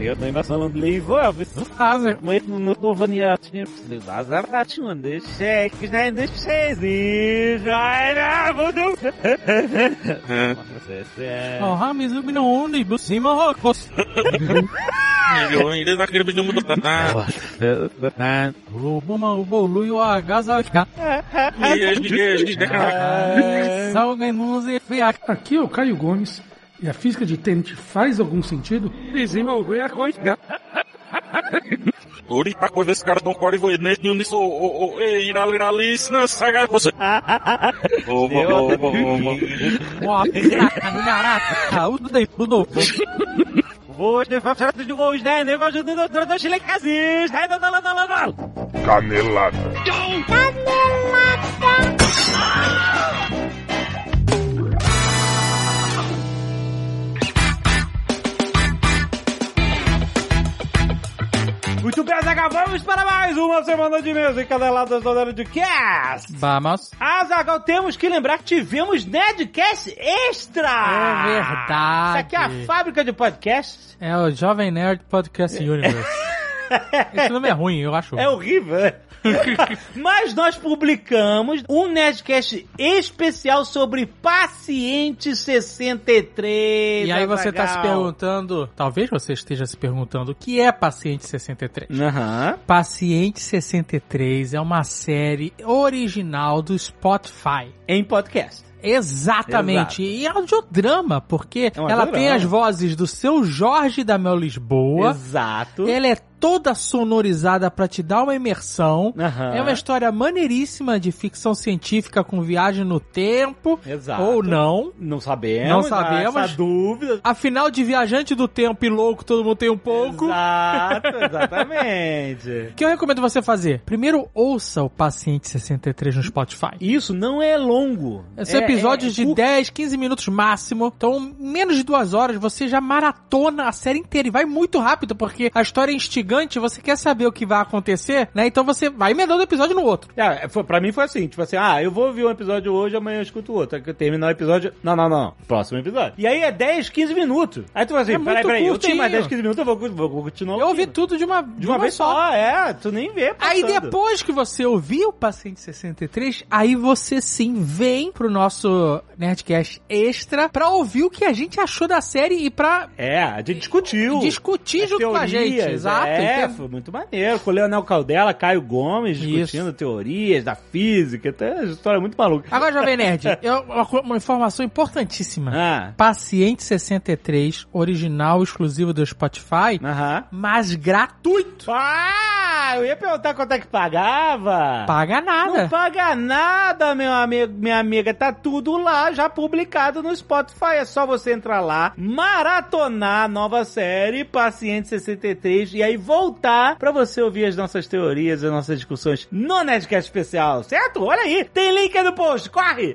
Eu tô falando livro, fazer muito no deixa que já deixa já era, vou Oh, Ramis, eu não onde, por cima, rocos. Ele vai querer pedir muito Rubuma, o bolo e o agasalho. Salve, nos. Aqui é o Caio Gomes e a física de Tenet faz algum sentido? Desenvolver a coisa. Uri, pra coisa esse cara tão core foi nesse nisso, o o e irá irá ali, não saga você. Ô, ô, ô, Ó, caraca, o daí, tudo. Vou fazer de gols, né? Negócio do doutor do Chile Casis. Sai da da da da da. Canelada. Muito bem, Zagal, vamos para mais uma semana de mesa e caneladas do Nerdcast. Vamos. Azagal, temos que lembrar que tivemos Nerdcast Extra! É verdade. Isso aqui é a fábrica de podcasts. É o Jovem Nerd Podcast Universe. Esse nome é ruim, eu acho. É horrível? Mas nós publicamos um Nerdcast especial sobre Paciente 63. E aí você tá se perguntando, talvez você esteja se perguntando, o que é Paciente 63? Aham. Paciente 63 é uma série original do Spotify. Em podcast. Exatamente. E audiodrama, porque É ela audiodrama. tem as vozes do seu Jorge da Mel Lisboa. Exato. Ela é toda sonorizada pra te dar uma imersão. Aham. É uma história maneiríssima de ficção científica com viagem no tempo. Exato. Ou não. Não sabemos. Não sabemos. Essa dúvida. Afinal, de viajante do tempo e louco, todo mundo tem um pouco. Exato, exatamente. O que eu recomendo você fazer? Primeiro, ouça o Paciente 63 no Spotify. Isso não é longo. São É- episódios é de curto. 10, 15 minutos máximo. Então, menos de duas horas, você já maratona a série inteira. E vai muito rápido, porque a história é instigante, você quer saber o que vai acontecer, né? Então você vai emendando um episódio no outro. É, foi, pra mim foi assim, tipo assim, ah, eu vou ouvir um episódio hoje, amanhã eu escuto o outro. Aí terminar o episódio, não, não, não, próximo episódio. E aí é 10, 15 minutos. Aí tu fala assim, É peraí, peraí, eu tenho mais curtinho. 10, 15 minutos, eu vou, vou continuar Eu ouvi ouvindo. tudo de uma, De uma, vez só. é, tu nem vê Aí passando. depois que você ouvir o Paciente 63, aí você sim vem pro nosso Nerdcast Extra pra ouvir o que a gente achou da série e pra É, a gente discutiu. discutir junto com a gente. teorias, Exato. É, Então, foi muito maneiro. Com o Leonel Caldela, Caio Gomes Isso. discutindo teorias da física. Uma história muito maluca. Agora, Jovem Nerd, eu- uma, informação importantíssima. Ah, Paciente 63, original exclusivo do Spotify, aham. mas gratuito. Ah, eu ia perguntar quanto é que pagava. Paga nada. Não paga nada, meu amigo, minha amiga. Tá tudo lá, já publicado no Spotify. É só você entrar lá, maratonar a nova série Paciente 63 e aí voltar pra você ouvir as nossas teorias, as nossas discussões no Nerdcast Especial, certo? Olha aí, tem link aí no post, corre!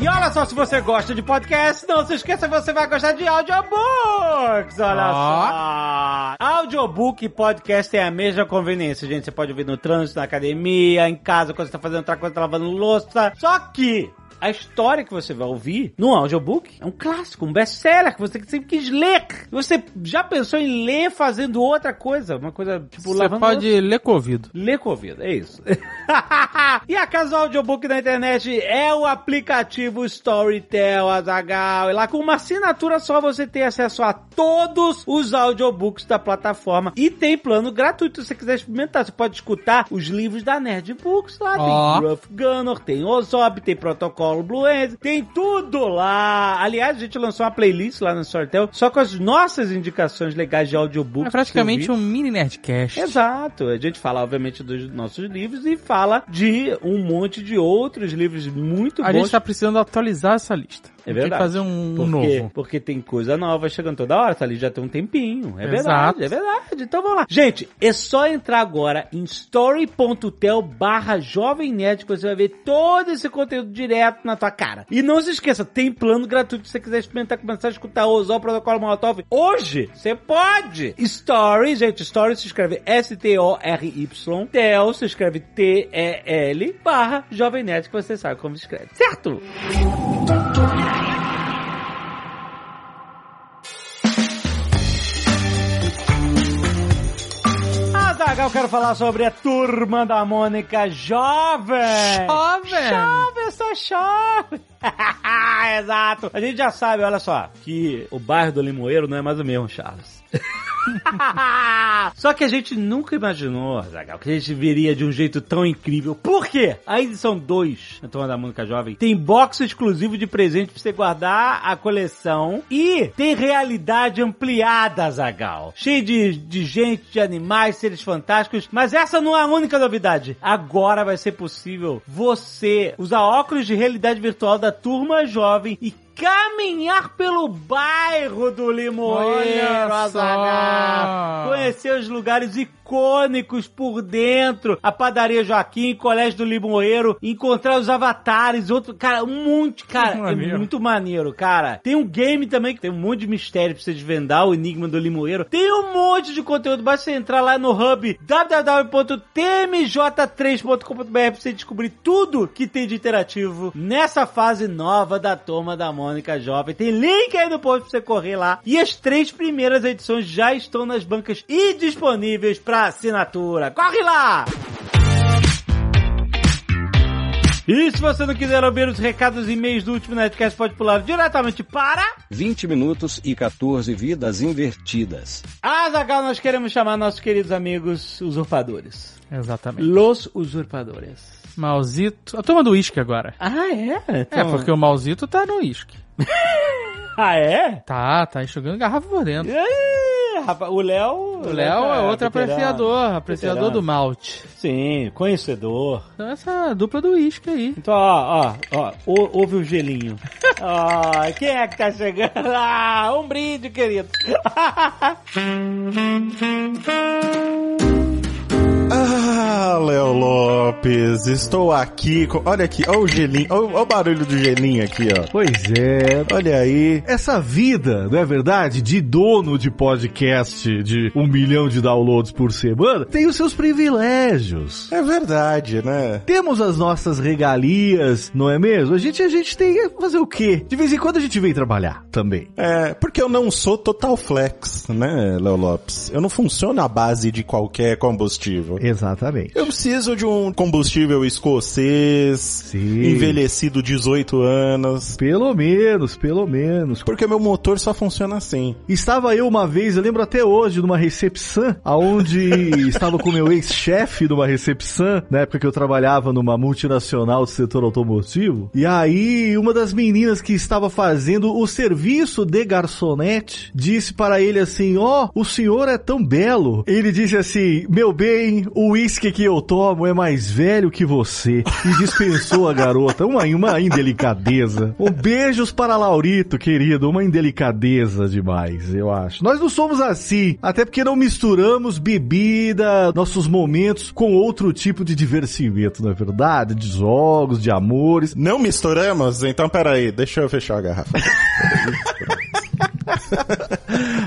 E olha só, se você gosta de podcast, não se esqueça, você vai gostar de audiobooks, olha só. Audiobook e podcast tem a mesma conveniência, gente. Você pode ouvir no trânsito, na academia, em casa, quando você tá fazendo outra coisa, tá lavando louça. Só que a história que você vai ouvir no audiobook é um clássico, um best-seller que você sempre quis ler. Você já pensou em ler fazendo outra coisa? Uma coisa tipo Você pode ler com o ouvido. Lê com ouvido, é isso. e a casa do audiobook da internet é o aplicativo Storytel, Azagal. E lá com uma assinatura só você tem acesso a todos os audiobooks da plataforma. E tem plano gratuito se você quiser experimentar. Você pode escutar os livros da Nerd Books lá. Ó. Tem Rough Gunner, tem Ozob, tem Protocolo Blue End, tem tudo lá. Aliás, a gente lançou uma playlist lá no Storytel só com as nossas indicações legais de audiobooks. É praticamente um mini Nerdcast. Exato. A gente fala, obviamente, dos nossos livros e fala de um monte de outros livros muito A bons. gente tá precisando atualizar essa lista. É Tem verdade. que fazer um, Por quê? novo. Porque tem coisa nova chegando toda hora, tá ali já tem um tempinho. É Exato. verdade, é verdade. Então vamos lá. Gente, é só entrar agora em story.tel barra Jovem Nerd que você vai ver todo esse conteúdo direto na tua cara. E não se esqueça, tem plano gratuito se você quiser experimentar, começar a escutar o protocolo Molotov. Hoje, você pode! Story, gente, Story se escreve S-T-O-R-Y. Tel se escreve T-E-L barra Jovem Nerd que você sabe como escreve. Certo? Azaghal, eu quero falar sobre a turma da Mônica jovem. Jovem! Jovem, eu sou jovem. Exato. A gente já sabe, olha só, que o bairro do Limoeiro não é mais o mesmo, Charles. Só que a gente nunca imaginou, Zagal, que a gente viria de um jeito tão incrível. Por quê? A edição 2 da Turma da Mônica Jovem tem box exclusivo de presente pra você guardar a coleção e tem realidade ampliada, Zagal. Cheio de, de gente, de animais, seres fantásticos. Mas essa não é a única novidade. Agora vai ser possível você usar óculos de realidade virtual da Turma Jovem e caminhar pelo bairro do Limoeiro, Azaghal. Conhecer os lugares icônicos por dentro, a padaria Joaquim, Colégio do Limoeiro, encontrar os avatares, outro, cara, um monte, cara, é Maneiro. muito maneiro, cara. Tem um game também que tem um monte de mistério pra você desvendar, o Enigma do Limoeiro. Tem um monte de conteúdo, basta você entrar lá no hub www.tmj3.com.br pra você descobrir tudo que tem de interativo nessa fase nova da Toma da Mônica Jovem. Tem link aí no post pra você correr lá. E as três primeiras edições já estão nas bancas e disponíveis pra assinatura. Corre lá! E se você não quiser ouvir os recados e e-mails do último Nerdcast, pode pular diretamente para... 20 minutos e 14 vidas invertidas. Azagal, nós queremos chamar nossos queridos amigos usurpadores. Exatamente. Los usurpadores. Mauzito. A turma do uísque agora. Ah, é? É, Então- porque o Mauzito tá no uísque. Ah, é? Tá, tá enxugando garrafa por dentro. Rapaz, o Léo... O Léo é outro apreciador, apreciador veterano. do malte. Sim, conhecedor. Então essa dupla do uísque aí. Então, ó, ó, ó, ou- ouve o gelinho. Ó, quem é que tá chegando? Ah, um brinde, querido. Ah, Léo Lopes, estou aqui. com- Olha aqui, olha o gelinho, olha, o barulho do gelinho aqui, ó. Pois é. Olha aí. Essa vida, não é verdade, de dono de podcast de um milhão de downloads por semana, tem os seus privilégios. É verdade, né? Temos as nossas regalias, não é mesmo? A gente, a gente tem que fazer o quê? De vez em quando a gente vem trabalhar também. É, porque eu não sou total flex, né, Léo Lopes? Eu não funciono à base de qualquer combustível. Exatamente. Eu preciso de um combustível escocês, Sim. envelhecido 18 anos, Pelo menos, pelo menos. porque meu motor só funciona assim. Estava eu uma vez, eu lembro até hoje, numa recepção, aonde estava com meu ex-chefe numa recepção, na época que eu trabalhava numa multinacional do setor automotivo. E aí, uma das meninas que estava fazendo o serviço de garçonete disse para ele assim: Ó, o senhor é tão belo. Ele disse assim: Meu bem, o uísque que eu tomo é mais velho que você. E dispensou a garota. Uma, uma indelicadeza. Um beijos para Laurito, querido. Uma indelicadeza demais, eu acho. Nós não somos assim. Até porque não misturamos bebida, nossos momentos com outro tipo de divertimento, não é verdade? De jogos, de amores. Não misturamos? Então peraí, deixa eu fechar a garrafa.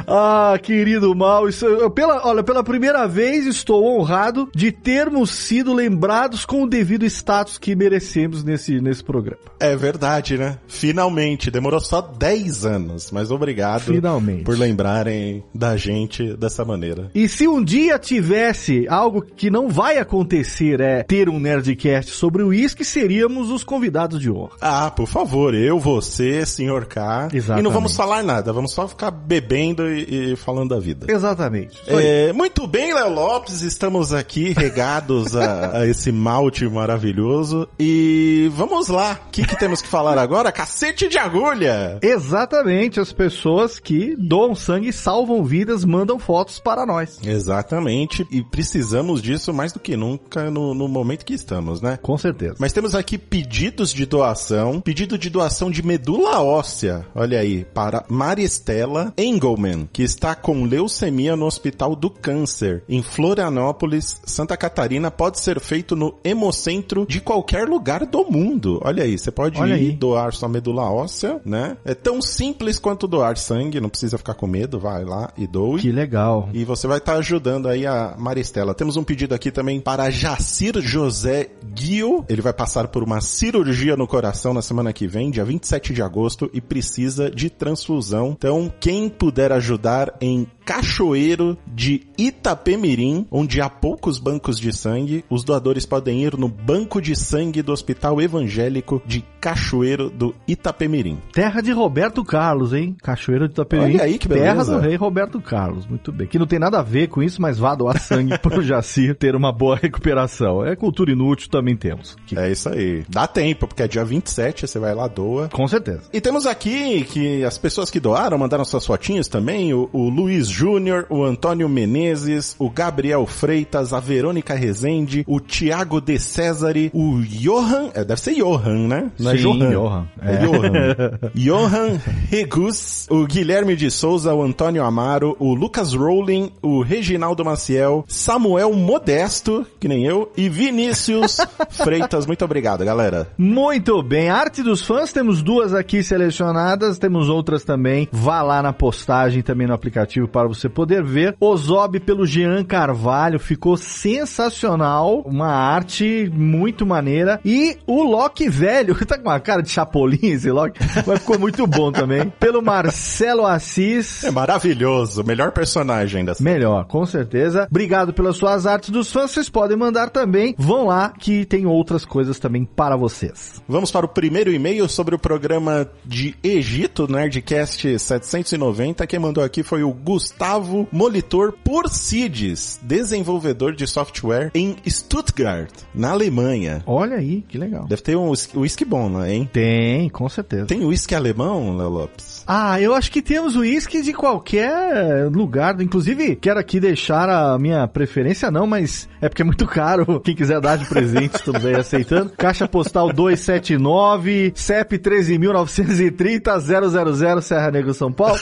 Ah, querido mal, isso, eu, pela, olha, pela primeira vez estou honrado de termos sido lembrados com o devido status que merecemos nesse, nesse programa. É verdade, né? Finalmente. Demorou só 10 anos, mas obrigado Finalmente. por lembrarem da gente dessa maneira. E se um dia tivesse algo que não vai acontecer, é ter um Nerdcast sobre o uísque, seríamos os convidados de honra. Ah, por favor, eu, você, senhor K. Exatamente. E não vamos falar nada, vamos só ficar bebendo e, e, falando da vida. Exatamente. É, muito bem, Léo Lopes, estamos aqui regados a, a esse malte maravilhoso. E vamos lá, o que, que temos que falar agora? Cacete de agulha! Exatamente, as pessoas que doam sangue, salvam vidas, mandam fotos para nós. Exatamente, e precisamos disso mais do que nunca no, no momento que estamos, né? Com certeza. Mas temos aqui pedidos de doação, pedido de doação de medula óssea, olha aí, para Maristela Engelman, que está com leucemia no Hospital do Câncer, em Florianópolis, Santa Catarina, pode ser feito no Hemocentro de qualquer lugar do mundo. Olha aí, você pode Olha ir aí. doar sua medula óssea, né? É tão simples quanto doar sangue, não precisa ficar com medo, vai lá e doe. Que legal. E você vai estar ajudando aí a Maristela. Temos um pedido aqui também para Jacir José Guio. Ele vai passar por uma cirurgia no coração na semana que vem, dia 27 de agosto, e precisa de transfusão. Então, quem puder ajudar em Cachoeiro de Itapemirim, onde há poucos bancos de sangue, os doadores podem ir no Banco de Sangue do Hospital Evangélico de Cachoeiro do Itapemirim. Terra de Roberto Carlos, hein? Cachoeira de Itapemirim. Olha aí que beleza. Terra do rei Roberto Carlos. Muito bem. Que não tem nada a ver com isso, mas vá doar sangue pro Jacir ter uma boa recuperação. É cultura inútil, também temos. Que- É isso aí. Dá tempo, porque é dia 27, você vai lá, doa. Com certeza. E temos aqui que as pessoas que doaram mandaram suas fotinhas também, o, o Luiz Júnior, o Antônio Menezes, o Gabriel Freitas, a Verônica Rezende, o Tiago De Cesare, o Johan, é, deve ser Johan, né? Não é Sim, Johan. Johan. É, É. Johan. Johan Regus, o Guilherme de Souza, o Antônio Amaro, o Lucas Rowling, o Reginaldo Maciel, Samuel Modesto, que nem eu, e Vinícius Freitas. Muito obrigado, galera. Muito bem. Arte dos fãs, temos duas aqui selecionadas, temos outras também. Vá lá na postagem também no aplicativo para você poder ver. Ozob pelo Jean Carvalho, ficou sensacional. Uma arte muito maneira. E o Loki velho, tá com uma cara de chapolim esse Loki, mas ficou muito bom também. Pelo Marcelo Assis. É maravilhoso, melhor personagem dessa. Melhor, com certeza. Obrigado pelas suas artes dos fãs. Vocês podem mandar também. Vão lá que tem outras coisas também para vocês. Vamos para o primeiro e-mail sobre o programa de Egito, Nerdcast 790. Quem mandou aqui foi o Gustavo Molitor Porcides, desenvolvedor de software em Stuttgart, na Alemanha. Olha aí, que legal. Deve ter um whisky bom lá, hein? Tem, com certeza. Tem whisky alemão, Léo Lopes? Ah, eu acho que temos uísque de qualquer lugar. Inclusive, quero aqui deixar a minha preferência, não, mas é porque é muito caro. Quem quiser dar de presente, estamos aí aceitando. Caixa postal 279, CEP 13.930, 000, Serra Negra, São Paulo.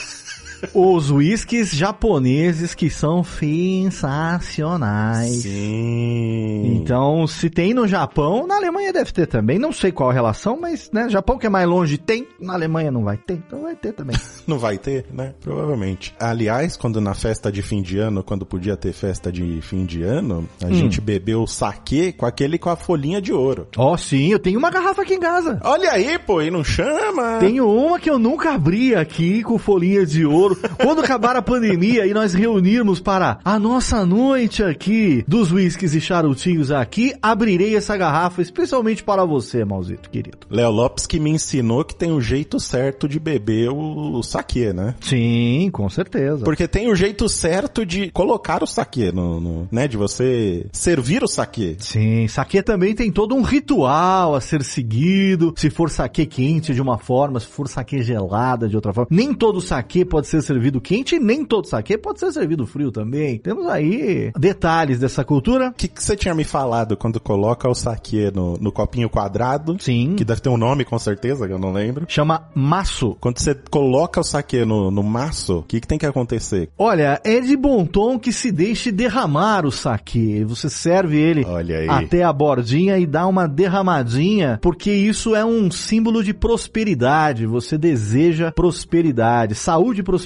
Os uísques japoneses que são sensacionais. Sim. Então, se tem no Japão, na Alemanha deve ter também. Não sei qual a relação, mas, né, Japão que é mais longe tem, na Alemanha não vai ter, então vai ter também. Não vai ter, né? Provavelmente. Aliás, quando na festa de fim de ano, quando podia ter festa de fim de ano, a gente bebeu saquê com aquele com a folhinha de ouro. Ó, sim, eu tenho uma garrafa aqui em casa. Olha aí, pô, e não chama? Tenho uma que eu nunca abri aqui com folhinha de ouro. Quando acabar a pandemia e nós reunirmos para a nossa noite aqui dos whiskies e charutinhos aqui, abrirei essa garrafa especialmente para você, Malzito, querido. Léo Lopes que me ensinou que tem o jeito certo de beber o, o saquê, né? Sim, com certeza. Porque tem o jeito certo de colocar o saquê no, no- né? De você servir o saquê. Sim, saque também tem todo um ritual a ser seguido. Se for saque quente de uma forma, se for saque gelada de outra forma. Nem todo saque pode ser servido quente, nem todo saque pode ser servido frio também. Temos aí detalhes dessa cultura. O que, que você tinha me falado quando coloca o saquê no, no copinho quadrado? Sim. Que deve ter um nome com certeza, que eu não lembro. Chama maço. Quando você coloca o saquê no, no maço, o que, que tem que acontecer? Olha, é de bom tom que se deixe derramar o saque. Você serve ele até a bordinha e dá uma derramadinha, porque isso é um símbolo de prosperidade. Você deseja prosperidade, saúde e prosperidade.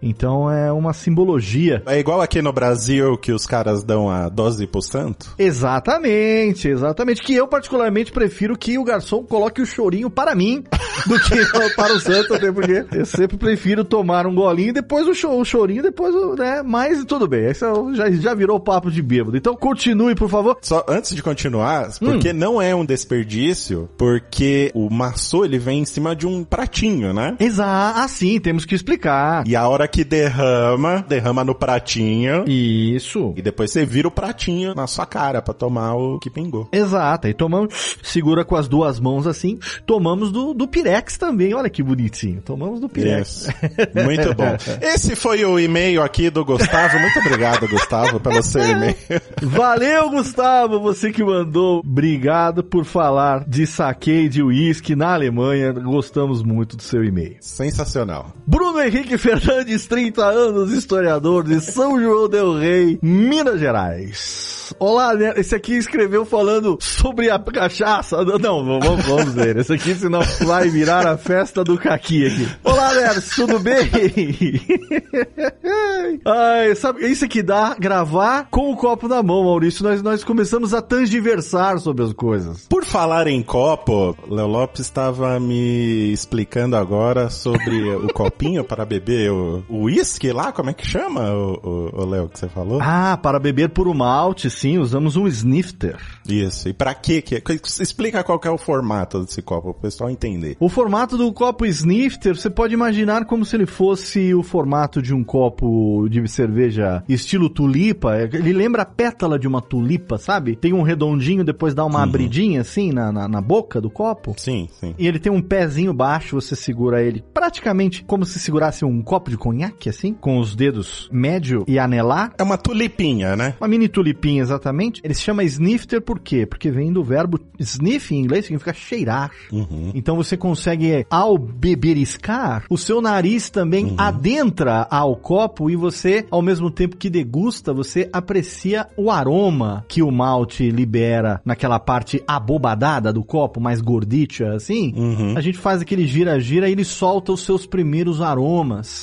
Então é uma simbologia. É igual aqui no Brasil que os caras dão a dose pro santo? Exatamente, exatamente. Que eu particularmente prefiro que o garçom coloque o chorinho para mim do que para o santo, até porque eu sempre prefiro tomar um golinho e depois o, o chorinho, depois o, né? Mas tudo bem, isso já, já virou papo de bêbado. Então continue, por favor. Só antes de continuar, porque não é um desperdício, porque o maçô ele vem em cima de um pratinho, né? Exato, assim, temos que explicar. Explicar. E a hora que derrama, derrama no pratinho. Isso. E depois você vira o pratinho na sua cara pra tomar o que pingou. Exato, aí tomamos, segura com as duas mãos assim, tomamos do, do Pirex também, olha que bonitinho, tomamos do Pirex. Isso. Muito bom. Esse foi o e-mail aqui do Gustavo. Muito obrigado, Gustavo, pelo seu e-mail. Valeu, Gustavo, você que mandou. Obrigado por falar de saque e de uísque na Alemanha. Gostamos muito do seu e-mail. Sensacional. Bruno Henrique Fernandes, 30 anos, historiador de São João del Rei, Minas Gerais. Olá, né? esse aqui escreveu falando sobre a cachaça. Não, vamos, vamos ver. Esse aqui, senão vai virar a festa do caqui aqui. Olá, nerds, tudo bem? Ai, sabe, isso que dá gravar com o copo na mão, Maurício. Nós, nós começamos a tangiversar sobre as coisas. Por falar em copo, Léo Lopes estava me explicando agora sobre o copinho para beber o uísque lá, como é que chama, o, Léo, que você falou? Ah, para beber puro malte, sim, usamos um snifter. Isso. E pra quê? que Explica qual que é o formato desse copo, para o pessoal entender. O formato do copo snifter, você pode imaginar como se ele fosse o formato de um copo de cerveja estilo tulipa. Ele lembra a pétala de uma tulipa, sabe? Tem um redondinho, depois dá uma Uhum. abridinha assim na, na, na boca do copo. Sim, sim. E ele tem um pezinho baixo, você segura ele praticamente como se segurasse um copo de conhaque, assim, com os dedos médio e anelar. É uma tulipinha, né? Uma mini tulipinha, exatamente. Ele se chama snifter por quê? Porque vem do verbo sniff em inglês, significa cheirar. Uhum. Então você consegue, ao beberiscar, o seu nariz também adentra ao copo e você, ao mesmo tempo que degusta, você aprecia o aroma que o malte libera naquela parte abobadada do copo, mais gordicha, assim. Uhum. A gente faz aquele gira-gira e ele solta os seus primeiros aromas.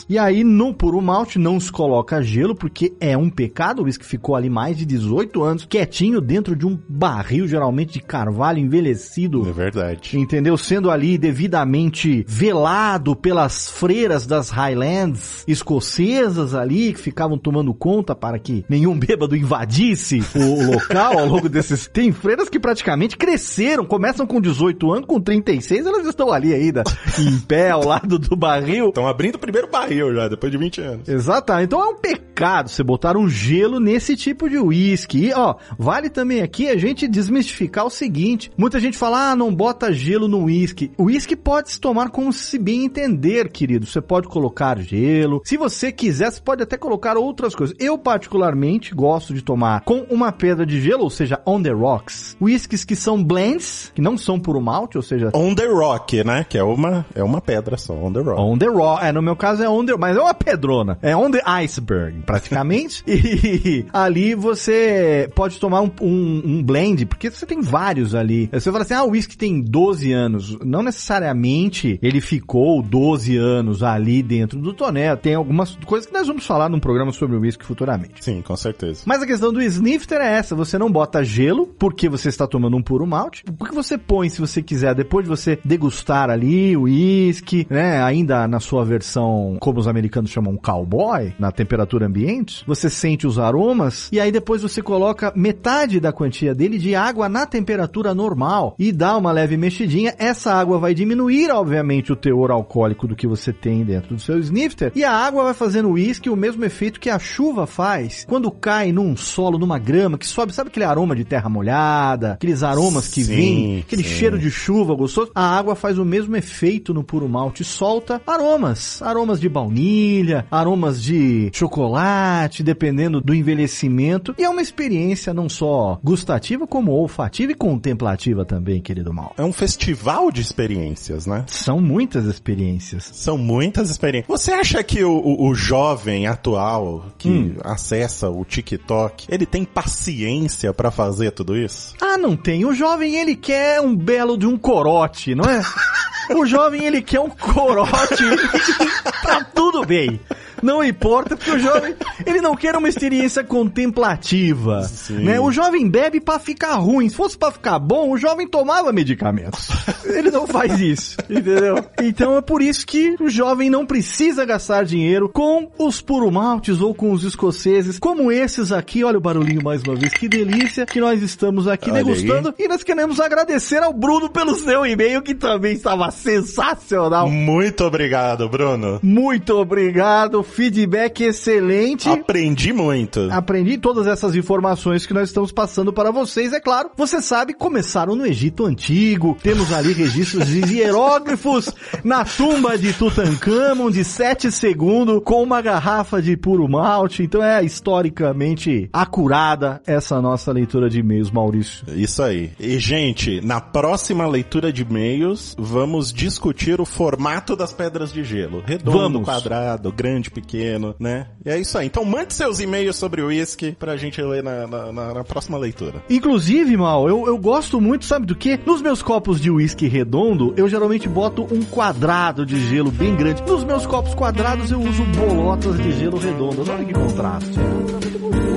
E aí, no puro malte, não se coloca gelo, porque é um pecado. O uísque ficou ali mais de 18 anos, quietinho, dentro de um barril, geralmente de carvalho envelhecido. É verdade. Entendeu? Sendo ali devidamente velado pelas freiras das Highlands escocesas ali, que ficavam tomando conta para que nenhum bêbado invadisse o local ao longo desses. Tem freiras que praticamente cresceram, começam com 18 anos, com 36, elas estão ali ainda, em pé, ao lado do barril. Estão abrindo primeiro barril já, depois de 20 anos. Exatamente. Então é um pecado você botar um gelo nesse tipo de uísque. E, ó, vale também aqui a gente desmistificar o seguinte. Muita gente fala, ah, não bota gelo no uísque. O uísque pode se tomar como se bem entender, querido. Você pode colocar gelo. Se você quiser, você pode até colocar outras coisas. Eu, particularmente, gosto de tomar com uma pedra de gelo, ou seja, on the rocks. Uísques que são blends, que não são puro malte, ou seja, On the Rock, né? Que é uma, é uma pedra só, On the Rock. On the rock. É, no meu caso é on the, mas é uma pedrona. É on the iceberg, praticamente. e ali você pode tomar um, um, um blend, porque você tem vários ali. Você fala assim, ah, o whisky tem 12 anos. Não necessariamente ele ficou 12 anos ali dentro do tonel. Tem algumas coisas que nós vamos falar num programa sobre o whisky futuramente. Sim, com certeza. Mas a questão do snifter é essa, você não bota gelo, porque você está tomando um puro malte. O que você põe, se você quiser, depois de você degustar ali o uísque, né, ainda na sua versão, como os americanos chamam, cowboy, na temperatura ambiente, você sente os aromas, e aí depois você coloca metade da quantia dele de água na temperatura normal, e dá uma leve mexidinha, essa água vai diminuir, obviamente, o teor alcoólico do que você tem dentro do seu snifter, e a água vai fazendo o uísque o mesmo efeito que a chuva faz quando cai num solo, numa grama, que sobe, sabe aquele aroma de terra molhada, aqueles aromas que Sim, vêm, aquele sim. cheiro de chuva gostoso, a água faz o mesmo efeito no puro malte, solta aromas, aromas de baunilha, aromas de chocolate, dependendo do envelhecimento, e é uma experiência não só gustativa, como olfativa e contemplativa também, querido mal. É um festival de experiências, né? São muitas experiências. São muitas experiências. Você acha que o, o- o jovem atual que Hum. acessa o TikTok, ele tem paciência pra fazer tudo isso? Ah, não tem. O jovem, ele quer um belo de um corote, não é? o jovem, ele quer um corote. tá tudo bem. Não importa, porque o jovem, ele não quer uma experiência contemplativa, né? O jovem bebe pra ficar ruim. Se fosse pra ficar bom, o jovem tomava medicamentos. Ele não faz isso, entendeu? Então é por isso que o jovem não precisa gastar dinheiro com os puro maltes ou com os escoceses, como esses aqui. Olha o barulhinho mais uma vez, que delícia que nós estamos aqui Olha degustando. E nós queremos agradecer ao Bruno pelo seu e-mail, que também estava sensacional. Muito obrigado, Bruno. Muito obrigado, feedback excelente. Aprendi muito. Aprendi todas essas informações que nós estamos passando para vocês, é claro. Você sabe, começaram no Egito Antigo. Temos ali registros de hieróglifos na tumba de Tutankhamon de 7 segundos com uma garrafa de puro malte. Então é historicamente acurada essa nossa leitura de e-mails, Maurício. Isso aí. E, gente, na próxima leitura de e-mails, vamos discutir o formato das pedras de gelo. Redondo, Vamos. quadrado, grande, pequeno, né? E é isso aí. Então mande seus e-mails sobre o whisky pra gente ler na, na- na- na próxima leitura. Inclusive, Mal, eu, eu gosto muito, sabe do que? Nos meus copos de uísque redondo, eu geralmente boto um quadrado de gelo bem grande. Nos meus copos quadrados, eu uso bolotas de gelo redondo. Olha que contraste. Olha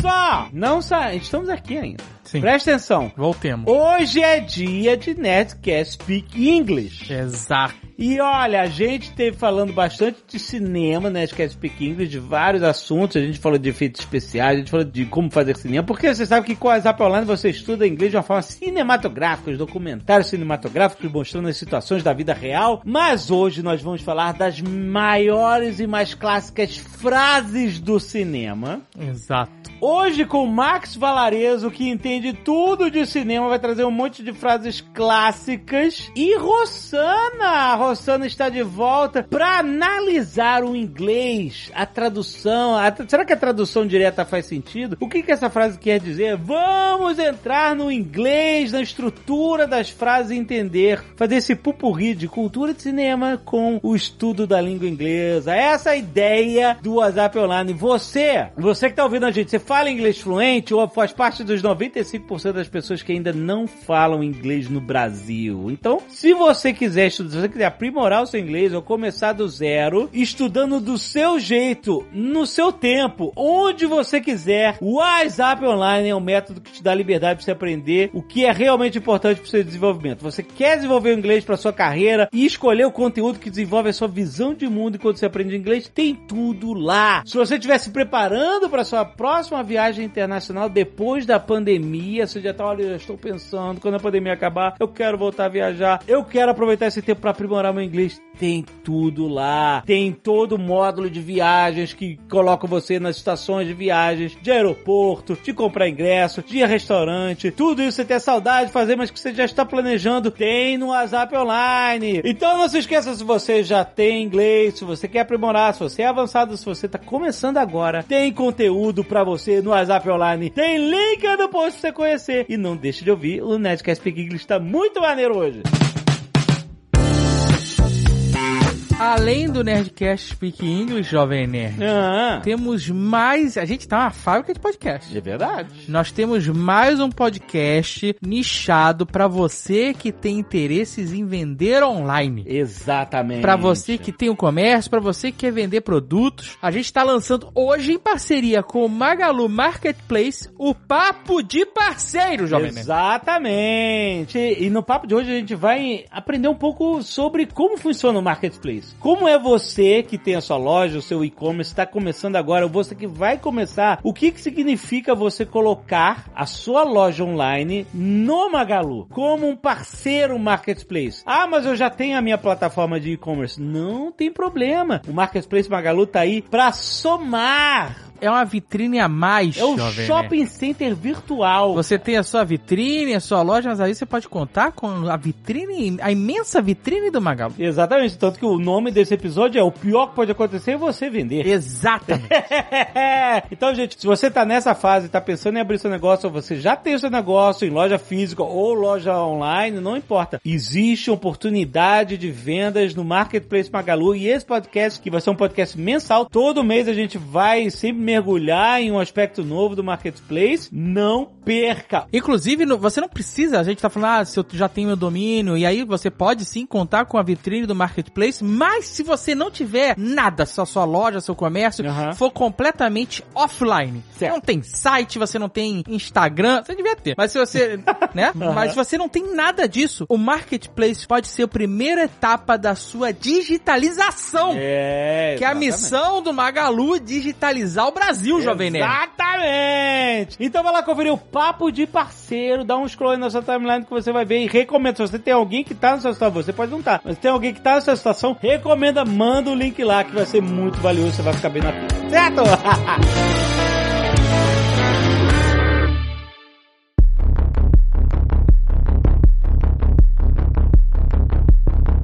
só! Não sa... Estamos aqui ainda. Sim. Presta atenção. Voltemos. Hoje é dia de Nerdcast Speak English. Exato. E olha, a gente teve falando bastante de cinema, né? Nerdcast Speak English, de vários assuntos. A gente falou de efeitos especiais, a gente falou de como fazer cinema. Porque você sabe que com a Zap Online você estuda inglês de uma forma cinematográfica, os documentários cinematográficos mostrando as situações da vida real. Mas hoje nós vamos falar das maiores e mais clássicas frases do cinema. Exato. Hoje com Max Valarezo, que entende tudo de cinema, vai trazer um monte de frases clássicas. E Rossana, está de volta para analisar o inglês, a tradução. a será que a tradução direta faz sentido? O que, que essa frase quer dizer? Vamos entrar no inglês, na estrutura das frases e entender. Fazer esse pupurri de cultura de cinema com o estudo da língua inglesa. Essa é a ideia do WhatsApp Online. Você, você que tá ouvindo a gente, você fala inglês fluente ou faz parte dos 95% das pessoas que ainda não falam inglês no Brasil. Então, se você quiser estudar, se você quiser aprimorar o seu inglês ou começar do zero, estudando do seu jeito, no seu tempo, onde você quiser, o WhatsApp Online é um método que te dá liberdade para você aprender o que é realmente importante para o seu desenvolvimento. Você quer desenvolver o inglês para sua carreira e escolher o conteúdo que desenvolve a sua visão de mundo enquanto você aprende inglês, tem tudo lá. Se você estiver se preparando para sua próxima viagem internacional depois da pandemia, você já tá, olha, eu estou pensando, quando a pandemia acabar, eu quero voltar a viajar, eu quero aproveitar esse tempo para aprimorar meu inglês. Tem tudo lá. Tem todo o módulo de viagens que coloca você nas estações de viagens, de aeroporto, de comprar ingresso, de restaurante. Tudo isso você tem saudade de fazer, mas que você já está planejando, tem no WhatsApp Online. Então não se esqueça se você já tem inglês, se você quer aprimorar, se você é avançado, se você está começando agora, tem conteúdo para você no WhatsApp Online. Tem link no post pra você conhecer. E não deixe de ouvir, o Nerdcast Speak English está muito maneiro hoje. Além do Nerdcast Speak English, Jovem Nerd, Ah, temos mais... A gente tá uma fábrica de podcast. é verdade. Nós temos mais um podcast nichado pra você que tem interesses em vender online. Exatamente. Pra você que tem um comércio, pra você que quer vender produtos, a gente tá lançando hoje em parceria com o Magalu Marketplace o Papo de Parceiro, Jovem Nerd. Exatamente. E no papo de hoje a gente vai aprender um pouco sobre como funciona o marketplace. Como é você que tem a sua loja, o seu e-commerce, está começando agora, ou você que vai começar, o que, que significa você colocar a sua loja online no Magalu como um parceiro marketplace? Ah, mas eu já tenho a minha plataforma de e-commerce. Não tem problema. O Marketplace Magalu tá aí para somar. É uma vitrine a mais, É o Jovem shopping Nerd. center virtual. Você tem a sua vitrine, a sua loja, mas aí você pode contar com a vitrine, a imensa vitrine do Magalu. Exatamente, tanto que o nome desse episódio é o pior que pode acontecer é você vender. Exatamente. então, gente, se você tá nessa fase, tá pensando em abrir seu negócio, ou você já tem o seu negócio em loja física ou loja online, não importa. Existe oportunidade de vendas no Marketplace Magalu e esse podcast, que vai ser um podcast mensal, todo mês a gente vai sempre mergulhar em um aspecto novo do marketplace, não perca. Inclusive, você não precisa, a gente tá falando, ah, se eu já tenho meu domínio, e aí você pode sim contar com a vitrine do marketplace, mas se você não tiver nada, só sua loja, seu comércio, for completamente offline. Certo. Não tem site, você não tem Instagram, você devia ter. Mas se você, né? Mas se você não tem nada disso, o marketplace pode ser a primeira etapa da sua digitalização. É, Que é a missão do Magalu digitalizar o Brasil, Jovem Nerd. Exatamente! Então vai lá conferir o Papo de Parceiro, dá um scroll aí na sua timeline que você vai ver e recomenda. Se você tem alguém que tá na sua situação, você pode não tá, mas tem alguém que tá na sua situação, recomenda, manda o link lá que vai ser muito valioso, você vai ficar bem na fila. Certo?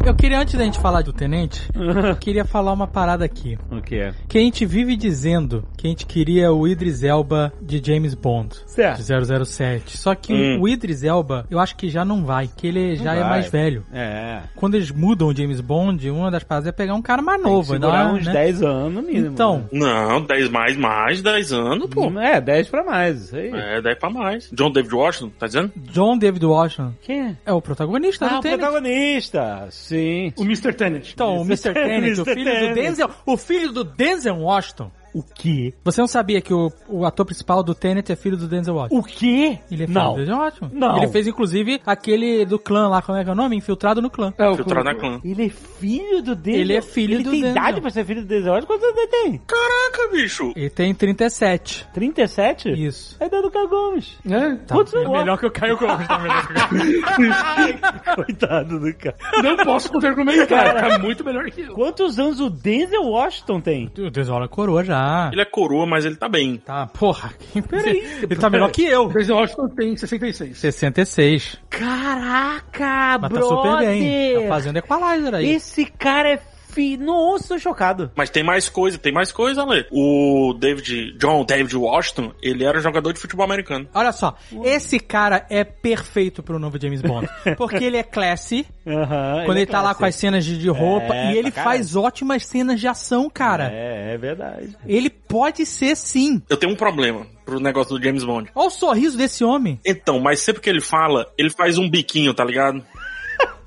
Eu queria, antes da gente falar do Tenente, eu queria falar uma parada aqui. o que é? Que a gente vive dizendo que a gente queria o Idris Elba de James Bond. Certo. De 007. Só que Hum. o Idris Elba, eu acho que já não vai, que ele já é vai. mais velho. É. Quando eles mudam o James Bond, uma das paradas é pegar um cara mais novo. Segurar não é, uns né? 10 anos no mínimo. Então, Não, 10 mais, mais 10 anos, pô. É, 10 pra mais, isso aí. É, 10 pra mais. John David Washington, tá dizendo? John David Washington Quem é? é o protagonista Ah, do o Tenet. protagonista. Sim. O Mr. Tenet. Então, o Mr. Tenet, o filho do. Denzel, o filho do Denzel Washington. O quê? Você não sabia que o, o ator principal do Tenet é filho do Denzel Washington? O quê? Ele é filho Não. do Denzel Washington. Não. Ele fez, inclusive, aquele do clã lá, como é que é o nome? Infiltrado no clã. É, o Filtrado na clã. Ele é filho do Denzel? Ele é filho ele do tem Denzel. idade pra ser filho do Denzel? Olha quantos anos ele tem? Caraca, bicho. Ele tem 37. 37? Isso. É do Caio Gomes. É, Tá, Quantos é melhor que o Caio Gomes, tá melhor que o Caio Coitado do cara. não posso contra-argumentar. Tá muito melhor que eu. Quantos anos o Denzel Washington tem? O Denzel é coroa já. Ele é coroa, mas ele tá bem. Tá, porra. Peraí. Ele tá melhor que eu. O Denzel Washington tem 66. 66. Caraca, Mas tá brother! super bem. Tá fazendo Equalizer aí. Esse cara é fi... Nossa, tô chocado. Mas tem mais coisa, tem mais coisa, Ale. O David, John David Washington, ele era jogador de futebol americano. Olha só, esse cara é perfeito pro novo James Bond. Porque ele é classy, Aham, quando ele, é tá lá com as cenas de, de roupa, É, e ele faz ótimas cenas de ação, cara. É, é verdade. Ele pode ser sim. Eu tenho um problema pro negócio do James Bond. Olha o sorriso desse homem. Então, mas sempre que ele fala, ele faz um biquinho, tá ligado?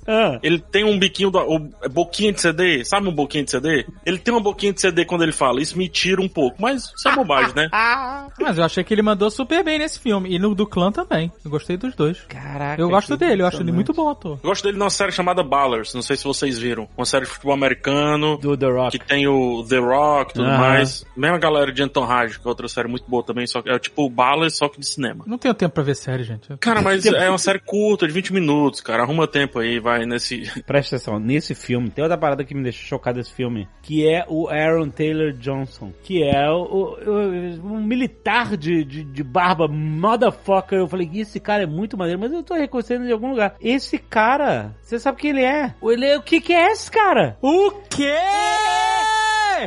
Ah, Ele tem um biquinho, da, o, boquinha de CD, sabe um boquinha de CD? Ele tem uma boquinha de CD quando ele fala, isso me tira um pouco, mas isso é bobagem, né? Mas eu achei que ele mandou super bem nesse filme. E no do clã também. Eu gostei dos dois. Caraca. Eu gosto dele, eu acho ele muito bom ator. Eu gosto dele numa série chamada Ballers, não sei se vocês viram. Uma série de futebol americano, Do The Rock. que tem o The Rock e tudo mais. Mesma galera de Anton Raj, que é outra série muito boa também, só que é tipo Ballers, só que de cinema. Não tenho tempo pra ver série, gente. Cara, mas é uma série curta, de 20 minutos, cara. Arruma tempo aí, vai nesse. Presta atenção, nesse filme, tem outra parada que me deixou chocado desse filme, que é o Aaron Taylor Johnson, que é o, o- um militar de, de, de barba, motherfucker. Eu falei, esse cara é muito maneiro, mas eu tô reconhecendo de algum lugar. Esse cara, você sabe quem ele é? Ele é o que que é esse cara? O quê?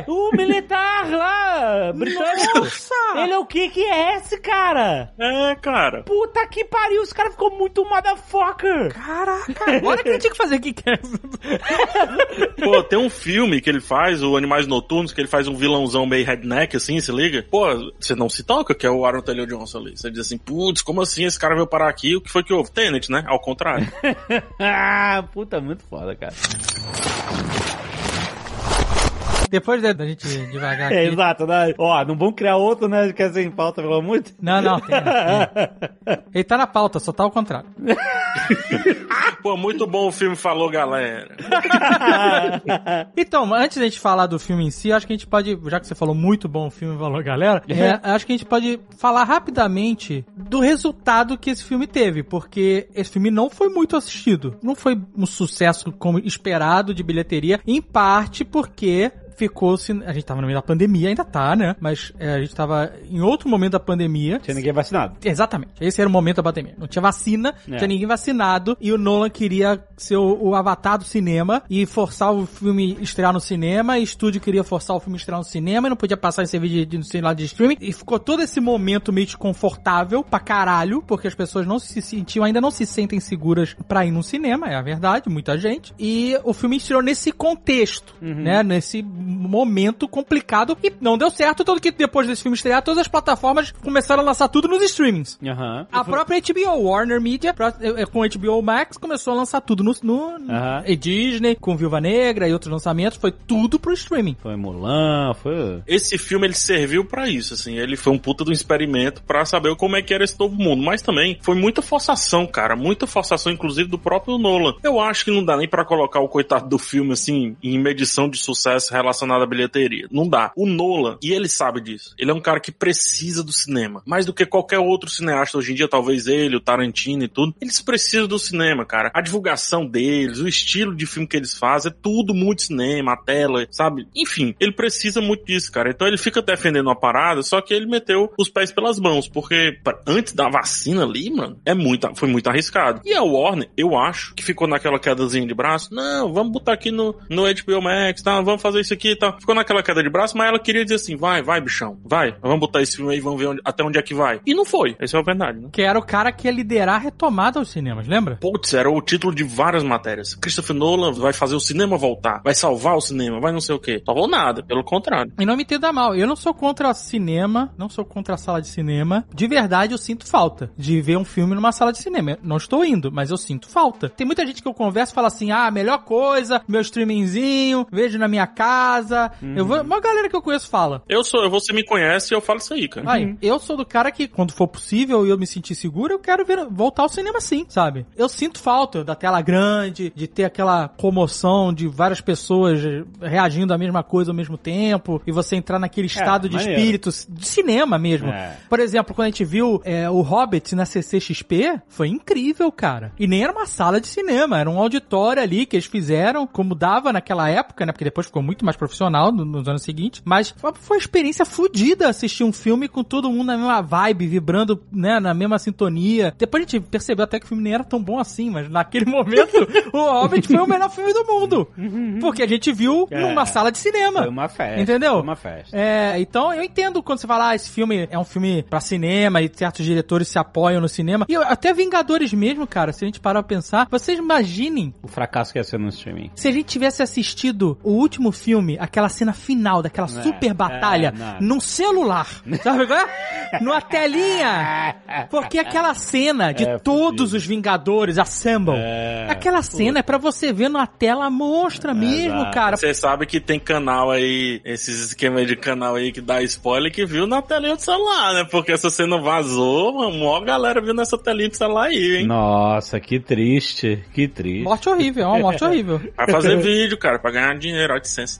O militar lá, britânico. Nossa! Ele é o que que é esse cara? É, cara. Puta que pariu, esse cara ficou muito motherfucker. Caraca, agora que ele tinha que fazer o que quer. Pô, tem um filme que ele faz, o Animais Noturnos, que ele faz um vilãozão meio redneck, assim, se liga? Pô, você não se toca, que é o Aaron Taylor Johnson ali. Você diz assim, putz, como assim esse cara veio parar aqui? O que foi que houve? Tenet, né? Ao contrário. ah, puta, muito foda, cara. Depois da gente devagar É, aqui. exato, né? Ó, não vamos criar outro, né? Que é sem pauta, pelo amor de Não, não, tem, tem. Ele tá na pauta, só tá ao contrário. Pô, muito bom o filme, falou, galera. Então, antes da gente falar do filme em si, acho que a gente pode, já que você falou muito bom o filme, valor galera, é, acho que a gente pode falar rapidamente do resultado que esse filme teve, porque esse filme não foi muito assistido. Não foi um sucesso como esperado de bilheteria, em parte porque ficou se a gente tava no meio da pandemia, ainda tá, né? Mas é, a gente tava em outro momento da pandemia. Tinha ninguém vacinado. Exatamente. Esse era o momento da pandemia. Não tinha vacina, É. tinha ninguém vacinado, e o Nolan queria ser o, o avatar do cinema e forçar o filme estrear no cinema, e o estúdio queria forçar o filme estrear no cinema, e não podia passar em serviço de, de, lá, de streaming, e ficou todo esse momento meio desconfortável pra caralho, porque as pessoas não se sentiam, ainda não se sentem seguras pra ir no cinema, é a verdade, muita gente, e o filme estreou nesse contexto, né, nesse momento complicado e não deu certo, tanto que depois desse filme estrear, todas as plataformas começaram a lançar tudo nos streamings. A própria HBO, Warner Media, pra- eh, com HBO Max, começou a lançar tudo no, no e Disney, com Viúva Negra e outros lançamentos, foi tudo pro streaming. Foi Mulan, foi... Esse filme ele serviu pra isso, assim, ele foi um puta do experimento pra saber como é que era esse novo mundo, mas também foi muita forçação, cara, muita forçação inclusive do próprio Nolan. Eu acho que não dá nem pra colocar o coitado do filme assim em medição de sucesso relacionada à bilheteria. Não dá. O Nolan, e ele sabe disso. Ele é um cara que precisa do cinema, mais do que qualquer outro cineasta hoje em dia, talvez ele, o Tarantino e tudo. Eles precisam do cinema, cara. A divulgação deles, o estilo de filme que eles fazem, é tudo muito cinema, a tela, sabe? Enfim, ele precisa muito disso, cara. Então ele fica defendendo uma parada, só que ele meteu os pés pelas mãos, porque antes da vacina ali, mano, é muito, foi muito arriscado. E a Warner, eu acho que ficou naquela quedazinha de braço. Não, vamos botar aqui no, no HBO Max, tá? Vamos fazer isso aqui e tal. Ficou naquela queda de braço, mas ela queria dizer assim, vai, vai, bichão, vai. Vamos botar esse filme aí, vamos ver onde- até onde é que vai. E não foi. Essa é a verdade, né? Que era o cara que ia liderar a retomada aos cinemas, lembra? Putz, era o título de várias matérias. Christopher Nolan vai fazer o cinema voltar, vai salvar o cinema, vai não sei o quê. Salvou nada, pelo contrário. E não me entenda mal, eu não sou contra cinema, não sou contra a sala de cinema. De verdade, eu sinto falta de ver um filme numa sala de cinema. Eu Não estou indo, mas eu sinto falta. Tem muita gente que eu converso e fala assim: ah, melhor coisa, meu streamingzinho, vejo na minha casa. Eu vou, uma galera que eu conheço fala. Eu sou, você me conhece e eu falo isso aí, cara. Vai, eu sou do cara que, quando for possível e eu me sentir seguro, eu quero ver, voltar ao cinema sim, sabe? Eu sinto falta da tela grande, de ter aquela comoção de várias pessoas reagindo à mesma coisa ao mesmo tempo, e você entrar naquele estado de maneiro. espírito de cinema mesmo. É. Por exemplo, quando a gente viu é, o Hobbit na CCXP, foi incrível, cara. E nem era uma sala de cinema, era um auditório ali que eles fizeram, como dava naquela época, né? Porque depois ficou muito mais profissional no- nos anos seguintes. Mas foi uma experiência fodida assistir um filme com todo mundo na mesma vibe, vibrando, né, na mesma sintonia. Depois a gente percebeu até que o filme nem era tão bom assim, mas naquele momento o Hobbit foi o melhor filme do mundo. Porque a gente viu É. numa sala de cinema. Foi uma festa. Entendeu? Foi uma festa. É, então eu entendo quando você fala, ah, esse filme é um filme pra cinema e certos diretores se apoiam no cinema. E até Vingadores mesmo, cara, se a gente parar pra pensar, vocês imaginem O fracasso que ia ser no streaming. se a gente tivesse assistido o último filme, aquela cena final daquela É, super batalha, é, não. num celular, sabe qual é? Numa telinha. Porque aquela cena de É, todos fudido. os Vingadores assemble, É, aquela cena é pra você ver numa tela monstra mesmo, Exato. cara. Você sabe que tem canal aí, esses esquemas de canal aí que dá spoiler que viu na telinha do celular, né? Porque essa cena vazou, mano, maior galera viu nessa telinha do celular aí, hein? Nossa, que triste. Que triste. Morte horrível, é uma morte horrível. Vai fazer vídeo, cara, pra ganhar dinheiro, AdSense.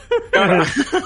Cara,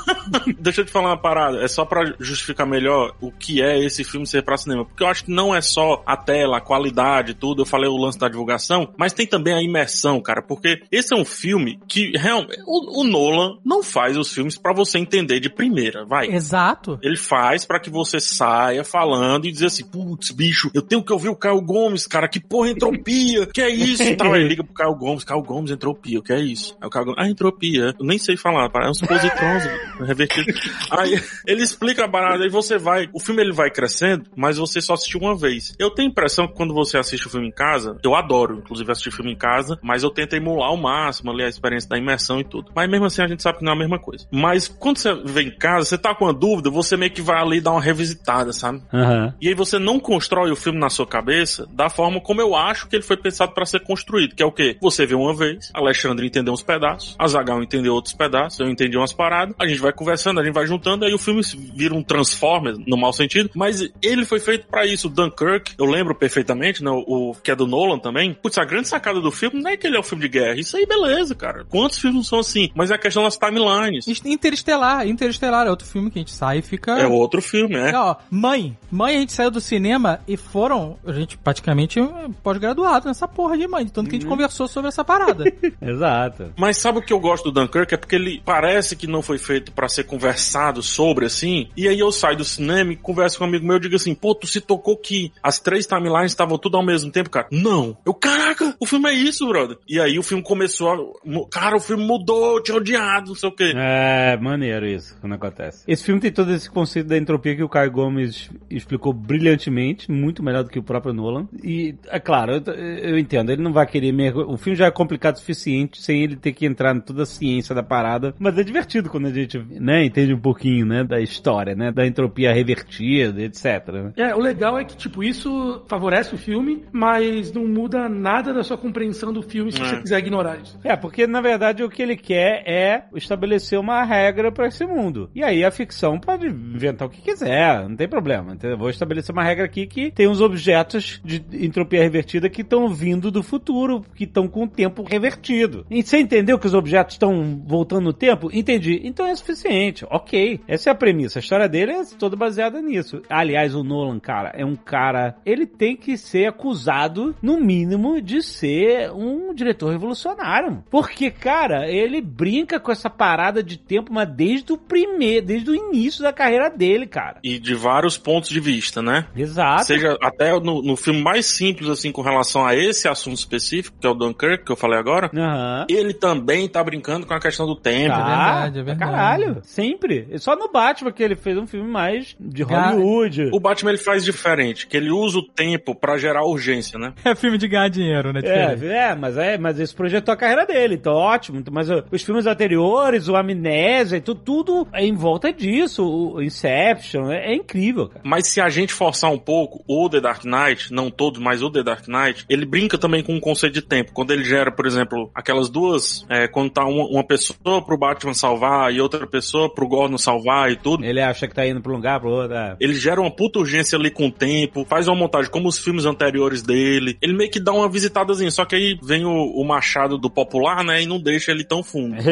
deixa eu te falar uma parada. É só pra justificar melhor o que é esse filme ser pra cinema. Porque eu acho que não é só a tela, a qualidade, tudo. Eu falei o lance da divulgação, mas tem também a imersão, cara. Porque esse é um filme que, realmente, o, o Nolan não faz os filmes pra você entender de primeira, vai. Exato. Ele faz pra que você saia falando e dizer assim, putz, bicho, eu tenho que ouvir o Caio Gomes, cara, que porra entropia, que é isso? E tal. Aí liga pro Caio Gomes, Caio Gomes, entropia, o que é isso? Aí o Caio Gomes, ah, entropia, eu nem sei falar, é uns positrons revertidos. Aí ele explica a parada e você vai, o filme ele vai crescendo, mas você só assistiu uma vez. Eu tenho a impressão que quando você assiste o filme em casa, eu adoro, inclusive, assistir filme em casa, mas eu tento emular ao máximo ali a experiência da imersão e tudo. Mas mesmo assim a gente sabe que não é a mesma coisa. Mas quando você vem em casa, você tá com uma dúvida, você meio que vai ali dar uma revisitada, sabe? Aham. E aí você não constrói o filme na sua cabeça da forma como eu acho que ele foi pensado pra ser construído, que é o quê? Você vê uma vez, Alexandre entendeu uns pedaços, Azagal entendeu outros pedaços, eu entendi umas paradas, a gente vai conversando, a gente vai juntando, aí o filme vira um Transformers, no mau sentido, mas ele foi feito pra isso. O Dunkirk, eu lembro perfeitamente, né, o, o que é do Nolan também. Putz, a grande sacada do filme não é que ele é um filme de guerra, isso aí beleza, cara. Quantos filmes não são assim? Mas é a questão das timelines. Interestelar, Interestelar é outro filme que a gente sai e fica. É outro filme, é. É, ó, mãe. Mãe, a gente saiu do cinema e foram, a gente praticamente é, pós-graduado nessa porra de mãe, de tanto que a gente conversou sobre essa parada. Exato. Mas sabe o que eu gosto do Dunkirk? É porque ele parece que não foi feito pra ser conversado sobre, assim. E aí eu saio do cinema e converso com um amigo meu e digo assim, pô, tu se tocou que as três timelines estavam tudo ao mesmo tempo, cara? Não. Eu, caraca, o filme é isso, brother. E aí o filme começou a... Cara, o filme mudou, eu tinha odiado, não sei o quê. É maneiro isso quando acontece. Esse filme tem todo esse conceito da entropia que o Caio Gomes explicou brilhantemente, muito melhor do que o próprio Nolan. E, é claro, eu, eu entendo, ele não vai querer mergulhar. O filme já é complicado o suficiente sem ele ter que entrar em toda a ciência da parada. Mas é divertido quando a gente, né, entende um pouquinho, né, da história, né, da entropia revertida, etc. né? É, o legal é que, tipo, isso favorece o filme, mas não muda nada da sua compreensão do filme se É. você quiser ignorar isso. É, porque na verdade o que ele quer é estabelecer uma regra pra esse mundo. E aí a ficção pode inventar o que quiser, não tem problema. Entendeu? Vou estabelecer uma regra aqui que tem uns objetos de entropia revertida que estão vindo do futuro, que estão com o tempo revertido. E você entendeu que os objetos estão voltando no tempo? Entendi. Então é suficiente. Ok. Essa é a premissa. A história dele é toda baseada nisso. Aliás, o Nolan, cara, é um cara. Ele tem que ser acusado, no mínimo, de ser um diretor revolucionário. Porque, cara, ele brinca com essa parada de tempo, mas desde o primeiro, desde o início da carreira dele, cara. E de vários pontos de vista, né? Exato. Seja até no, no filme mais simples, assim, com relação a esse assunto específico, que é o Dunkirk, que eu falei agora, Aham. ele também tá brincando com a questão do tempo. Tá, verdade, é pra verdade. Caralho, sempre. Só no Batman que ele fez um filme mais de Hollywood. O Batman ele faz diferente, que ele usa o tempo pra gerar urgência, né? É filme de ganhar dinheiro, né? Diferente. É, é, mas é, mas isso projetou a carreira dele, então ótimo. Mas os filmes anteriores, o Amnésia, e tudo, tudo é em volta disso, o Inception, é, é incrível, cara. Mas se a gente forçar um pouco, o The Dark Knight, não todos, mas o The Dark Knight, ele brinca também com o conceito de tempo. Quando ele gera, por exemplo, aquelas duas, é, quando tá uma, uma pessoa pro Batman salvar e outra pessoa pro Gordon salvar e tudo, Ele acha que tá indo pra um lugar, pro outro. é. Ele gera uma puta urgência ali com o tempo, faz uma montagem como os filmes anteriores dele. Ele meio que dá uma visitadazinha, só que aí vem o, o machado do popular, né, e não deixa ele tão fundo.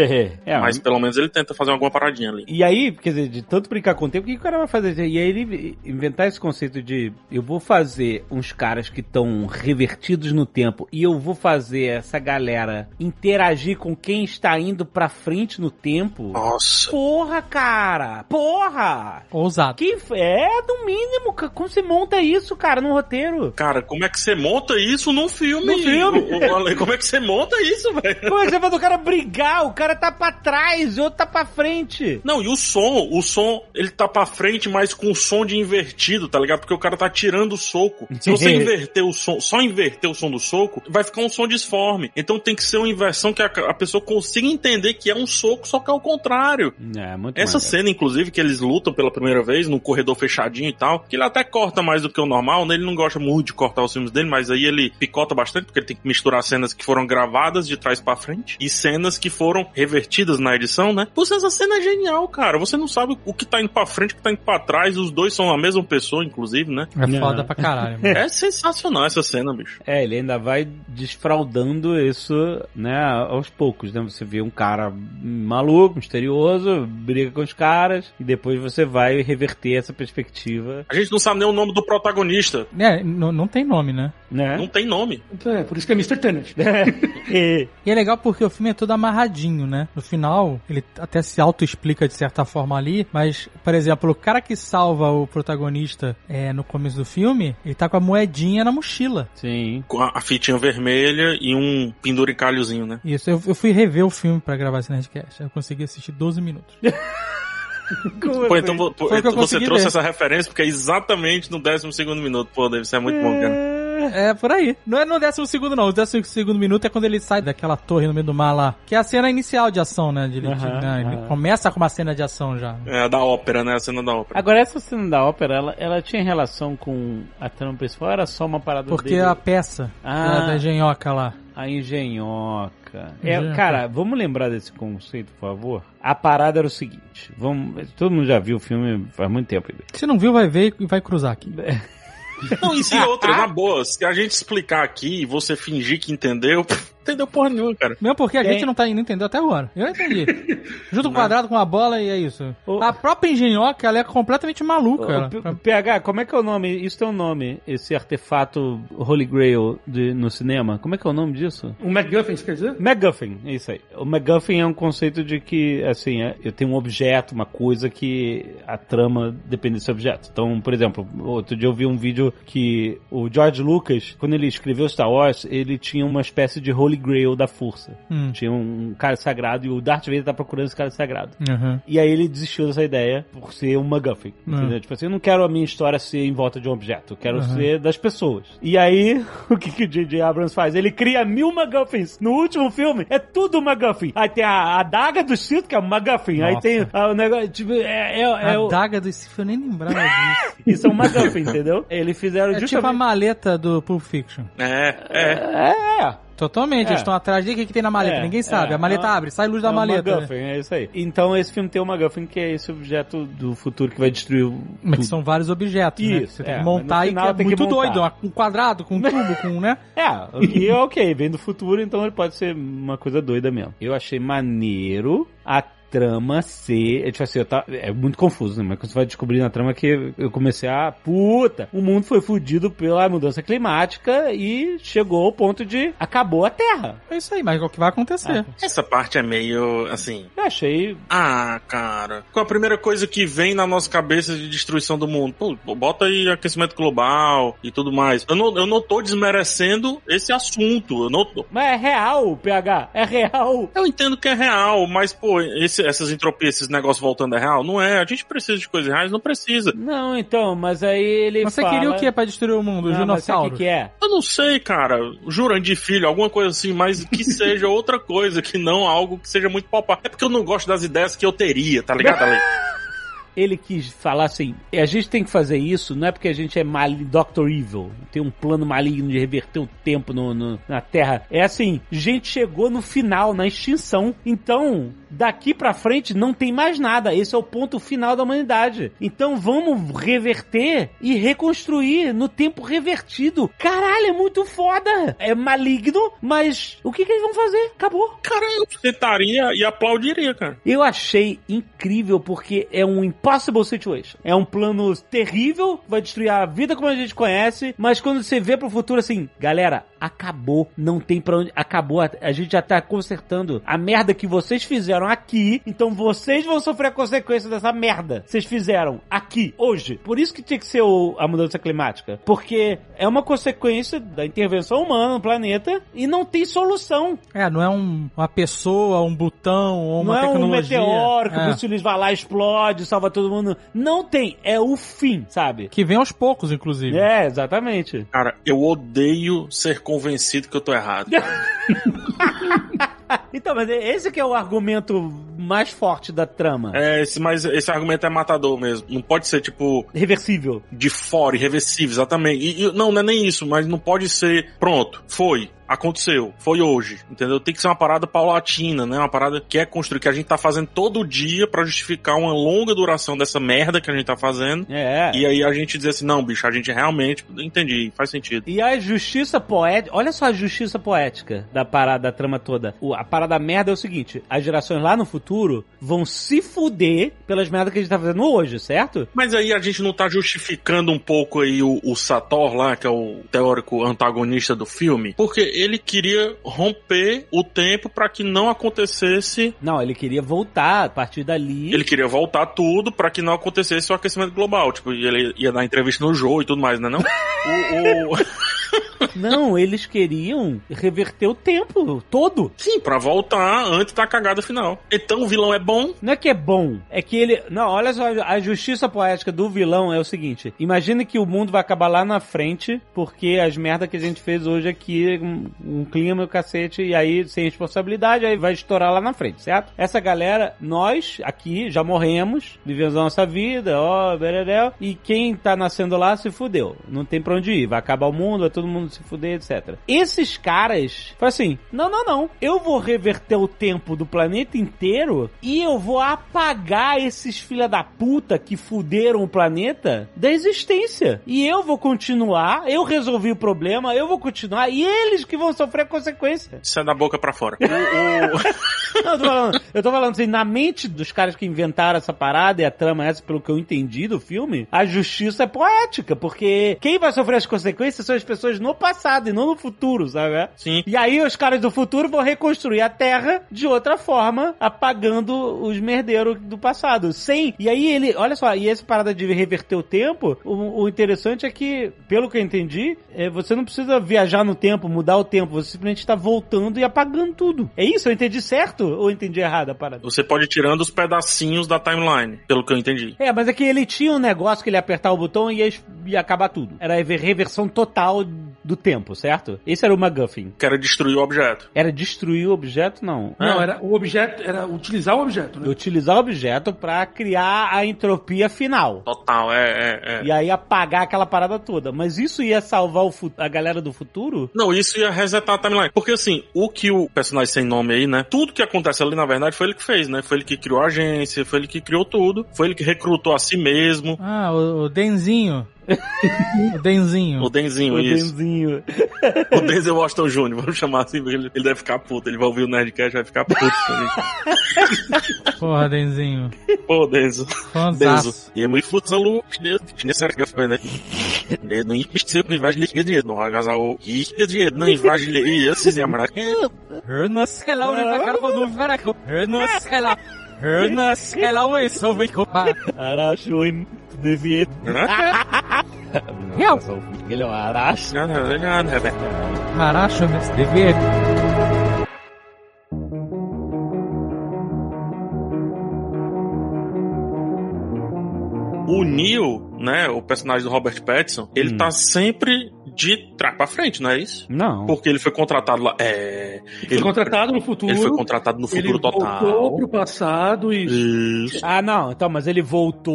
É, Mas pelo menos ele tenta fazer alguma paradinha ali. E aí, quer dizer, de tanto brincar com o tempo, o que o cara vai fazer? E aí ele inventar esse conceito de eu vou fazer uns caras que estão revertidos no tempo e eu vou fazer essa galera interagir com quem está indo pra frente no tempo. Nossa. Porra, cara! Porra! Ousado. Que f- é, no mínimo, como você monta isso, cara, num roteiro? Cara, como é que você monta isso num filme? Num filme? O- o- Ale, como é que você monta isso, velho? Como é que você faz o cara brigar? O cara tá pra trás e o outro tá pra frente. Não, e o som, o som, ele tá pra frente, mas com o som de invertido, tá ligado? Porque o cara tá tirando o soco. Se você inverter o som, só inverter o som do soco, vai ficar um som disforme. Então tem que ser uma inversão que a, a pessoa consiga entender que é um soco, só que é o contrário. É, muito Essa maneiro. cena, inclusive, que eles lutam pela primeira vez, num corredor fechadinho e tal, que ele até corta mais do que o normal, né? Ele não gosta muito de cortar os filmes dele, mas aí ele picota bastante, porque ele tem que misturar cenas que foram gravadas de trás pra frente e cenas que foram revertidas na edição, né? Pô, essa cena é genial, cara. Você não sabe o que tá indo pra frente, o que tá indo pra trás, os dois são a mesma pessoa, inclusive, né? É Não. foda pra caralho. mano. É sensacional essa cena, bicho. É, ele ainda vai desfraudando isso, né, aos poucos, né? Você vê um cara maluco, misterioso, briga com os caras, e depois você vai reverter essa perspectiva, A gente não sabe nem o nome do protagonista. É, não tem nome, né? né? Não tem nome. Então é, por isso que é Mr. Tenet. E- E é legal porque o filme é todo amarradinho, né? No final, ele até se auto-explica de certa forma ali, mas, por exemplo, o cara que salva o protagonista é, no começo do filme, ele tá com a moedinha na mochila. Sim. Com a, a fitinha vermelha e um penduricalhozinho, né? Isso, eu, eu fui rever o filme pra gravar esse Nerdcast. Eu consegui assistir 12 minutos. Pô, então vo- pô, Foi o que eu você trouxe ver. essa referência porque é exatamente no 12 segundo minuto. Pô, deve ser muito bom, cara. É, por aí. Não é no décimo segundo, não. O décimo segundo minuto é quando ele sai daquela torre no meio do mar lá. Que é a cena inicial de ação, né? De, de- Aham, né, Ele começa com uma cena de ação já. É a da ópera, né? A cena da ópera. Agora, essa cena da ópera, ela, ela tinha relação com a trama principal ou era só uma parada Porque dele? a peça Ah. da, da engenhoca lá. A engenhoca. É, cara, vamos lembrar desse conceito, por favor? A parada era o seguinte, vamos, todo mundo já viu o filme faz muito tempo. Se não viu, vai ver e vai cruzar aqui. Não, e se outra, na boa, se a gente explicar aqui e você fingir que entendeu, entendeu porra nenhuma, cara. Mesmo porque a gente não, tá, não entendeu até agora. Eu entendi. Junta um Né? quadrado com uma bola e é isso. O- A própria engenhoca, ela é completamente maluca. Ela. PH, como é que é o nome? Isso tem um nome, esse artefato Holy Grail de- no cinema. Como é que é o nome disso? Um MacGuffin, você quer dizer? MacGuffin, é isso aí. O MacGuffin é um conceito de que, assim, é- eu tenho um objeto, uma coisa que a trama depende desse objeto. Então, por exemplo, outro dia eu vi um vídeo que o George Lucas, quando ele escreveu Star Wars, ele tinha uma espécie de Holy Holy Grail da força. Hum. Tinha um cara sagrado e o Darth Vader tá procurando esse cara sagrado. Uhum. E aí ele desistiu dessa ideia por ser um MacGuffin. Entendeu? Tipo assim, eu não quero a minha história ser em volta de um objeto, eu quero ser das pessoas. E aí, o que, que o J.J. Abrams faz? Ele cria mil MacGuffins. No último filme, é tudo MacGuffin. Aí tem a adaga do Sith, que é um MacGuffin. Aí Nossa. tem ah, o negócio, tipo, é, é, é a o- daga do Sif, eu nem lembrava disso. Isso é um MacGuffin, entendeu? Eles fizeram É tipo a justamente... maleta do Pulp Fiction. É, é. É, é. Totalmente, É. eles estão atrás dele, o que, que tem na maleta? É, Ninguém sabe. é. a maleta É uma- abre, sai luz da é maleta. né? MacGuffin, é isso aí. Então esse filme tem o MacGuffin, que é esse objeto do futuro que vai destruir o... Mas que são vários objetos, né? Isso, Você tem é, que mas montar e que é muito doido. Um quadrado, com um tubo, com, né? É, que é ok, vem do futuro, então ele pode ser uma coisa doida mesmo. Eu achei maneiro a trama ser. É, tipo assim, eu tá, é muito confuso, né? Mas quando você vai descobrir na trama que eu comecei a. Puta! O mundo foi fudido pela mudança climática e chegou ao ponto de. Acabou a Terra. É isso aí, mas é o que vai acontecer. Essa parte é meio assim. Eu achei. Ah, cara. Qual a primeira coisa que vem na nossa cabeça de destruição do mundo? Pô, bota aí aquecimento global e tudo mais. Eu não, eu não tô desmerecendo esse assunto. Eu não tô. Mas é real, PH. É real. Eu entendo que é real, mas, pô, esse- essas entropias, esses negócios voltando é real? Não é. A gente precisa de coisas reais? Não precisa. Não, então, mas aí ele. Mas você fala... queria o que pra destruir o mundo? Não, mas sabe o que, que é? Eu não sei, cara. Jurandir Filho, alguma coisa assim, mas que seja outra coisa, que não algo que seja muito palpável. É porque eu não gosto das ideias que eu teria, tá ligado, Ale? ele quis falar assim: a gente tem que fazer isso, não é porque a gente é mal, Dr. Evil, tem um plano maligno de reverter o tempo no, no- na Terra. É assim: a gente chegou no final, na extinção. Então, daqui pra frente não tem mais nada. Esse é o ponto final da humanidade. Então vamos reverter e reconstruir no tempo revertido. Caralho, é muito foda. É maligno, mas o que, que eles vão fazer? Acabou. Cara, eu tentaria e aplaudiria, cara. Eu achei incrível porque é um impossible situation. É um plano terrível, vai destruir a vida como a gente conhece, mas quando você vê pro futuro assim, galera, acabou, não tem pra onde, acabou, a, a gente já tá consertando a merda que vocês fizeram aqui, então vocês vão sofrer a consequência dessa merda. Vocês fizeram aqui, hoje. Por isso que tinha que ser o- a mudança climática, porque é uma consequência da intervenção humana no planeta e não tem solução. É, não é um- uma pessoa, um botão ou uma não é um tecnologia. meteoro que o É. Bruce Willis vai lá, explode, salva todo mundo. Não tem. É o fim, sabe? Que vem aos poucos, inclusive. É, exatamente. Cara, eu odeio ser convencido que eu tô errado. então, mas esse que é o argumento mais forte da trama. É, esse, mas esse argumento é matador mesmo. Não pode ser, tipo, Reversível. de fora, irreversível, exatamente. E, e- não, não é nem isso, mas não pode ser, pronto, foi. Aconteceu, foi hoje, entendeu? Tem que ser uma parada paulatina, né? Uma parada que é construir, que a gente tá fazendo todo dia pra justificar uma longa duração dessa merda que a gente tá fazendo. É. E aí a gente dizer assim, não, bicho, a gente realmente, entendi, faz sentido. E a justiça poética. Olha só a justiça poética da parada, da trama toda. O- a parada merda é o seguinte: as gerações lá no futuro vão se fuder pelas merdas que a gente tá fazendo hoje, certo? Mas aí a gente não tá justificando um pouco aí o, o Sator lá, que é o teórico antagonista do filme, porque ele queria romper o tempo pra que não acontecesse Não, ele queria voltar a partir dali. Ele queria voltar tudo pra que não acontecesse o aquecimento global. Tipo, ele ia dar entrevista no Joe e tudo mais, né? Não? o, o- Não, eles queriam reverter o tempo todo. Sim, pra voltar antes da cagada final. Então o vilão é bom. Não é que é bom, é que ele. Não, olha só, a justiça poética do vilão é o seguinte: imagine que o mundo vai acabar lá na frente, porque as merdas que a gente fez hoje aqui, um, clima o cacete, e aí sem responsabilidade, aí vai estourar lá na frente, certo? Essa galera, nós aqui já morremos, vivemos a nossa vida, ó, bererel, e quem tá nascendo lá se fudeu. Não tem pra onde ir, vai acabar o mundo, vai todo mundo se fuder, etc. Esses caras, falam assim: não, não, não, eu vou reverter o tempo do planeta inteiro e eu vou apagar esses filha da puta que fuderam o planeta da existência. E eu vou continuar, eu resolvi o problema, eu vou continuar, e eles que vão sofrer a consequência. É da boca pra fora. O- o- Não, eu tô falando, eu tô falando assim, na mente dos caras que inventaram essa parada e a trama é essa, pelo que eu entendi do filme, a justiça é poética, porque quem vai sofrer as consequências são as pessoas no passado e não no futuro, sabe? Sim. E aí os caras do futuro vão reconstruir a Terra de outra forma, apagando os merdeiros do passado. Sem. E aí ele, olha só, e essa parada de reverter o tempo, o, o interessante é que, pelo que eu entendi, é, você não precisa viajar no tempo, mudar o tempo, você simplesmente está voltando e apagando tudo. É isso? Eu entendi certo ou eu entendi errado a parada? Você pode ir tirando os pedacinhos da timeline, pelo que eu entendi. É, mas é que ele tinha um negócio que ele ia apertar o botão e ia, ia acabar tudo. Era a reversão total do tempo, certo? Esse era o MacGuffin. Que era destruir o objeto. Era destruir o objeto? Não. Não, era o objeto, era utilizar o objeto, né? Utilizar o objeto pra criar a entropia final. Total, é, é, é. E aí apagar aquela parada toda. Mas isso ia salvar o a galera do futuro? Não, isso ia resetar a timeline. Porque assim, o que o personagem sem nome aí, né? Tudo que acontece ali, na verdade, foi ele que fez, né? Foi ele que criou a agência, foi ele que criou tudo, foi ele que recrutou a si mesmo. Ah, o, o Denzinho. O Denzinho. O Denzinho, O isso. Denzinho. O Denzel Washington Jr., vamos chamar assim, porque ele, ele deve ficar puto. Ele vai ouvir o Nerdcast e vai ficar puto com ele. Porra, Denzinho. Pô, Denzel. Fãzaço. Denzel. E é muito futebol nessa época, né? Ele não investiu em vários dinheiro, não agasou. E dinheiro, não invade e esses é maraca. Hernas hello, Caraca, Hernas hello. Hernas hello, isso vem com Arachuim. Devia. Eu. Ele é um aracho. Caraca, mas devia. O Neil, né, o personagem do Robert Pattinson, ele Hum. tá sempre de trás pra frente, não é isso? Não. Porque ele foi contratado lá. É. Foi contratado no futuro. Ele foi contratado no futuro ele voltou total. pro passado e Isso. Ah, não. Então, mas ele voltou.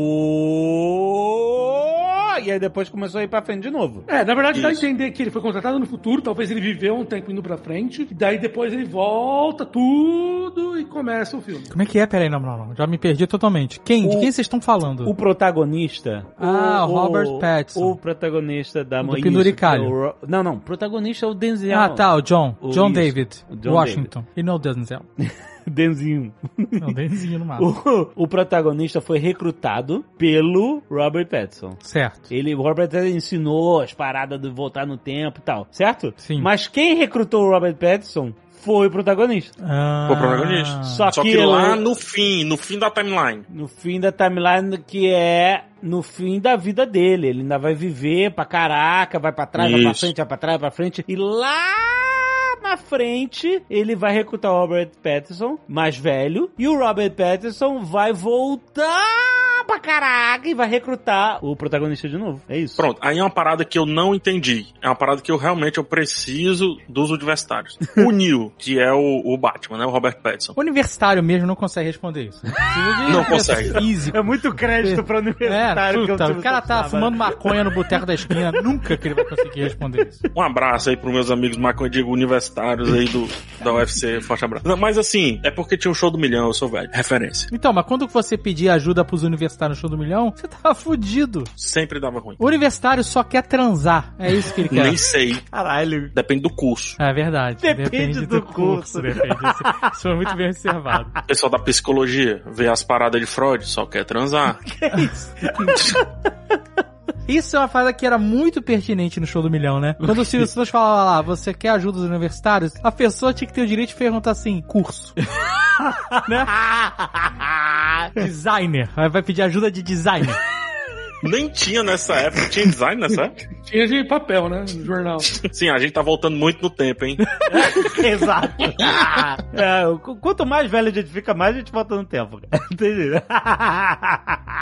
E aí depois começou a ir pra frente de novo. É, na verdade dá a entender que ele foi contratado no futuro, talvez ele viveu um tempo indo pra frente, e daí depois ele volta tudo e começa o filme. Como é que é? Peraí, não, não, não. Já me perdi totalmente. Quem? De O- quem vocês estão falando? O protagonista. Ah, o Robert Pattinson. O protagonista da Do mãe. Penduricalho. isso, que é o Ro- Não, não. O protagonista é o Denzel. Ah, tá, o John. O- John isso. David. O John Washington. E não o Denzel. Denzinho. Não, Denzinho no mapa. O, o protagonista foi recrutado pelo Robert Pattinson. Certo. Ele, o Robert Pattinson ensinou as paradas de voltar no tempo e tal, certo? Sim. Mas quem recrutou o Robert Pattinson foi o protagonista. Ah, Foi o protagonista. Só Só que que lá no fim, no fim da timeline. No fim da timeline, que é no fim da vida dele. Ele ainda vai viver pra caraca, vai pra trás, vai pra Isso. frente, vai pra trás, vai pra frente. E lá na frente, ele vai recrutar o Robert Pattinson, mais velho. E o Robert Pattinson vai voltar pra caraca e vai recrutar o protagonista de novo. É isso. Pronto, aí é uma parada que eu não entendi. É uma parada que eu realmente eu preciso dos universitários. o Neil, que é o, o Batman, né? O Robert Pattinson. O universitário mesmo não consegue responder isso. Não consegue. Físico. É muito crédito pra É, universitário eu puta, o cara tá saber. fumando maconha no boteco da esquina, nunca que ele vai conseguir responder isso. Um abraço aí pros meus amigos maconha digo universitários aí do, da UFC. Forte abraço. Não, Mas assim, é porque tinha um show do milhão, eu sou velho. Referência. Então, mas quando você pedir ajuda pros universitários no show do milhão, você tava fudido. Sempre dava ruim. O universitário só quer transar. É isso que ele quer. Nem sei. Caralho. Depende do curso. É verdade. Depende do curso. Depende. Isso- foi muito bem observado. O pessoal da psicologia vê as paradas de Freud, só quer transar. Isso é uma frase que era muito pertinente no show do milhão, né? Quando o Silvio Santos falava lá, você quer ajuda dos universitários? A pessoa tinha que ter o direito de perguntar assim, curso. né? Designer. Vai pedir ajuda de designer. Nem tinha nessa época. Tinha design nessa época? Tinha de papel, né? No jornal. Sim, a gente tá voltando muito no tempo, hein? Exato. É, qu- quanto mais velho a gente fica, mais a gente volta no tempo. Entendi.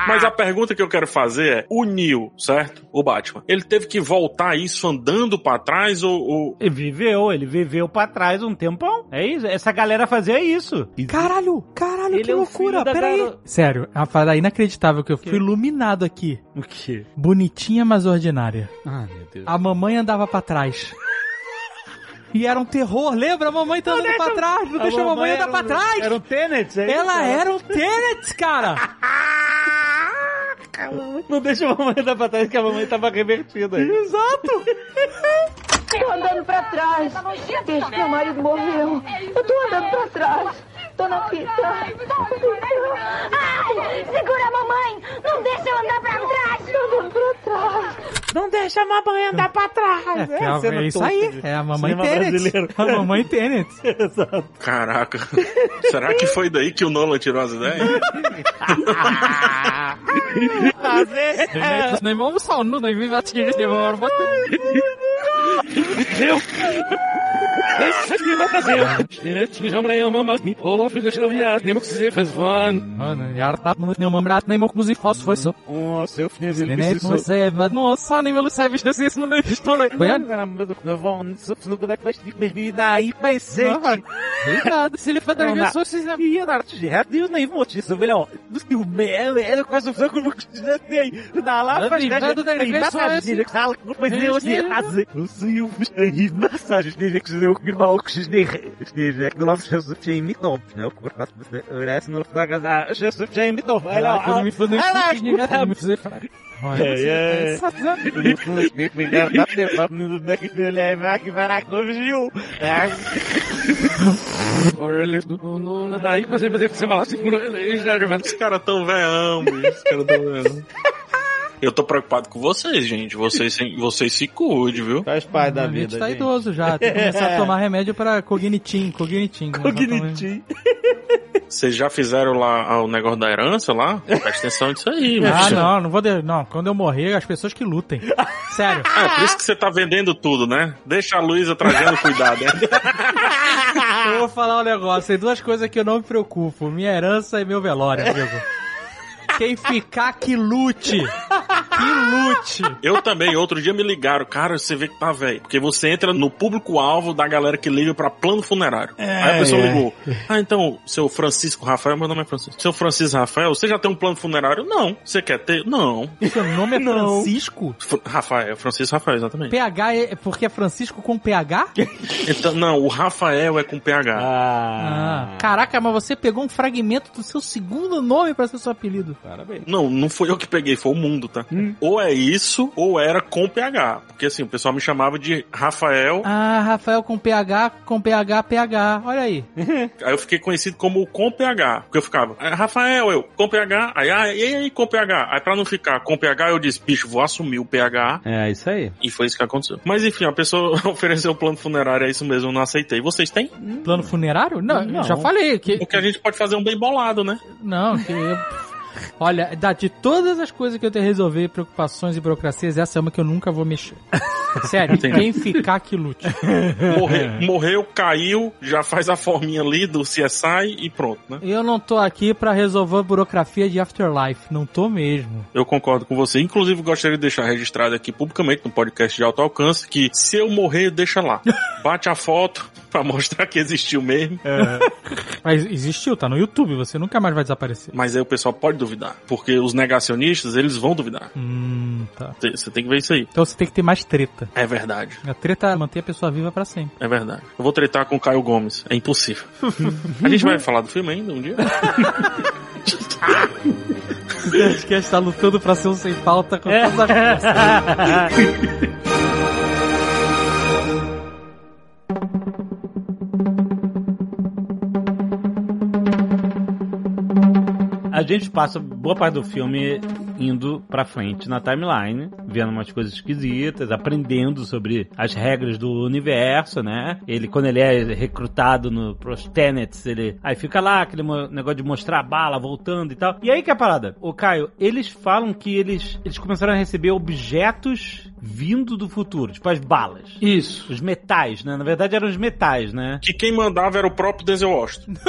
Mas a pergunta que eu quero fazer é: o Neil, certo? O Batman, ele teve que voltar isso andando pra trás ou. ou- Ele viveu, ele viveu pra trás um tempão. É isso, essa galera fazia isso. Caralho, caralho, Ele que é loucura. Peraí. garo- Sério, é uma parada inacreditável que eu fui iluminado aqui. O quê? Bonitinha, mas ordinária. Ah, meu Deus. A mamãe andava pra trás. E era um terror, lembra? A mamãe tá andando pra trás, não deixa a mamãe andar pra trás. Era um Tenet, é Ela isso? era um Tenet, cara. Não deixa a mamãe andar pra trás, que a mamãe tava revertida. aí. Exato. Tô andando pra trás. Desde que meu marido morreu. Eu tô andando pra trás. Tô na fita. Ai, segura a mamãe! Não deixa eu andar pra trás! Andando pra trás. Não deixa a mamãe andar pra trás. É, é, a cena é isso aí. É a mamãe Tenet. A mamãe Tenet. Exato. Caraca. Será que foi daí que o Nolan tirou as ideias? Fazer... É. Nem vamos só, não nem vive atirar de morte. Mano, jag har med nem mamrat nem mok muzik fast foi så. Nossa, eu fiz Nem nem você, mas nossa, nem meu serviço desse isso não é Aí pensei obrigado, se ele foi da Não, pessoa, vocês que ia dar direto e eu nem vou te saber, ó. Do filme, é quase o franco no que na lá, faz Obrigado, que David, massagem só dele, que fala, mas eu sei, fazer. Eu sei, eu fiz massagem dele, que eu que mal que se dele, que que não fez o time top, né? O corpo, parece no da casa, Jesus time top, vai lá. eu não me fui nem me fazer É, é. Daí você vai você falar assim, Os caras tão veão, bicho. Os caras tão veão. Eu tô preocupado com vocês, gente. Vocês, se- vocês se cuidem, viu? Faz parte da A gente vida, tá gente. idoso já, tem que começar a tomar remédio pra cognitim, cognitim. Cognitim. Vocês já fizeram lá o negócio da herança lá? Presta atenção nisso aí, meu Ah, filho. não, não vou. De... Não, quando eu morrer, as pessoas que lutem. Sério. É, por isso que você tá vendendo tudo, né? Deixa a Luísa trazendo cuidado, né? Eu vou falar um negócio. Tem duas coisas que eu não me preocupo: minha herança e meu velório, amigo. Quem ficar, que lute. Que Eu também, outro dia me ligaram, cara, você vê que tá velho. Porque você entra no público-alvo da galera que liga pra plano funerário. Aí a pessoa é. ligou. Ah, então, seu Francisco Rafael, meu nome é Francisco. Seu Francisco Rafael, você já tem um plano funerário? Não. Você quer ter? Não. Seu nome é. Francisco? Fr- Rafael, Francisco Rafael, exatamente. PH é porque é Francisco com PH? Então, não, o Rafael é com PH. Ah. Ah, Caraca, mas você pegou um fragmento do seu segundo nome pra ser seu apelido. parabéns. Não, não foi eu que peguei, foi o mundo, tá? Ou é isso, ou era com PH. Porque assim, o pessoal me chamava de Rafael, Ah, Rafael com PH, com PH, PH. Olha aí. aí eu fiquei conhecido como o com PH. Porque eu ficava, "É, Rafael, eu, com PH, aí, ah, e aí, com PH? Aí pra não ficar com PH, eu disse, bicho, vou assumir o PH. É, isso aí. E foi isso que aconteceu. Mas enfim, a pessoa ofereceu o plano funerário, é isso mesmo, eu não aceitei. Vocês têm? Plano funerário? Não, Não. já falei que. Porque a gente pode fazer um bem bolado, né? Não, que eu... Olha, da- de todas as coisas que eu tenho que resolver, preocupações e burocracias, essa é uma que eu nunca vou mexer. Sério, quem ficar que lute. Morreu, morreu, caiu, já faz a forminha ali do CSI e pronto, né? Eu não tô aqui pra resolver a burocracia de Afterlife. Não tô mesmo. Eu concordo com você. Inclusive, gostaria de deixar registrado aqui publicamente no podcast de alto alcance que se eu morrer, deixa lá. Bate a foto pra mostrar que existiu mesmo. Mas existiu, tá no YouTube, você nunca mais vai desaparecer. Mas aí o pessoal pode duvidar. Porque os negacionistas, eles vão duvidar. Hum, tá. Você tem que ver isso aí. Então você tem que ter mais treta. É verdade. A treta mantém a pessoa viva pra sempre. É verdade. Eu vou tretar com o Caio Gomes. É impossível. a gente vai falar do filme ainda um dia? Acho que a gente tá lutando pra ser um sem pauta com todas as forças. A gente passa boa parte do filme indo pra frente na timeline, vendo umas coisas esquisitas, aprendendo sobre as regras do universo, né? Ele, quando ele é recrutado no, pros Tenets, ele aí fica lá, aquele negócio de mostrar a bala voltando e tal. E aí que é a parada? O Caio, eles falam que eles, eles começaram a receber objetos vindo do futuro, tipo as balas. Isso. Os metais, né? Na verdade eram os metais, né? Que quem mandava era o próprio Denzel Washington.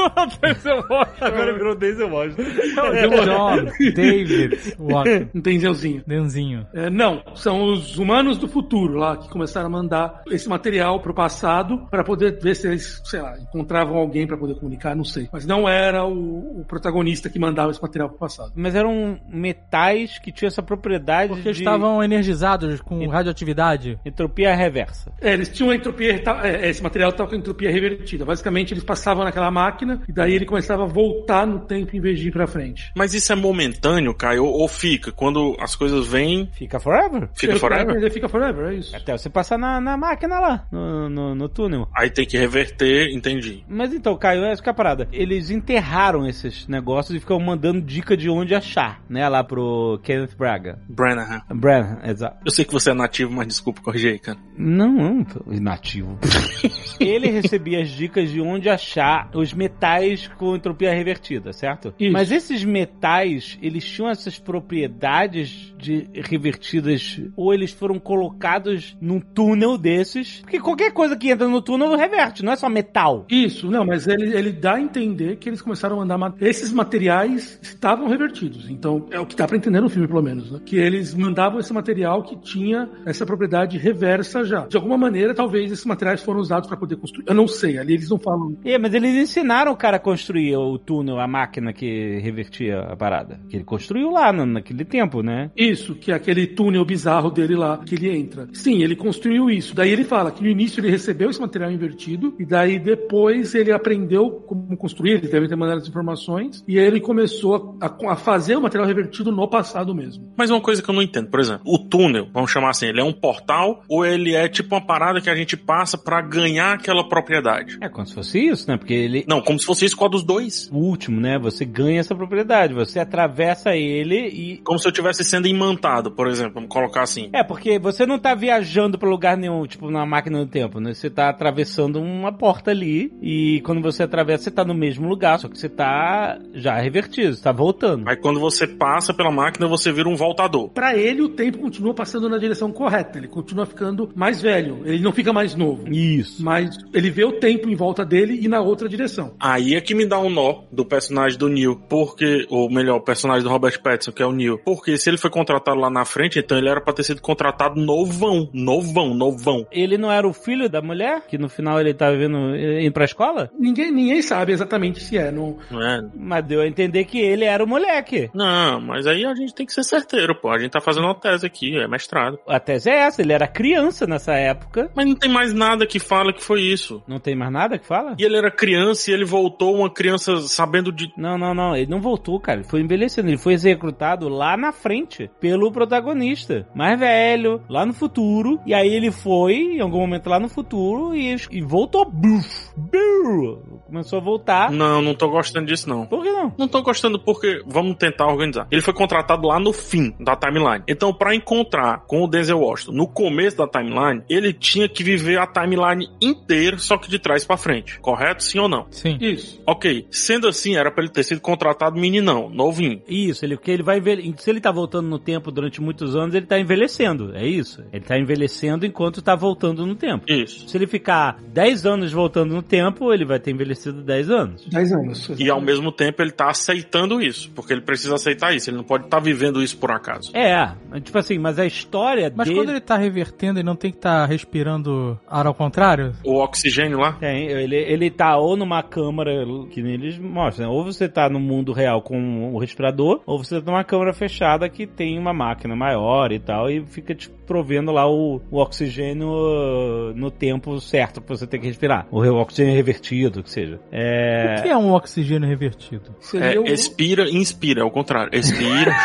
Agora virou Denzel Washington. John, David, Walker, Um Denzelzinho. Denzinho. É, não, são os humanos do futuro lá que começaram a mandar esse material pro passado para poder ver se eles, sei lá, encontravam alguém para poder comunicar, não sei. Mas não era o, o protagonista que mandava esse material pro passado. Mas eram metais que tinham essa propriedade Porque de estavam energizados com radioatividade. entropia reversa. É, eles tinham entropia, tá, é, esse material estava com a entropia revertida. Basicamente, eles passavam naquela máquina e daí ele começava a voltar no tempo em vez de ir pra frente. Mas isso é momentâneo, Caio? Ou, ou fica? Quando as coisas vêm, Fica forever. fica forever? Ele fica forever, é isso. Até você passar na, na máquina lá, no, no, no túnel. Aí tem que reverter, entendi. Mas então, Caio, essa que é a parada. Eles enterraram esses negócios e ficam mandando dica de onde achar, né? Lá pro Kenneth Braga. Branagh. Branham, exato. Eu sei que você é nativo, mas desculpa, corrigir aí, cara. Não, não, pô, inativo. ele recebia as dicas de onde achar os metais com entropia revertida, certo? Isso. Mas esses metais, eles tinham essas propriedades propriedades de revertidas, ou eles foram colocados num túnel desses, porque qualquer coisa que entra no túnel reverte, não é só metal. Isso, não, mas ele, ele dá a entender que eles começaram a mandar. ma- Esses materiais estavam revertidos. Então, é o que dá pra entender no filme, pelo menos, né? Que eles mandavam esse material que tinha essa propriedade reversa já. De alguma maneira, talvez esses materiais foram usados pra poder construir. Eu não sei, ali eles não falam. É, mas eles ensinaram o cara a construir o túnel, a máquina que revertia a parada. Que ele construiu lá no- naquele tempo, né? Isso, que é aquele túnel bizarro dele lá, que ele entra. Sim, ele construiu isso. Daí ele fala que no início ele recebeu esse material invertido, e daí depois ele aprendeu como construir, ele deve ter mandado as informações, e aí ele começou a, a fazer o material revertido no passado mesmo. Mas uma coisa que eu não entendo, por exemplo, o túnel, vamos chamar assim, ele é um portal ou ele é tipo uma parada que a gente passa pra ganhar aquela propriedade? É como se fosse isso, né? Porque ele. Não, como se fosse isso com a dos dois. O último, né? Você ganha essa propriedade. Você atravessa ele e. Como se eu estivesse sendo imantado, por exemplo, vamos colocar assim. É, porque você não tá viajando pra lugar nenhum, tipo, na máquina do tempo, né? Você tá atravessando uma porta ali e quando você atravessa, você tá no mesmo lugar, só que você tá já revertido, você tá voltando. Aí quando você passa pela máquina, você vira um voltador. Pra ele, o tempo continua passando na direção correta, ele continua ficando mais velho, ele não fica mais novo. Isso. Mas ele vê o tempo em volta dele e na outra direção. Aí é que me dá um nó do personagem do Neil, porque, ou melhor, o personagem do Robert Pattinson, que é o Neil. Porque se ele foi contratado lá na frente, então ele era pra ter sido contratado novão, novão, novão. Ele não era o filho da mulher? Que no final ele tava vendo, indo pra escola? Ninguém, ninguém sabe exatamente se é. Não... Não é? Mas deu a entender que ele era o moleque. Não, mas aí a gente tem que ser certeiro, pô. A gente tá fazendo uma tese aqui, é mestrado. A tese é essa, ele era criança nessa época. Mas não tem mais nada que fala que foi isso. Não tem mais nada que fala? E ele era criança e ele voltou uma criança sabendo de. Não, não, não. Ele não voltou, cara. Ele foi envelhecendo. Ele foi recrutado lá na frente pelo protagonista. Mais velho, lá no futuro. E aí ele foi, em algum momento lá no futuro, e, e voltou. Buf, buf, começou a voltar. Não, não tô gostando disso, não. Por que não? Não tô gostando porque vamos tentar organizar. Ele foi contratado lá no fim da timeline. Então, pra encontrar com o Denzel Washington no começo da timeline, ele tinha que viver a timeline inteira, só que de trás pra frente. Correto? Sim ou não? Sim. Isso. Ok. Sendo assim, era pra ele ter sido contratado meninão, novinho. Isso, ele, porque ele vai envelhe... Se ele tá voltando no tempo durante muitos anos, ele tá envelhecendo. É isso. Ele tá envelhecendo enquanto tá voltando no tempo. Isso. Se ele ficar 10 anos voltando no tempo, ele vai ter envelhecido 10 anos. 10 anos. E ao mesmo tempo ele tá aceitando isso, porque ele precisa aceitar isso. Ele não pode estar vivendo isso por acaso. É, tipo assim, mas a história Mas dele... quando ele tá revertendo, ele não tem que estar respirando ar ao contrário? O oxigênio lá. Tem, ele, ele tá ou numa câmara, que nem eles mostram, né? ou você tá no mundo real com o respirador, ou você tá numa câmara fechada que tem uma máquina maior e tal, e fica te provendo lá o, o oxigênio uh, no tempo certo que você tem que respirar. O oxigênio revertido, que seja. É... O que é um oxigênio revertido? Seria É, o- expira e inspira, é o contrário. Expira.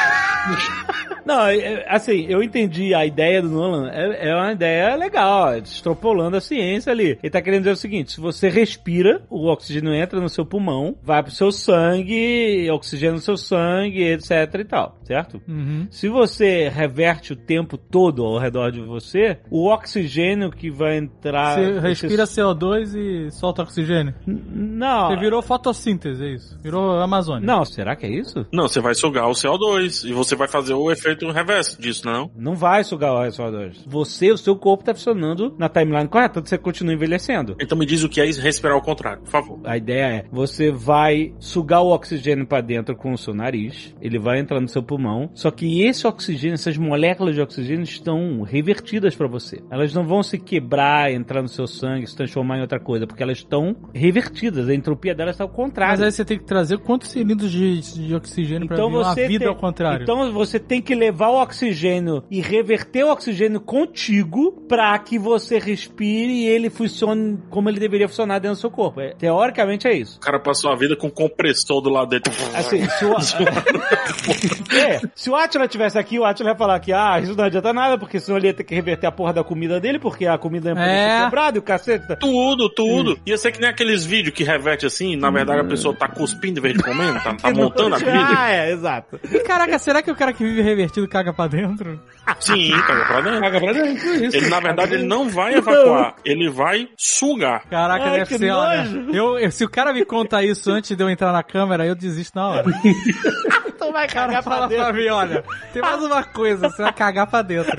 Não, é- é, assim, eu entendi a ideia do Nolan, é, é uma ideia legal, é extrapolando a ciência ali. Ele tá querendo dizer o seguinte, se você respira, o oxigênio entra no seu pulmão, vai pro seu sangue, oxigênio no seu sangue, etc e tal, certo? Uhum. Se você reverte o tempo todo ao redor de você, o oxigênio que vai entrar... Você respira CO2 e solta oxigênio. Não, Você virou fotossíntese, é isso. Virou Amazônia. não, será que é isso? não, você vai sugar o CO2 e você vai fazer o efeito reverso disso, não? Não vai sugar o CO2. Você, o seu corpo tá funcionando na timeline correta, você continua envelhecendo. Então me diz o que é respirar ao contrário, por favor. A ideia é, você vai sugar o oxigênio pra dentro com o seu nariz, ele vai entrar no seu pulmão, só que esse oxigênio, essas moléculas de oxigênio estão revertidas pra você. Elas não vão se quebrar, entrar no seu sangue, se transformar em outra coisa, porque elas estão revertidas, a entropia delas está ao contrário. Mas aí você tem que trazer quantos cilindros de, de oxigênio pra Então uma você vida tem, ao contrário? Então você tem que levar o oxigênio e reverter o oxigênio contigo pra que você respire e ele funcione como ele deveria funcionar dentro do seu corpo. É, teoricamente é isso. O cara passou a vida com um compressor do lado dele. Assim, se o, é, se o Atila tivesse aqui, o Atila ia falar que ah, isso não adianta nada porque porque senão ele ia ter que reverter a porra da comida dele, porque a comida ia É. quebrada e o cacete. tá- Tudo, tudo. Ia ser que nem aqueles vídeos que reverte assim, na verdade a pessoa tá cuspindo em vez de comendo, tá, tá montando a comida. Ah, é, exato. E caraca, será que o cara que vive revertido caga pra dentro? Sim, caga pra dentro. Paga pra dentro, isso. Ele, na verdade, ele não vai evacuar, ele vai sugar. Caraca, Ai, deve ser, olha. Eu, eu- se o cara me conta isso antes de eu entrar na câmera, eu desisto na hora. Tu vai O cara cagar pra fala pra dentro. mim, olha, tem mais uma coisa, você vai cagar pra dentro.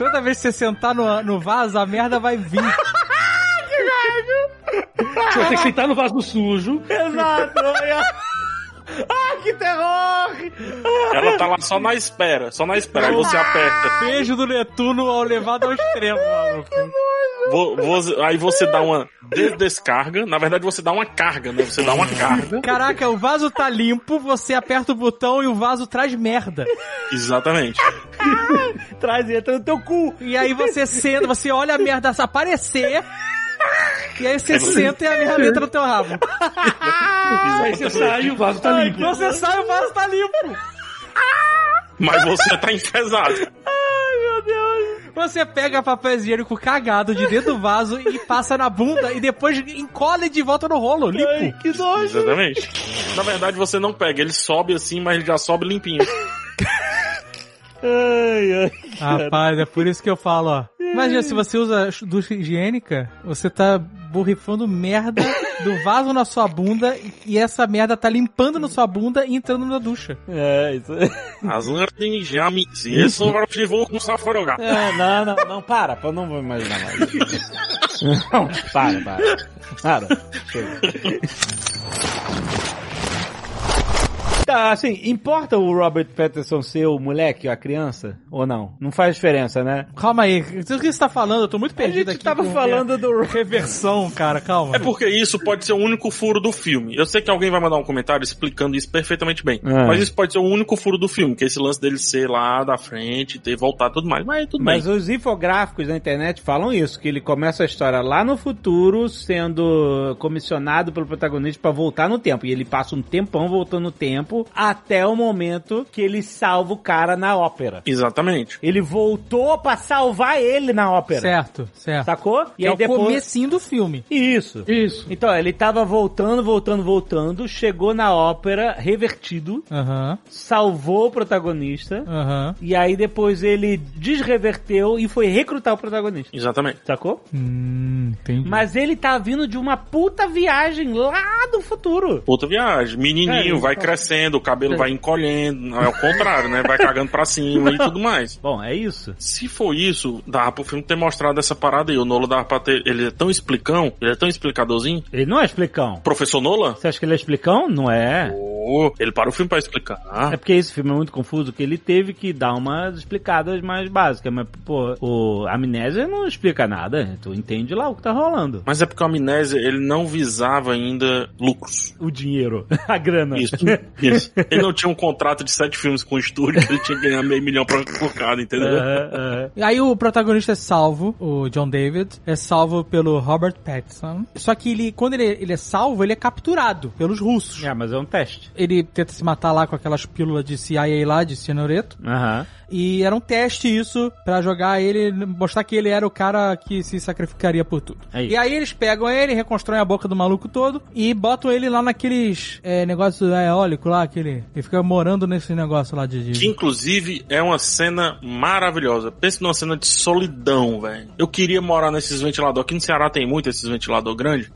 Toda vez que você sentar no, no vaso, a merda vai vir. Você vai ter que sentar no vaso sujo. Exato. ah, que terror! Ela tá lá só na espera, só na espera. Aí você aperta. Beijo do Netuno ao levado ao extremo, maluco. Vo- vo- aí você dá uma des- descarga. Na verdade, você dá uma carga, né? Você dá uma carga. Caraca, o vaso tá limpo, você aperta o botão e o vaso traz merda. Exatamente. Traz entra no teu cu. E aí você senta, você olha a merda aparecer. E aí você senta e a merda entra no teu rabo. Aí você sai e o vaso tá limpo. Você sai e o vaso tá limpo. Mas você tá enfesado. Você pega papel higiênico cagado de dentro do vaso e passa na bunda e depois encolhe de volta no rolo, limpo. Ai, que nojo. Exatamente. Na verdade, você não pega. Ele sobe assim, mas ele já sobe limpinho. Ai, ai. Rapaz, é por isso que eu falo, ó. Imagina, se você usa ducha higiênica, você tá borrifando merda do vaso na sua bunda e essa merda tá limpando na sua bunda e entrando na ducha. É, isso. As lãs já me. Isso eu vou começar a forogar. É, não, não, não, para, eu não vou imaginar mais. Não, para, para. Para. Chega. Tá, assim, importa o Robert Pattinson ser o moleque, a criança? Ou não? Não faz diferença, né? Calma aí, o que você tá falando? Eu tô muito A perdido gente aqui. tava com falando do... reversão, cara, calma. É porque isso pode ser o único furo do filme. Eu sei que alguém vai mandar um comentário explicando isso perfeitamente bem. É. Mas isso pode ser o único furo do filme, que é esse lance dele ser lá da frente, ter voltado e tudo mais. Mas tudo Mas bem. os infográficos da internet falam isso, que ele começa a história lá no futuro, sendo comissionado pelo protagonista pra voltar no tempo. E ele passa um tempão voltando no tempo, até o momento que ele salva o cara na ópera. Exatamente. Ele voltou pra salvar ele na ópera. Certo, certo. Sacou? E é o comecinho do filme. Isso. Isso. Então, ele tava voltando, voltando, voltando, chegou na ópera, revertido, Aham, salvou o protagonista, aham. e aí depois ele desreverteu e foi recrutar o protagonista. Exatamente. Sacou? Hum, entendi. Mas ele tá vindo de uma puta viagem lá do futuro. Outra viagem. Menininho, É, vai então- crescendo, o cabelo vai encolhendo. É o contrário, né? Vai cagando pra cima e tudo mais. Bom, é isso. Se for isso, dá pro filme ter mostrado essa parada aí. O Nolan dá pra ter. Ele é tão explicão, ele é tão explicadorzinho. Ele não é explicão. Professor Nolan? Você acha que ele é explicão? Não é. Pô, ele para o filme pra explicar. É porque esse filme é muito confuso, que ele teve que dar umas explicadas mais básicas. Mas, pô, o Amnésia não explica nada. Tu entende lá o que tá rolando. Mas é porque o Amnésia, ele não visava ainda lucros. O dinheiro, a grana. Isso, isso. Ele não tinha um contrato de sete filmes com o estúdio, ele tinha que ganhar meio milhão pra, por cada, entendeu? E aí o protagonista é salvo, o John David, é salvo pelo Robert Pattinson. Só que ele, quando ele, ele é salvo, ele é capturado pelos russos. É, mas é um teste. Ele tenta se matar lá com aquelas pílulas de CIA lá, de cianureto. Aham. E era um teste isso, pra jogar ele, mostrar que ele era o cara que se sacrificaria por tudo. É. E aí eles pegam ele, reconstroem a boca do maluco todo e botam ele lá naqueles é, negócios eólicos lá, aquele. Ele fica morando nesse negócio lá de. de- Que inclusive é uma cena maravilhosa. Pense numa cena de solidão, velho. Eu queria morar nesses ventiladores. Aqui no Ceará tem muito esses ventilador grandes.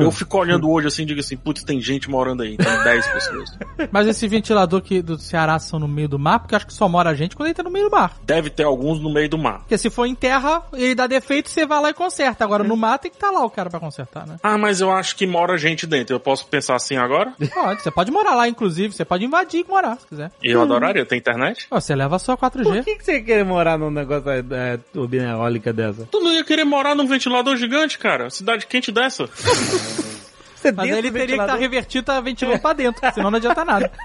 Eu fico olhando hoje assim e digo assim, putz, tem gente morando aí. Tem 10 pessoas. Mas esse ventilador que do Ceará são no meio do mar, porque eu acho que só mora a gente quando ele tá no meio do mar. Deve ter alguns no meio do mar. Porque se for em terra, ele dá defeito, você vai lá e conserta. Agora no mar tem que estar lá o cara pra consertar, né? Ah, mas eu acho que mora gente dentro. Eu posso pensar assim agora? Pode, você pode morar lá, inclusive. Você pode invadir e morar, se quiser. Eu adoraria. Tem internet? Ó, Você leva a sua Por 4G. que, que você quer morar num negócio é, é, turbina eólica dessa? Tu não ia querer morar num ventilador gigante, cara? Cidade quente dessa? Mas aí ele teria que estar ventilador. revertido, tá ventilando pra dentro, senão não adianta nada.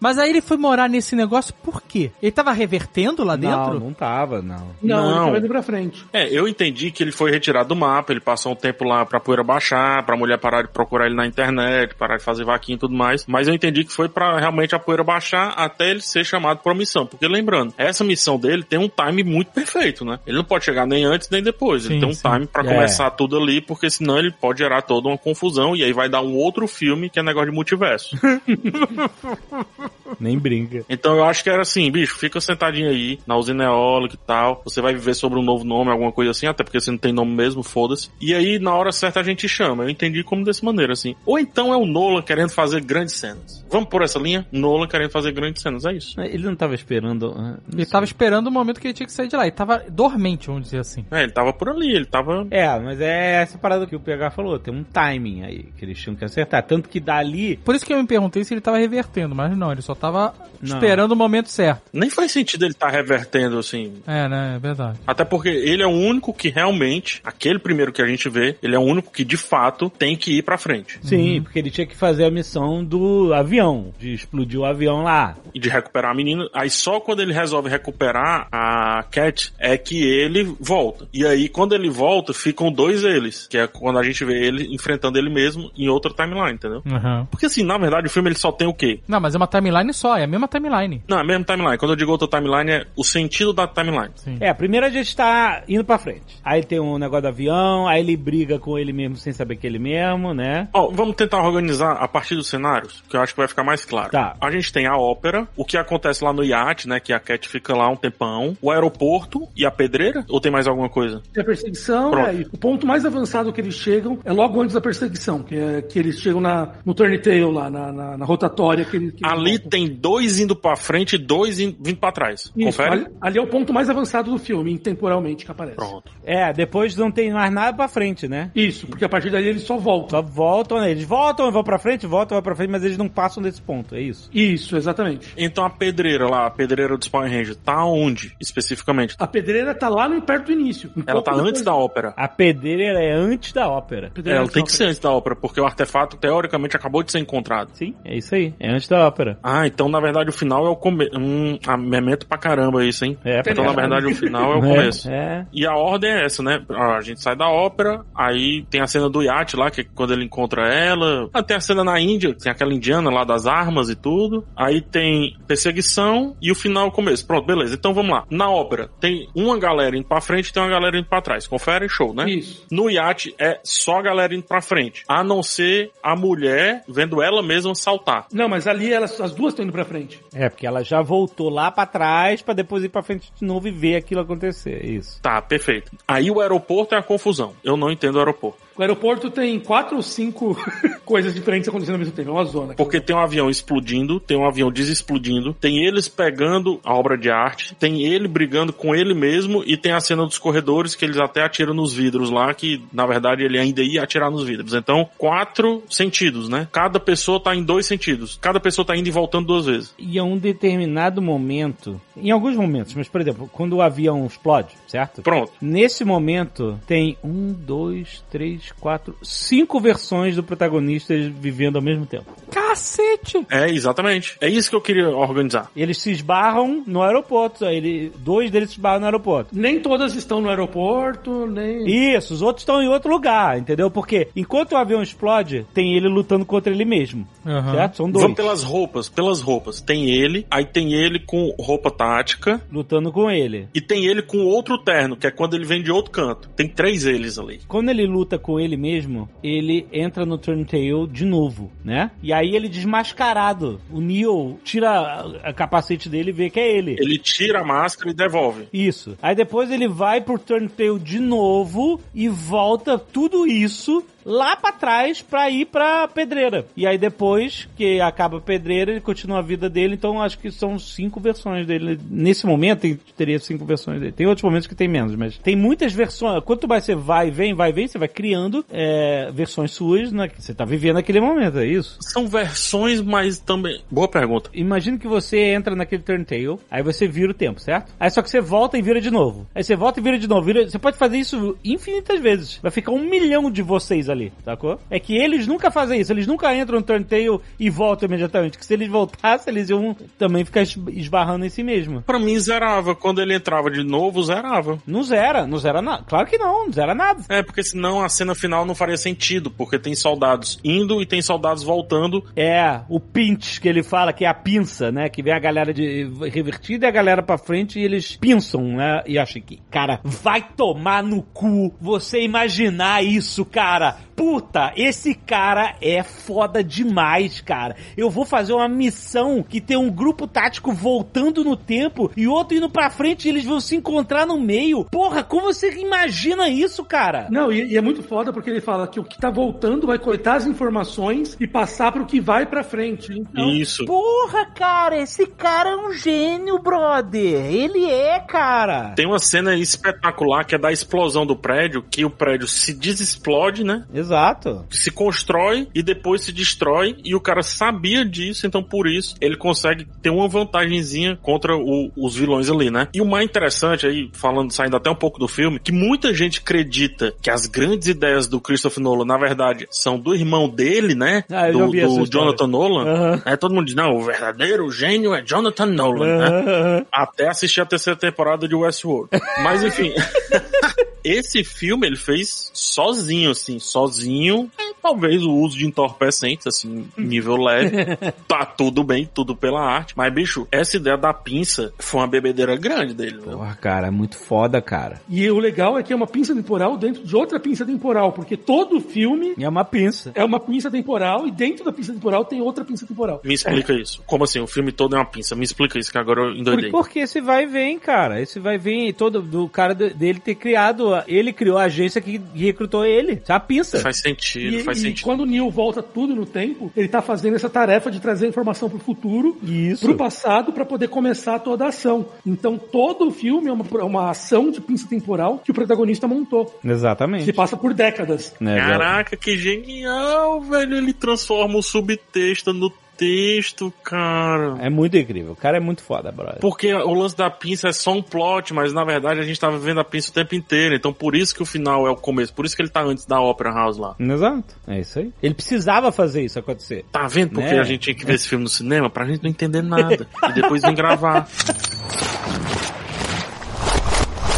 Mas aí ele foi morar nesse negócio por quê? Ele tava revertendo lá dentro? Não, não tava, não. Não, Não. ele tava indo pra frente. É, eu entendi que ele foi retirado do mapa, ele passou um tempo lá pra poeira baixar, pra mulher parar de procurar ele na internet, parar de fazer vaquinha e tudo mais. Mas eu entendi que foi pra realmente a poeira baixar até ele ser chamado pra missão. Porque lembrando, essa missão dele tem um time muito perfeito, né? Ele não pode chegar nem antes nem depois. ele Sim, tem um sim. time pra É. começar tudo ali, porque senão ele pode gerar toda uma confusão e aí vai dar um outro filme que é negócio de multiverso. Nem brinca. Então eu acho que era assim, bicho, fica sentadinho aí, na usina eólica e tal. Você vai viver sobre um novo nome, alguma coisa assim, até porque você não tem nome mesmo, foda-se. E aí, na hora certa, a gente chama. Eu entendi como dessa maneira, assim. Ou então é o Nolan querendo fazer grandes cenas. Vamos por essa linha? Nolan querendo fazer grandes cenas, é isso. Ele não tava esperando. não Ele sei. tava esperando o momento que ele tinha que sair de lá. Ele tava dormente, vamos dizer assim. É, ele tava por ali, ele tava. É, mas é essa parada que o PH falou. Tem um timing aí que eles tinham que acertar. Tanto que dali. Por isso que eu me perguntei se ele tava revertendo, mas não, ele só tava Não. esperando o momento certo. Nem faz sentido ele estar revertendo, assim. É, né? É verdade. Até porque ele é o único que realmente, aquele primeiro que a gente vê, ele é o único que de fato tem que ir pra frente. Sim, porque ele tinha que fazer a missão do avião, de explodir o avião lá. e de recuperar a menina. Aí só quando ele resolve recuperar a Cat é que ele volta. E aí quando ele volta, ficam dois eles, que é quando a gente vê ele enfrentando ele mesmo em outra timeline, entendeu? Uhum. Porque assim, na verdade o filme ele só tem o quê? Não, mas é uma timeline só, é a mesma timeline. Não, é a mesma timeline. Quando eu digo outra timeline é o sentido da timeline. Sim. É, primeiro a gente tá indo pra frente. Aí tem um negócio do avião, aí ele briga com ele mesmo sem saber que é ele mesmo, né? Ó, vamos tentar organizar a partir dos cenários, que eu acho que vai ficar mais claro. Tá. A gente tem a ópera, o que acontece lá no iate, né, que a Cat fica lá um tempão, o aeroporto e a pedreira, ou tem mais alguma coisa? Tem a perseguição, Pronto. é, e o ponto mais avançado que eles chegam é logo antes da perseguição, que é que eles chegam na, no turn-tail lá, na, na, na rotatória que, que Ali tem dois indo pra frente e dois in- vindo pra trás. Isso, Confere? ali, ali é o ponto mais avançado do filme, temporalmente, que aparece. Pronto. É, depois não tem mais nada pra frente, né? Isso, porque a partir daí eles só voltam. Só voltam, né? Eles voltam, vão pra frente, voltam, vão pra frente, mas eles não passam desse ponto, é isso. Isso, exatamente. Então a pedreira lá, a pedreira do Spawn Ranger, tá onde, especificamente? A pedreira tá lá no perto do início. Um Ela tá depois- antes da ópera. A pedreira é antes da ópera. Pedreira Ela tem que ser antes da ópera, porque o artefato, teoricamente, acabou de ser encontrado. Sim, é isso aí. É antes da ópera. Ah, então na verdade o final é o começo. Hum, ah, memento pra caramba isso, hein? É, Então na verdade o final é o É, começo. É. E a ordem é essa, né? A gente sai da ópera, aí tem a cena do iate lá, que é quando ele encontra ela. Ah, tem a cena na Índia, tem aquela indiana lá das armas e tudo. Aí tem perseguição e o final é o começo. Pronto, beleza. Então vamos lá. Na ópera, tem uma galera indo pra frente e tem uma galera indo pra trás. Confere, show, né? Isso. No iate é só a galera indo pra frente. A não ser a mulher vendo ela mesma saltar. Não, mas ali elas, as duas estão indo pra frente. É, porque ela já voltou lá pra trás pra depois ir pra frente de novo e ver aquilo acontecer. Isso. Tá, perfeito. Aí o aeroporto é a confusão. Eu não entendo o aeroporto. O aeroporto tem quatro ou cinco coisas diferentes acontecendo ao mesmo tempo. É uma zona. Porque tem um avião explodindo, tem um avião desexplodindo, tem eles pegando a obra de arte, tem ele brigando com ele mesmo e tem a cena dos corredores que eles até atiram nos vidros lá, que na verdade ele ainda ia atirar nos vidros. Então, quatro sentidos, né? Cada pessoa tá em dois sentidos. Cada pessoa tá indo e voltando duas vezes. E a um determinado momento, em alguns momentos, mas por exemplo, quando o avião explode, certo? Pronto. Nesse momento, tem um, dois, três, quatro, cinco versões do protagonista vivendo ao mesmo tempo. Cacete! É, exatamente. É isso que eu queria organizar. Eles se esbarram no aeroporto. aí Ele, dois deles se esbarram no aeroporto. Nem todas estão no aeroporto, nem. Isso, os outros estão em outro lugar, entendeu? Porque enquanto o avião explode, tem ele lutando contra ele mesmo. Aham. Certo? São dois. Vamos pelas roupas, pelas roupas. Tem ele, aí tem ele com roupa tática, Lutando com ele. e tem ele com outro terno, que é quando ele vem de outro canto. Tem três eles ali. Quando ele luta com ele mesmo, ele entra no Turntail de novo, né? E aí ele desmascarado. O Neo tira a, a capacete dele e vê que é ele. Ele tira a máscara e devolve. Isso. Aí depois ele vai pro Turntail de novo e volta tudo isso lá pra trás pra ir pra pedreira. E aí depois que acaba a pedreira, ele continua a vida dele. Então acho que são cinco versões dele. Nesse momento teria cinco versões dele. Tem outros momentos que tem menos, mas tem muitas versões. Quanto mais você vai, vem, vai, vem, você vai criando é, versões suas, né? que Você tá vivendo aquele momento, é isso? São versões, mas também. Boa pergunta. Imagina que você entra naquele turntail, aí você vira o tempo, certo? Aí só que você volta e vira de novo. Aí você volta e vira de novo. Vira- Você pode fazer isso infinitas vezes. Vai ficar um milhão de vocês ali, sacou? É que eles nunca fazem isso, eles nunca entram no Turntail e voltam imediatamente. Que se eles voltassem, eles iam também ficar es- esbarrando em si mesmo. Pra mim, zerava. Quando ele entrava de novo, zerava. Não zera, não zera nada. Claro que não, não zera nada. É, porque senão a cena final não faria sentido, porque tem soldados indo e tem soldados voltando. É, o pinch que ele fala, que é a pinça, né? Que vem a galera de revertida e a galera pra frente e eles pinçam, né? E achei que, cara, vai tomar no cu você imaginar isso, cara. Puta, esse cara é foda demais, cara. Eu vou fazer uma missão que tem um grupo tático voltando no tempo e outro indo pra frente e eles vão se encontrar no meio. Porra, como você imagina isso, cara? Não, e, e é muito foda porque ele fala que o que tá voltando vai coletar as informações e passar pro que vai pra frente. Então, Isso. Porra, cara, esse cara é um gênio, brother. Ele é, cara. Tem uma cena espetacular que é da explosão do prédio, que o prédio se desexplode, né? Exato. Se constrói e depois se destrói, e o cara sabia disso, então por isso ele consegue ter uma vantagenzinha contra o- os vilões ali, né? E o mais interessante aí, falando, saindo até um pouco do filme, que muita gente acredita que as grandes ideias do Christopher Nolan, na verdade, são do irmão dele, né? Ah, do do. Jonathan Nolan. Aham. Aí todo mundo diz, não, o verdadeiro gênio é Jonathan Nolan, né? Aham. Até assistir a terceira temporada de Westworld. Mas enfim. Esse filme ele fez sozinho, assim, sozinho. É, talvez o uso de entorpecentes, assim, nível leve. tá tudo bem, tudo pela arte. Mas, bicho, essa ideia da pinça foi uma bebedeira grande dele, né? Porra, cara, é muito foda, cara. E o legal é que é uma pinça temporal dentro de outra pinça temporal, porque todo filme É uma pinça. é uma pinça temporal e dentro da pinça temporal tem outra pinça temporal. Me explica isso. Como assim? O filme todo é uma pinça. Me explica isso, que agora eu endoidei. Porque esse vai e vem, cara. Esse vai e vem todo do cara de- dele ter criado. Ele criou a agência que recrutou ele. Isso é a pinça. Faz sentido, E, faz e sentido. quando o Neil volta tudo no tempo, ele tá fazendo essa tarefa de trazer informação pro futuro, Isso. pro passado, pra poder começar toda a ação. Então todo o filme é uma, é uma ação de pinça temporal que o protagonista montou. Que Exatamente. se passa por décadas. Velho? Caraca, que genial, velho. Ele transforma o subtexto no texto, cara. É muito incrível. O cara é muito foda, brother. Porque o lance da pinça é só um plot, mas na verdade a gente tava vendo a pinça o tempo inteiro. Então por isso que o final é o começo. Por isso que ele tá antes da Opera House lá. Exato. É isso aí. Ele precisava fazer isso acontecer. Tá vendo porque Né? a gente tinha que ver esse filme no cinema? Pra gente não entender nada. e depois vir gravar.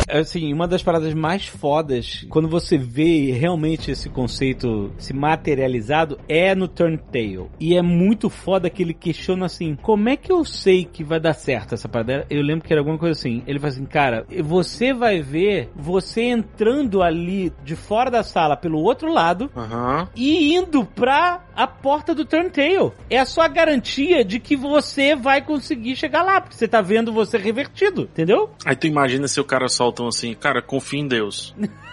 Assim, uma das paradas mais fodas, quando você vê realmente esse conceito se materializado, é no Turntail. E é muito foda que ele questiona assim, como é que eu sei que vai dar certo essa parada? Eu lembro que era alguma coisa assim, ele fala assim, cara, você vai ver você entrando ali de fora da sala pelo outro lado, Aham. e indo pra a porta do Turntail. É a sua garantia de que você vai conseguir chegar lá, porque você tá vendo você revertido, entendeu? Aí tu imagina se o cara soltam assim, cara, confia em Deus.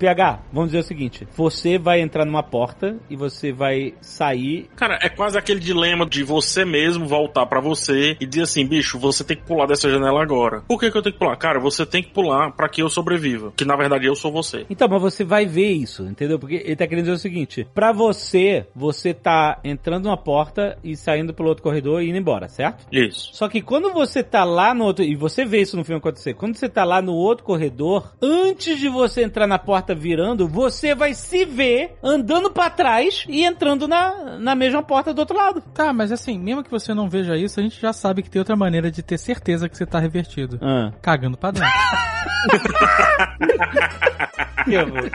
PH, vamos dizer o seguinte: você vai entrar numa porta e você vai sair. Cara, é quase aquele dilema de você mesmo voltar pra você e dizer assim, bicho, você tem que pular dessa janela agora. Por que, que eu tenho que pular? Cara, você tem que pular pra que eu sobreviva. Que na verdade eu sou você. Então, mas você vai ver isso, entendeu? Porque ele tá querendo dizer o seguinte: pra você, você tá entrando numa porta e saindo pelo outro corredor e indo embora, certo? Isso. Só que quando você tá lá no outro, e você vê isso no filme acontecer, quando você tá lá no outro corredor, antes de você entrar na porta virando, você vai se ver andando pra trás e entrando na, na mesma porta do outro lado. Tá, mas assim, mesmo que você não veja isso, a gente já sabe que tem outra maneira de ter certeza que você tá revertido. Ah. Cagando pra dentro. Que horror.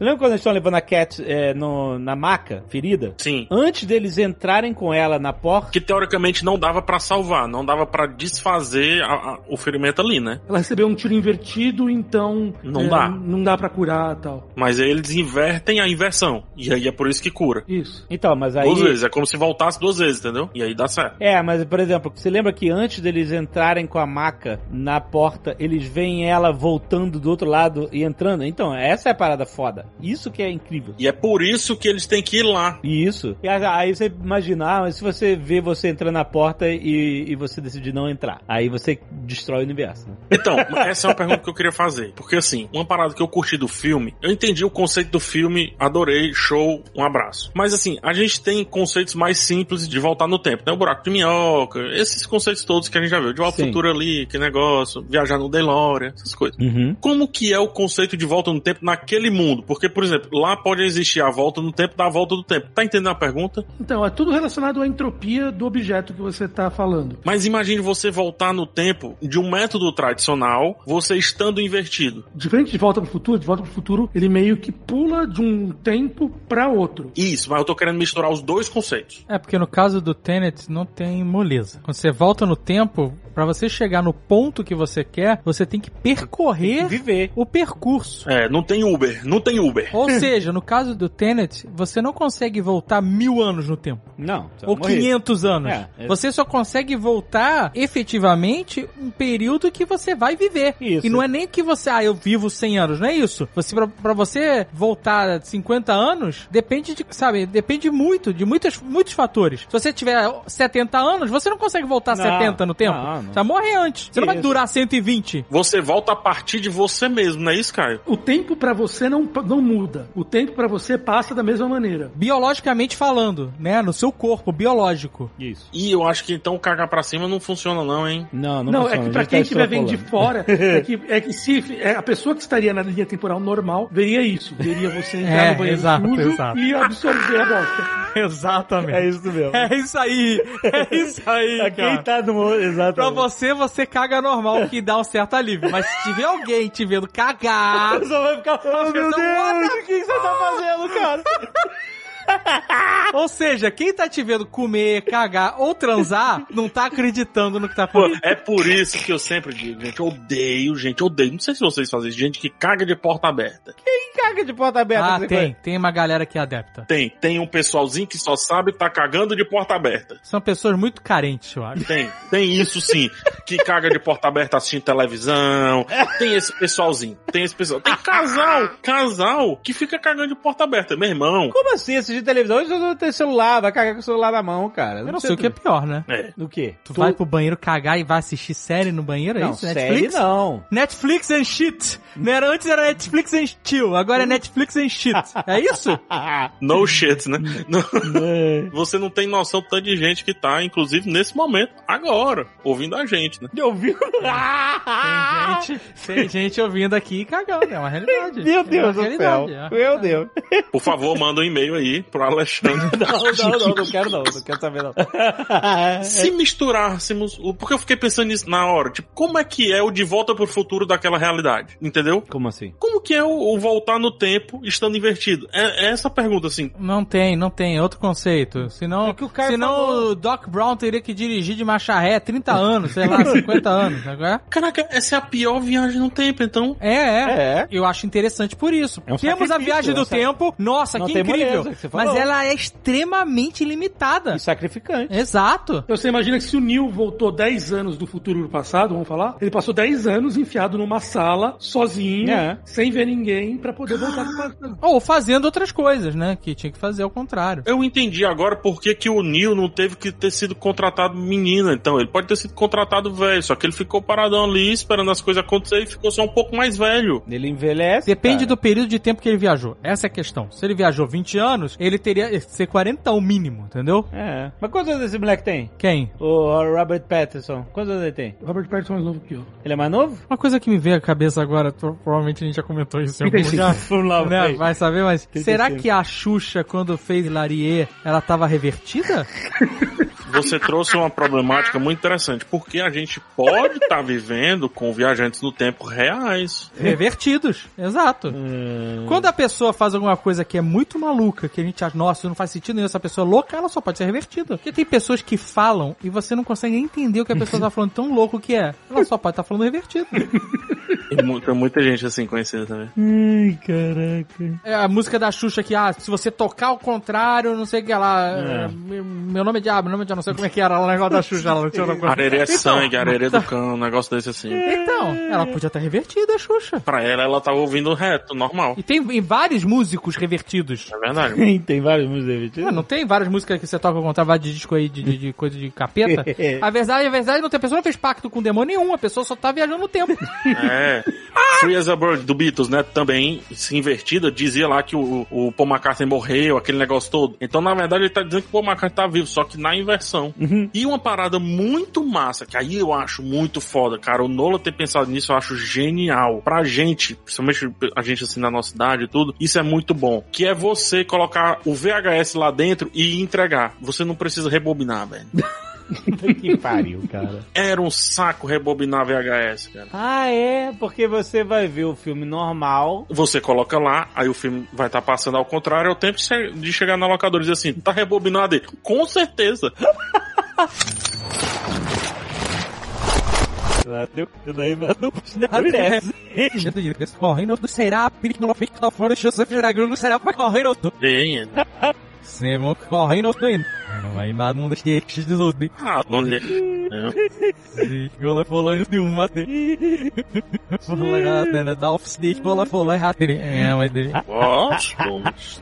Lembra quando eles estão levando a Cat é, no, na maca, ferida? Sim. Antes deles entrarem com ela na porta, Que teoricamente não dava pra salvar, não dava pra desfazer a- a- o ferimento ali, né? Ela recebeu um tiro invertido, então Não é, dá. Não dá pra curar tal. Mas aí eles invertem a inversão. E aí é por isso que cura. Isso. Então, mas aí. Duas vezes. É como se voltasse duas vezes, entendeu? E aí dá certo. É, mas por exemplo, você lembra que antes deles entrarem com a maca na porta, eles veem ela voltando do outro lado e entrando? Então, essa é a parada foda. Isso que é incrível. E é por isso que eles têm que ir lá. Isso. E aí você imagina, ah, mas se você vê você entrando na porta e, e você decidir não entrar, aí você destrói o universo, né? Então, essa é uma pergunta que eu queria fazer. Porque assim, uma parada que eu curti do filme, eu entendi o conceito do filme, adorei, show, um abraço. Mas assim, a gente tem conceitos mais simples de voltar no tempo, né? O buraco de minhoca, esses conceitos todos que a gente já viu. De volta ao Sim. futuro ali, que negócio, viajar no DeLorean, essas coisas. Uhum. Como que é o conceito de volta no tempo naquele mundo? Porque, por exemplo, lá pode existir a volta no tempo da volta do tempo. Tá entendendo a pergunta? Então, é tudo relacionado à entropia do objeto que você tá falando. Mas imagine você voltar no tempo de um método tradicional, você estando invertido. Diferente de Volta pro Futuro, de Volta pro Futuro, ele meio que pula de um tempo pra outro. Isso, mas eu tô querendo misturar os dois conceitos. É, porque no caso do Tenet não tem moleza. Quando você volta no tempo, pra você chegar no ponto que você quer, você tem que percorrer Viver. o percurso. É, não tem Uber, não tem Uber. Ou seja, no caso do Tenet, você não consegue voltar mil anos no tempo. Não. Ou morrer. 500 anos. É, é. Você só consegue voltar efetivamente um período que você vai viver. Isso. E não é nem que você, ah, eu vivo 100 anos, não é isso. Você pra, pra você voltar 50 anos, depende de, sabe, depende muito de muitos, muitos fatores. Se você tiver 70 anos, você não consegue voltar Não, 70 no tempo. não, não. Você vai morrer antes. Você não vai Isso. durar 120. Você volta a partir de você mesmo, não é isso, Caio? O tempo pra você não, não muda. O tempo pra você passa da mesma maneira. Biologicamente falando, né? No seu corpo, biológico. Isso. E eu acho que então cagar pra cima não funciona não, hein? Não, não, Não, funciona, é que pra gente quem tá estiver vendo de fora, é que, é que se é, a pessoa que estaria na linha temporal normal veria isso. Veria você entrar É, no banheiro exato, sujo exato. e absorver a bosta. Exatamente. É isso mesmo. É isso aí. É isso aí, Pra cara. quem tá no... Exato. Pra você, você caga normal, que dá um certo alívio. Mas se tiver alguém te vendo cagar, Só vai ficar... Oh, meu Deus, o que que você tá fazendo, cara? ou seja, quem tá te vendo comer, cagar ou transar, não tá acreditando no que tá falando. é por isso que eu sempre digo, gente, eu odeio, gente, eu odeio. Não sei se vocês fazem isso, gente que caga de porta aberta. Quem caga de porta aberta? Ah, tem. Tem uma galera que é adepta. Tem, tem um pessoalzinho que só sabe tá cagando de porta aberta. São pessoas muito carentes, eu acho. Tem, tem isso sim. Que caga de porta aberta assistindo televisão. Tem esse pessoalzinho. Tem esse pessoal. Tem casal, casal que fica cagando de porta aberta. Meu irmão. Como assim assistir televisão? Hoje eu não tenho celular, vai cagar com o celular na mão, cara. Eu não sei o que é pior, né? É. Do quê? Tu vai pro banheiro cagar e vai assistir série no banheiro, é Não, isso? série Netflix? não. Netflix and shit. Não era antes era Netflix and chill, agora é Netflix and shit. É isso? No shit, né? Não- Você não tem noção do tanto de gente que tá, inclusive, nesse momento, agora, ouvindo a gente, né? Eu vi. Tem gente, tem gente ouvindo aqui e cagando, é uma realidade. Meu É Deus uma do céu. realidade, é. Meu Deus. Por favor, manda um e-mail aí pro Alexandre. Não, não, não, não quero não. Não quero saber não. Se misturássemos, porque eu fiquei pensando nisso na hora, tipo, como é que é o de volta pro futuro daquela realidade? Entendeu? Como assim? Como que é o, o voltar no tempo estando invertido? É, é essa a pergunta, assim. Não tem, não tem, é outro conceito. Senão, É que o cara senão falou- o Doc Brown teria que dirigir de marcha ré 30 anos, sei lá, 50 anos, agora? Caraca, essa é a pior viagem no tempo, então. É, é. É. Eu acho interessante por isso. É um Temos a viagem é um do tempo, nossa, Não que tem incrível. Falou. Mas ela é extremamente limitada. E sacrificante. Exato. Então você imagina que se o Neil voltou 10 anos do futuro pro passado, vamos falar, ele passou 10 anos enfiado numa sala, sozinho, É. sem ver ninguém, pra poder voltar pro passado. Ou fazendo outras coisas, né? Que tinha que fazer ao contrário. Eu entendi agora por que, que o Neil não teve que ter sido contratado menina. Então, ele pode ter sido contratado velho, só que ele ficou paradão ali, esperando as coisas acontecerem e ficou só um pouco mais velho. Ele envelhece. Depende cara. do período de tempo que ele viajou. Essa é a questão. Se ele viajou 20 anos, ele teria que ser 40 o mínimo, entendeu? É. Mas quantos anos esse moleque tem? Quem? O Robert Pattinson. Quantos anos ele tem? Robert Pattinson é mais novo que eu. Ele é mais novo? Uma coisa que me veio à cabeça agora, pro- provavelmente a gente já comentou isso em algum 35. lugar. Vamos lá, Né? vai. Saber, mas 35. será que a Xuxa, quando fez Larie, ela tava revertida? Você trouxe uma problemática muito interessante, porque a gente pode estar vivendo com viajantes no tempo reais. Revertidos, exato. Quando a pessoa faz alguma coisa que é muito maluca, que a gente acha, nossa, isso não faz sentido nenhum, essa pessoa é louca, ela só pode ser revertida. Porque tem pessoas que falam e você não consegue entender o que a pessoa tá falando tão louco que é. Ela só pode estar falando revertido. Tem mu- tem muita gente assim conhecida também. Ai, caraca. É a música da Xuxa que, ah, se você tocar ao contrário, não sei o que lá. é, meu- Meu nome é Diabo, meu nome é Diabo, não sei como é que era o negócio da Xuxa, ela não tinha coisa. Arerê é Então, sangue, arerê do cão, um negócio desse assim. Então, ela podia estar revertida, a Xuxa. Pra ela, ela tava ouvindo reto, normal. E tem em vários músicos revertidos. É verdade. Tem, vários músicos Ah, não tem várias músicas que você toca ao contrário, vários disco aí de, de, de coisa de capeta? A verdade, a verdade, não tem a pessoa não fez pacto com demônio nenhum, a pessoa só tá viajando no tempo. É. Free as a Bird, do Beatles, né? Também, se invertida, dizia lá que o, o Paul McCartney morreu, aquele negócio todo. Então, na verdade, ele tá dizendo que o Paul McCartney tá vivo, só que na inversão. ação. E uma parada muito massa, que aí eu acho muito foda, cara. O Nola ter pensado nisso eu acho genial. Pra gente, principalmente a gente assim na nossa idade e tudo, isso é muito bom. Que é você colocar o VHS lá dentro e entregar. Você não precisa rebobinar, velho. que pariu, cara. Era um saco rebobinar VHS, cara. Ah, é? Porque você vai ver o filme normal. Você coloca lá, aí o filme vai estar passando ao contrário, é o tempo de chegar na locadora e dizer assim, tá rebobinado aí? Com certeza. Correndo do será, perigo no fica da flor, Joseph Dragão no será, vai correndo. Bem, Semo correndo do. Vai dar um dos queixos dos outros. ah, olha. Gola falando de uma dele. Fala, né? Da off-stage, bola, fala, errado. É, mas dele. Gosto.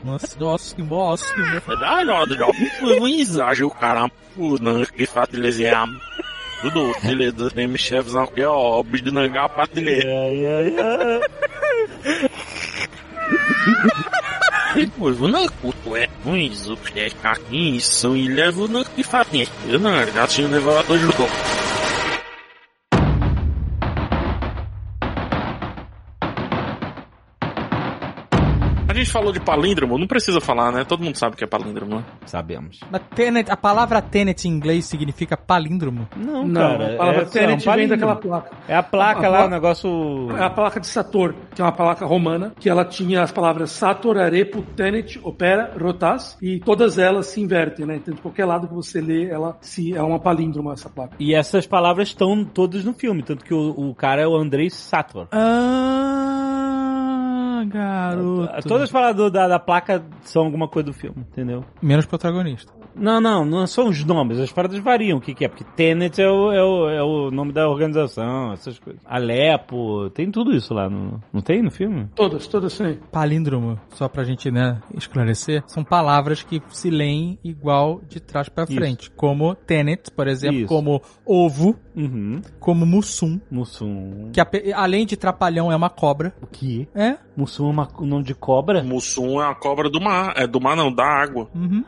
Nossa, nossa, que bosta. É da hora. Foi um exagero, cara. Puta, que fato eles é tudo, beleza, tem me chefes não, que é óbvio de negar a parte dele. Depois, na culto, é ruins, o que é aqui, isso, e levo na que fatinha. Eu não, gatinho levava dois no corpo. Gente falou de palíndromo, não precisa falar, né? Todo mundo sabe o que é palíndromo, né? Sabemos. Mas Tenet, a palavra Tenet em inglês significa palíndromo? Não, Não, cara. a palavra é, Tenet é um vem daquela placa. É a placa A lá, o negócio. É a placa de Sator, que é uma placa romana, que ela tinha as palavras Sator, Arepo, Tenet, Opera, Rotas, e todas elas se invertem, né? Então, de qualquer lado que você lê, ela se, é uma palíndroma, essa placa. E essas palavras estão todas no filme, tanto que o, o cara é o Andrei Sattler. Ah, garoto. Todas as palavras da, da placa são alguma coisa do filme, entendeu? Menos protagonista. Não, não, não são os nomes, as paradas variam. O que, que é? Porque Tenet é o, é, o, é o nome da organização, essas coisas. Alepo, tem tudo isso lá, no, não tem no filme? Todas, todas sim. Palíndromo, só pra gente, né, esclarecer, são palavras que se leem igual de trás pra Isso. frente. Como Tenet, por exemplo, Isso. como ovo, Uhum. como Mussum, Mussum. que além de trapalhão é uma cobra. O quê? É? Mussum é uma- o nome de cobra? Mussum é a cobra do mar. É do mar não, da água. Uhum.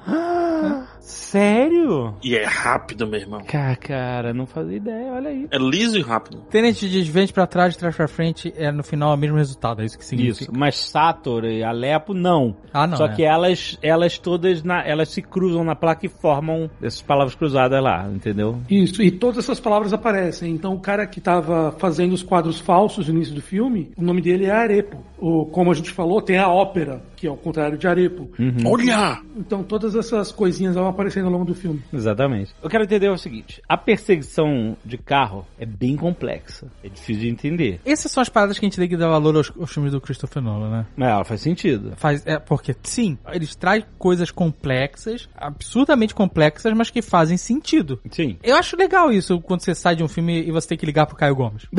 Sério? E é rápido, meu irmão. Cara, cara, não fazia ideia, olha aí. É liso e rápido. Tenet de frente pra trás, de trás pra frente, é no final o mesmo resultado, é isso que significa. Isso, mas Sator e Alepo não. Ah, não. Só é. que elas, elas todas, na, elas se cruzam na placa e formam essas palavras cruzadas lá, entendeu? Isso, e todas essas palavras aparecem. Então, o cara que estava fazendo os quadros falsos no início do filme, o nome dele é Arepo. Ou, como a gente falou, tem a ópera, que é o contrário de Arepo. Olha! Então, todas essas coisinhas vão aparecendo ao longo do filme. Exatamente. Eu quero entender o seguinte: a perseguição de carro é bem complexa. É difícil de entender. Essas são as paradas que a gente tem que dar valor aos, aos filmes do Christopher Nolan, né? Mas ela faz sentido. Faz, é, porque, sim, eles trazem coisas complexas, absurdamente complexas, mas que fazem sentido. Sim. Eu acho legal isso quando você sai de um filme e você tem que ligar pro Caio Gomes.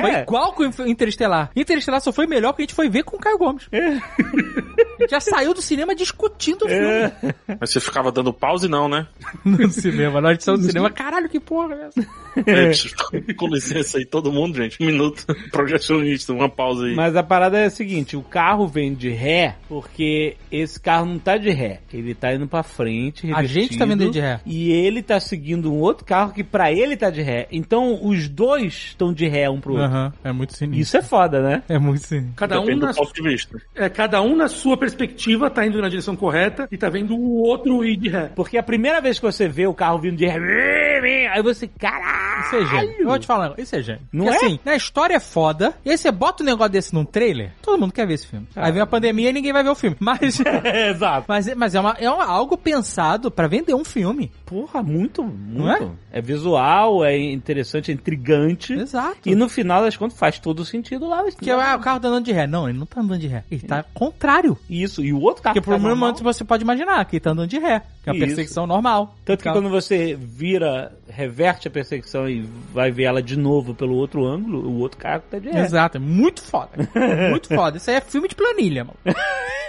Foi é? igual com o Interestelar. Interestelar só foi melhor porque a gente foi ver com o Caio Gomes. A gente já saiu do cinema discutindo o filme. Mas você ficava dando pause, não, né? No cinema, na edição do cinema. Caralho, que porra é essa? É, com licença aí, todo mundo, gente. Um minuto. Projecionista, uma pausa aí. Mas a parada é a seguinte: o carro vem de ré porque esse carro não tá de ré. Ele tá indo pra frente. A gente tá vendo ele de ré. E ele tá seguindo um outro carro que pra ele tá de ré. Então os dois estão de ré um pro outro. Aham, é muito sinistro. Isso é foda, né? É muito sinistro. Cada um, na, ponto de vista. é, cada um na sua perspectiva tá indo na direção correta e tá vendo o outro ir de ré. Porque a primeira vez que você vê o carro vindo de ré, aí você, caralho! Isso é gênio. Eu vou te falar, isso é gênio. Não Porque, é? assim, na história é foda, e aí você bota um negócio desse num trailer, todo mundo quer ver esse filme. Aí vem a pandemia e ninguém vai ver o filme. Mas, Exato. mas, é- mas é, uma, é uma- algo pensado pra vender um filme. Porra, muito, Não é? muito. É? visual, é interessante, é intrigante. Exato. E no final das contas faz todo sentido lá. Que ah, o carro tá andando de ré. Não, ele não tá andando de ré. Ele tá contrário. Isso, e o outro carro Porque que por tá um momento você pode imaginar que ele tá andando de ré. Que é uma perseguição normal. Tanto que Carro- quando você vira, reverte a perseguição e vai ver ela de novo pelo outro ângulo, o outro carro tá de ré. Exato, é muito foda. muito foda. Isso aí é filme de planilha, mano.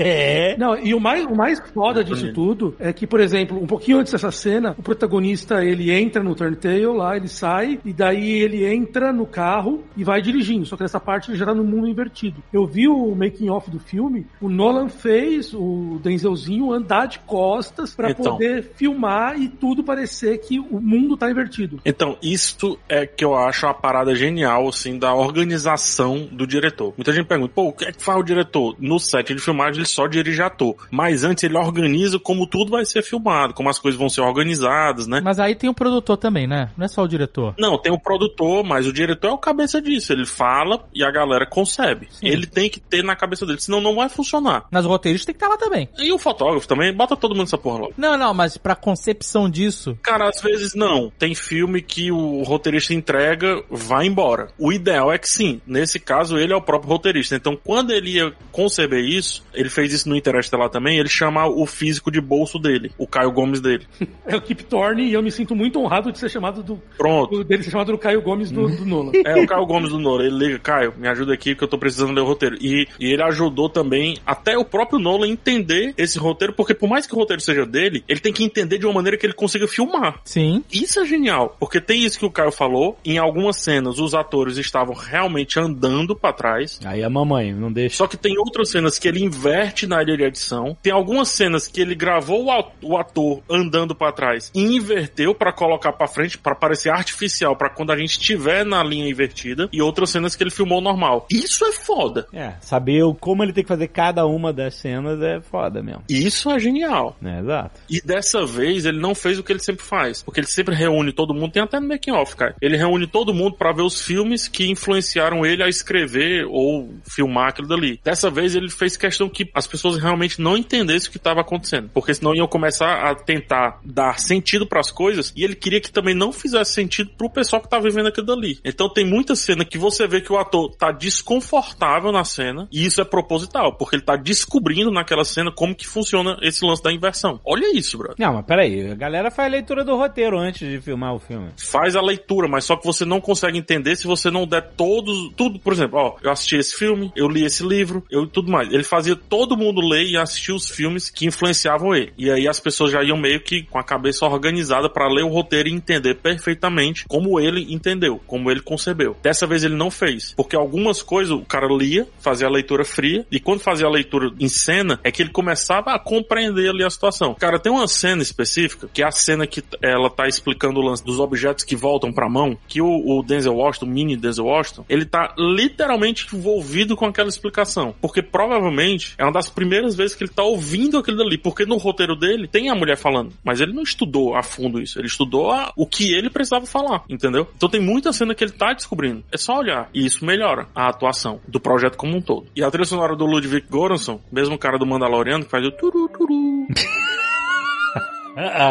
É. Não, e o mais, o mais foda disso tudo é que, por exemplo, um pouquinho antes dessa cena, o protagonista ele entra no Turntail lá, ele sai, e daí ele entra no carro e vai dirigindo. Só que nessa parte ele já tá no mundo invertido. Eu vi o making off do filme, o Nolan fez o Denzelzinho andar de costas pra Então. poder filmar e tudo parecer que o mundo tá invertido. Então, isto é que eu acho uma parada genial, assim, da organização do diretor. Muita gente pergunta, pô, o que é que faz o diretor? No set de filmagem ele só dirige ator. Mas antes ele organiza como tudo vai ser filmado, como as coisas vão ser organizadas, né? Mas aí tem o produtor também, né? Não é só o diretor. Não, tem o produtor, mas o diretor é o cabeça disso. Ele fala e a galera concebe. Ele tem que ter na cabeça dele, senão não vai funcionar. Mas o roteirista tem que estar lá também. E o fotógrafo também, bota todo mundo nessa porra logo. Não, não, mas pra concepção disso. Cara, às vezes não. Tem filme que o roteirista entrega, vai embora. O ideal é que sim. Nesse caso, ele é o próprio roteirista. Então, quando ele ia conceber isso, ele fez isso no Interestelar também, ele chama o físico de bolso dele, o Caio Gomes dele. É o Kip Thorne e eu me sinto muito honrado de ser chamado do. Pronto. do- dele ser chamado do Caio Gomes do, do Nolan. É o Caio Gomes do Nolan. Ele liga, Caio, me ajuda aqui que eu tô precisando ler o roteiro. E, e ele ajudou também até o próprio Nolan entender esse roteiro, porque por mais que o roteiro seja dele, ele tem que entender de uma maneira que ele consiga filmar. Sim. Isso é genial, porque tem isso que o Caio falou. Em algumas cenas, os atores estavam realmente andando pra trás. Aí a mamãe, não deixa. Só que tem outras cenas que ele inverte na ilha de edição. Tem algumas cenas que ele gravou o o ator andando pra trás e inverteu pra colocar pra frente, pra parecer artificial, pra quando a gente estiver na linha invertida. E outras cenas que ele filmou normal. Isso é foda. É, saber como ele tem que fazer cada uma das cenas é foda mesmo. Isso é genial. É, exato. E dessa vez ele não fez o que ele sempre faz. Porque ele sempre reúne todo mundo, tem até no making off, cara. Ele reúne todo mundo pra ver os filmes que influenciaram ele a escrever ou filmar aquilo dali. Dessa vez ele fez questão que as pessoas realmente não entendessem o que estava acontecendo. Porque senão iam começar a tentar dar sentido pras coisas e ele queria que também não fizesse sentido pro pessoal que tá vivendo aquilo dali. Então tem muita cena que você vê que o ator tá desconfortável na cena e isso é proposital, porque ele tá descobrindo naquela cena como que funciona esse lance da inversão. Olha isso, brother. Não, mas peraí, a galera faz leitura do roteiro antes de filmar o filme. faz a leitura, mas só que você não consegue entender se você não der todos, tudo, por exemplo, ó, eu assisti esse filme, eu li esse livro, eu tudo mais. Ele fazia todo mundo ler e assistir os filmes que influenciavam ele. E aí as pessoas já iam meio que com a cabeça organizada pra ler o roteiro e entender perfeitamente como ele entendeu, como ele concebeu. Dessa vez ele não fez, porque algumas coisas o cara lia, fazia a leitura fria, e quando fazia a leitura em cena, é que ele começava a compreender ali a situação. Cara, tem uma cena específica, que é a cena que ela tá explicando o lance dos objetos que voltam pra mão, que o, o Denzel Washington, o mini Denzel Washington, ele tá literalmente envolvido com aquela explicação. Porque provavelmente é uma das primeiras vezes que ele tá ouvindo aquilo dali, porque no roteiro dele tem a mulher falando, mas ele não estudou a fundo isso, ele estudou a- o que ele precisava falar, entendeu? Então tem muita cena que ele tá descobrindo. É só olhar. E isso melhora a atuação do projeto como um todo. E a trilha sonora do Ludwig Göransson, mesmo cara do Mandaloriano, que faz o turu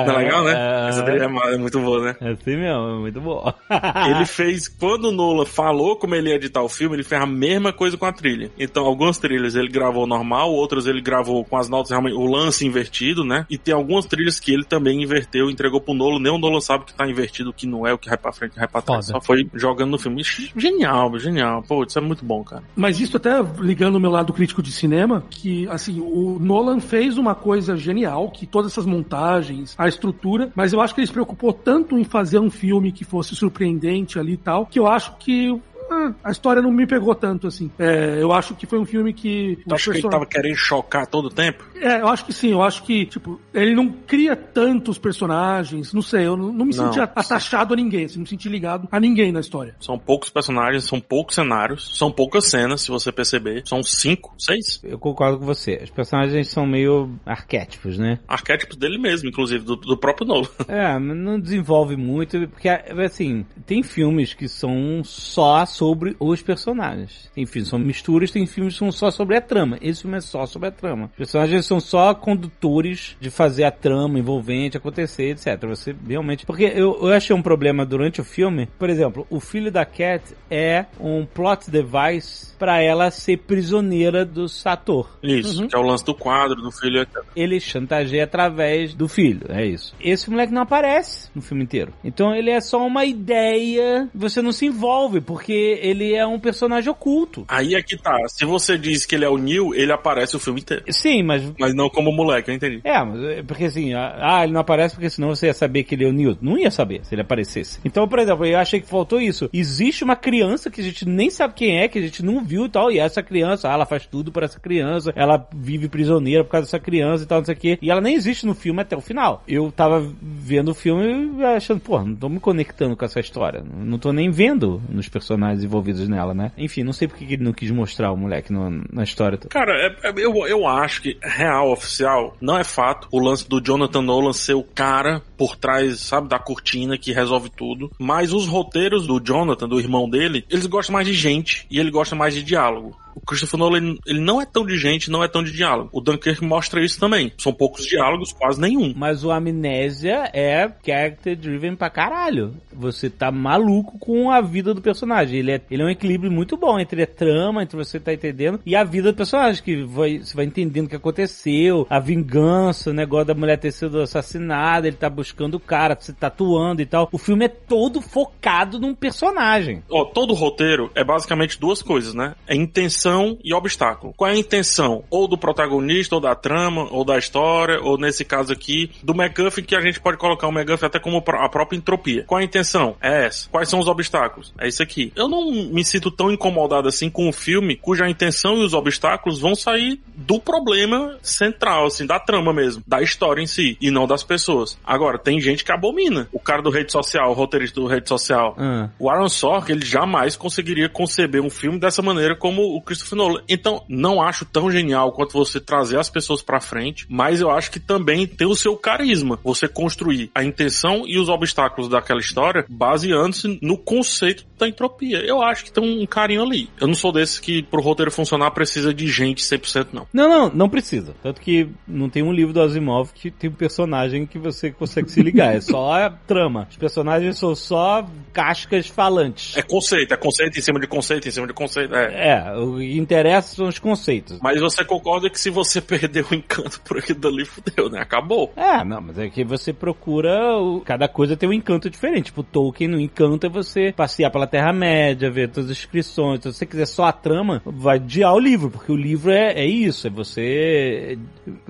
Não é legal, né? Essa trilha é ma- é muito boa, né? É assim mesmo, é muito bom. Ele fez, quando o Nolan falou como ele ia editar o filme, ele fez a mesma coisa com a trilha. Então, algumas trilhas ele gravou normal, outras ele gravou com as notas realmente, o lance invertido, né? E tem algumas trilhas que ele também inverteu, entregou pro Nolan. Nem o Nolan sabe que tá invertido, o que não é, o que vai pra frente, o que vai pra trás. Foda. Só foi jogando no filme. Ixi, Genial, genial. Pô, isso é muito bom, cara. Mas isso até ligando o meu lado crítico de cinema, que assim, o Nolan fez uma coisa genial, que todas essas montagens, a estrutura, mas eu acho que ele se preocupou tanto em fazer um filme que fosse surpreendente ali e tal, que eu acho que ah, a história não me pegou tanto assim. É, eu acho que foi um filme que. Tu acha que ele tava querendo chocar todo o tempo? É, eu acho que sim, eu acho que, tipo, ele não cria tantos personagens, não sei, eu não, não me Não. senti atachado a ninguém, assim, não me senti ligado a ninguém na história. São poucos personagens, são poucos cenários, são poucas cenas, se você perceber. São cinco, seis Eu concordo com você. Os personagens são meio arquétipos, né? arquétipos dele mesmo, inclusive, do, do próprio Nolan. É, mas não desenvolve muito, porque, assim, tem filmes que são só sobre os personagens. Tem filmes que são misturas, tem filmes que são só sobre a trama. Esse filme é só sobre a trama. Os personagens são só condutores de fazer a trama envolvente acontecer, etc. Você realmente... Porque eu, eu achei um problema durante o filme, por exemplo, o filho da Cat é um plot device pra ela ser prisioneira do Sator Isso, que é o lance do quadro, do filho. ele chantageia através do filho, é isso. Esse moleque não aparece no filme inteiro. Então ele é só uma ideia, você não se envolve, porque ele é um personagem oculto. Aí é que tá. Se você diz que ele é o Neil, ele aparece o filme inteiro. Sim, mas Mas não como moleque, eu entendi. É, mas é porque assim, ah, ele não aparece porque senão você ia saber que ele é o Newton. Não ia saber se ele aparecesse. Então, por exemplo, eu achei que faltou isso. Existe uma criança que a gente nem sabe quem é, que a gente não viu e tal, e essa criança, ah, ela faz tudo para essa criança, ela vive prisioneira por causa dessa criança e tal, não sei o quê. E ela nem existe no filme até o final. Eu tava vendo o filme achando, pô, não tô me conectando com essa história. Não tô nem vendo nos personagens envolvidos nela, né? Enfim, não sei porque que ele não quis mostrar o moleque no- na história. Cara, é- é- eu, eu acho que real, oficial, não é fato o lance do Jonathan Nolan ser o cara por trás, sabe, da cortina que resolve tudo. Mas os roteiros do Jonathan, do irmão dele, eles gostam mais de gente e ele gosta mais de diálogo. O Christopher Nolan, ele- ele não é tão de gente, não é tão de diálogo. O Dunkirk mostra isso também. São poucos diálogos, quase nenhum. Mas o Amnésia é character driven pra caralho. Você tá maluco com a vida do personagem. Ele é, ele é um equilíbrio muito bom entre a trama, entre você tá entendendo, e a vida do personagem, que vai, você vai entendendo o que aconteceu, a vingança, o negócio da mulher ter sido assassinada, ele tá buscando o cara, se tatuando e tal. O filme é todo focado num personagem. Ó, todo roteiro é basicamente duas coisas, né? É intenção e obstáculo. Qual é a intenção? Ou do protagonista, ou da trama, ou da história, ou nesse caso aqui, do MacGuffin, que a gente pode colocar o MacGuffin até como a própria entropia. Qual é a intenção? É essa. Quais são os obstáculos? É isso aqui. Eu não me sinto tão incomodado assim com um filme cuja intenção e os obstáculos vão sair do problema central, assim, da trama mesmo, da história em si, e não das pessoas. Agora, tem gente que abomina. O cara do rede social, o roteirista do rede social, Ah. o Aaron Sorkin, ele jamais conseguiria conceber um filme dessa maneira como o Christopher Nolan. Então, não acho tão genial quanto você trazer as pessoas pra frente, mas eu acho que também tem o seu carisma. Você construir a intenção e os obstáculos daquela história baseando-se no conceito da entropia. Eu acho que tem um carinho ali. Eu não sou desses que pro roteiro funcionar precisa de gente 100% não. Não, não, não precisa. Tanto que não tem um livro do Asimov que tem um personagem que você consegue se ligar. É só a trama. Os personagens são só cascas falantes. É conceito, é conceito em cima de conceito em cima de conceito. É. É, o que interessa são os conceitos. Mas você concorda que se você perder o encanto por aquilo dali, fudeu, né? Acabou. É, não, mas é que você procura. o- Cada coisa tem um encanto diferente. Tipo, Tolkien no encanto é você passear pela Terra-média, ver todas as inscrições. Se você quiser só a trama, vai adiar o livro, porque o livro é, é isso: é você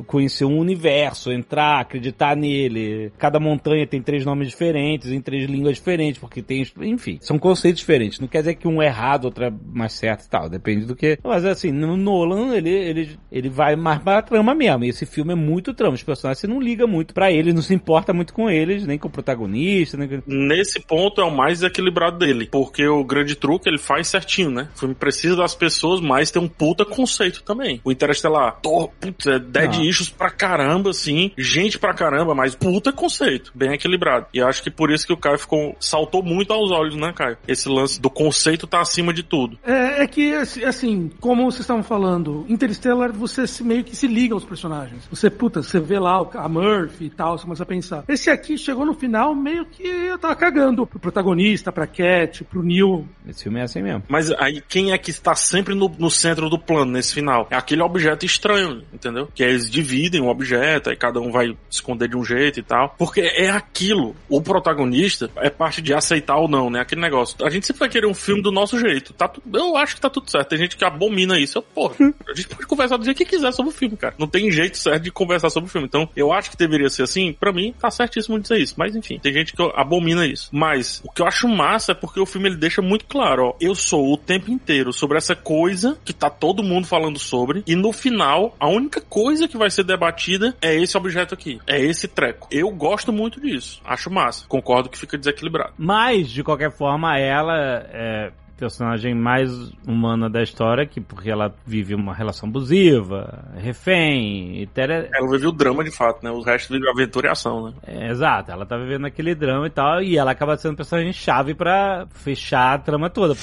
conhecer um universo, entrar, acreditar nele. Cada montanha tem três nomes diferentes, em três línguas diferentes, porque tem. Enfim, são conceitos diferentes. Não quer dizer que um é errado, outro é mais certo e tal. Depende do que. Mas assim, no Nolan, ele, ele, ele vai mais pra trama mesmo. E esse filme é muito trama. Os personagens você não liga muito pra eles, não se importa muito com eles, nem com o protagonista, nem. Nesse ponto é o mais equilibrado dele, porque o grande truque ele faz certinho, né? O filme precisa das pessoas, mas tem um puta conceito também. O Interestelar, Thor, putz, é dead Não. issues pra caramba, assim, gente pra caramba, mas puta conceito, bem equilibrado. E acho que por isso que o Caio ficou, saltou muito aos olhos, né, Caio? Esse lance do conceito tá acima de tudo. É, é que, assim, assim, como vocês estavam falando, Interstellar, você se- meio que se liga aos personagens. Você, puta, você vê lá a Murphy e tal, você começa a pensar. Esse aqui chegou no final meio que eu tava cagando pro protagonista, pra Cat, pro Neil. Esse filme é assim mesmo. Mas aí quem é que está sempre no, no centro do plano nesse final? É aquele objeto estranho, entendeu? Que eles dividem o objeto, aí cada um vai esconder de um jeito e tal. Porque é aquilo. O protagonista é parte de aceitar ou não, né? Aquele negócio. A gente sempre vai querer um filme do nosso jeito. Tá tu- Eu acho que tá tudo certo. Tem gente que abomina isso. Eu, porra, a gente pode conversar do jeito que quiser sobre o filme, cara. Não tem jeito certo de conversar sobre o filme. Então, eu acho que deveria ser assim. Pra mim, tá certíssimo dizer isso. Mas enfim, tem gente que abomina isso. Mas o que eu acho massa é porque o filme ele deixa muito claro, ó. Eu sou o tempo inteiro sobre essa coisa que tá todo mundo falando sobre. E no final, a única coisa que vai ser debatida é esse objeto aqui. É esse treco. Eu gosto muito disso. Acho massa. Concordo que fica desequilibrado. Mas, de qualquer forma, ela é personagem mais humana da história, que porque ela vive uma relação abusiva, refém, e tere- Ela vive o drama de fato, né? O resto vive aventura e ação, né? É, exato, ela tá vivendo aquele drama e tal, e ela acaba sendo personagem chave pra fechar a trama toda.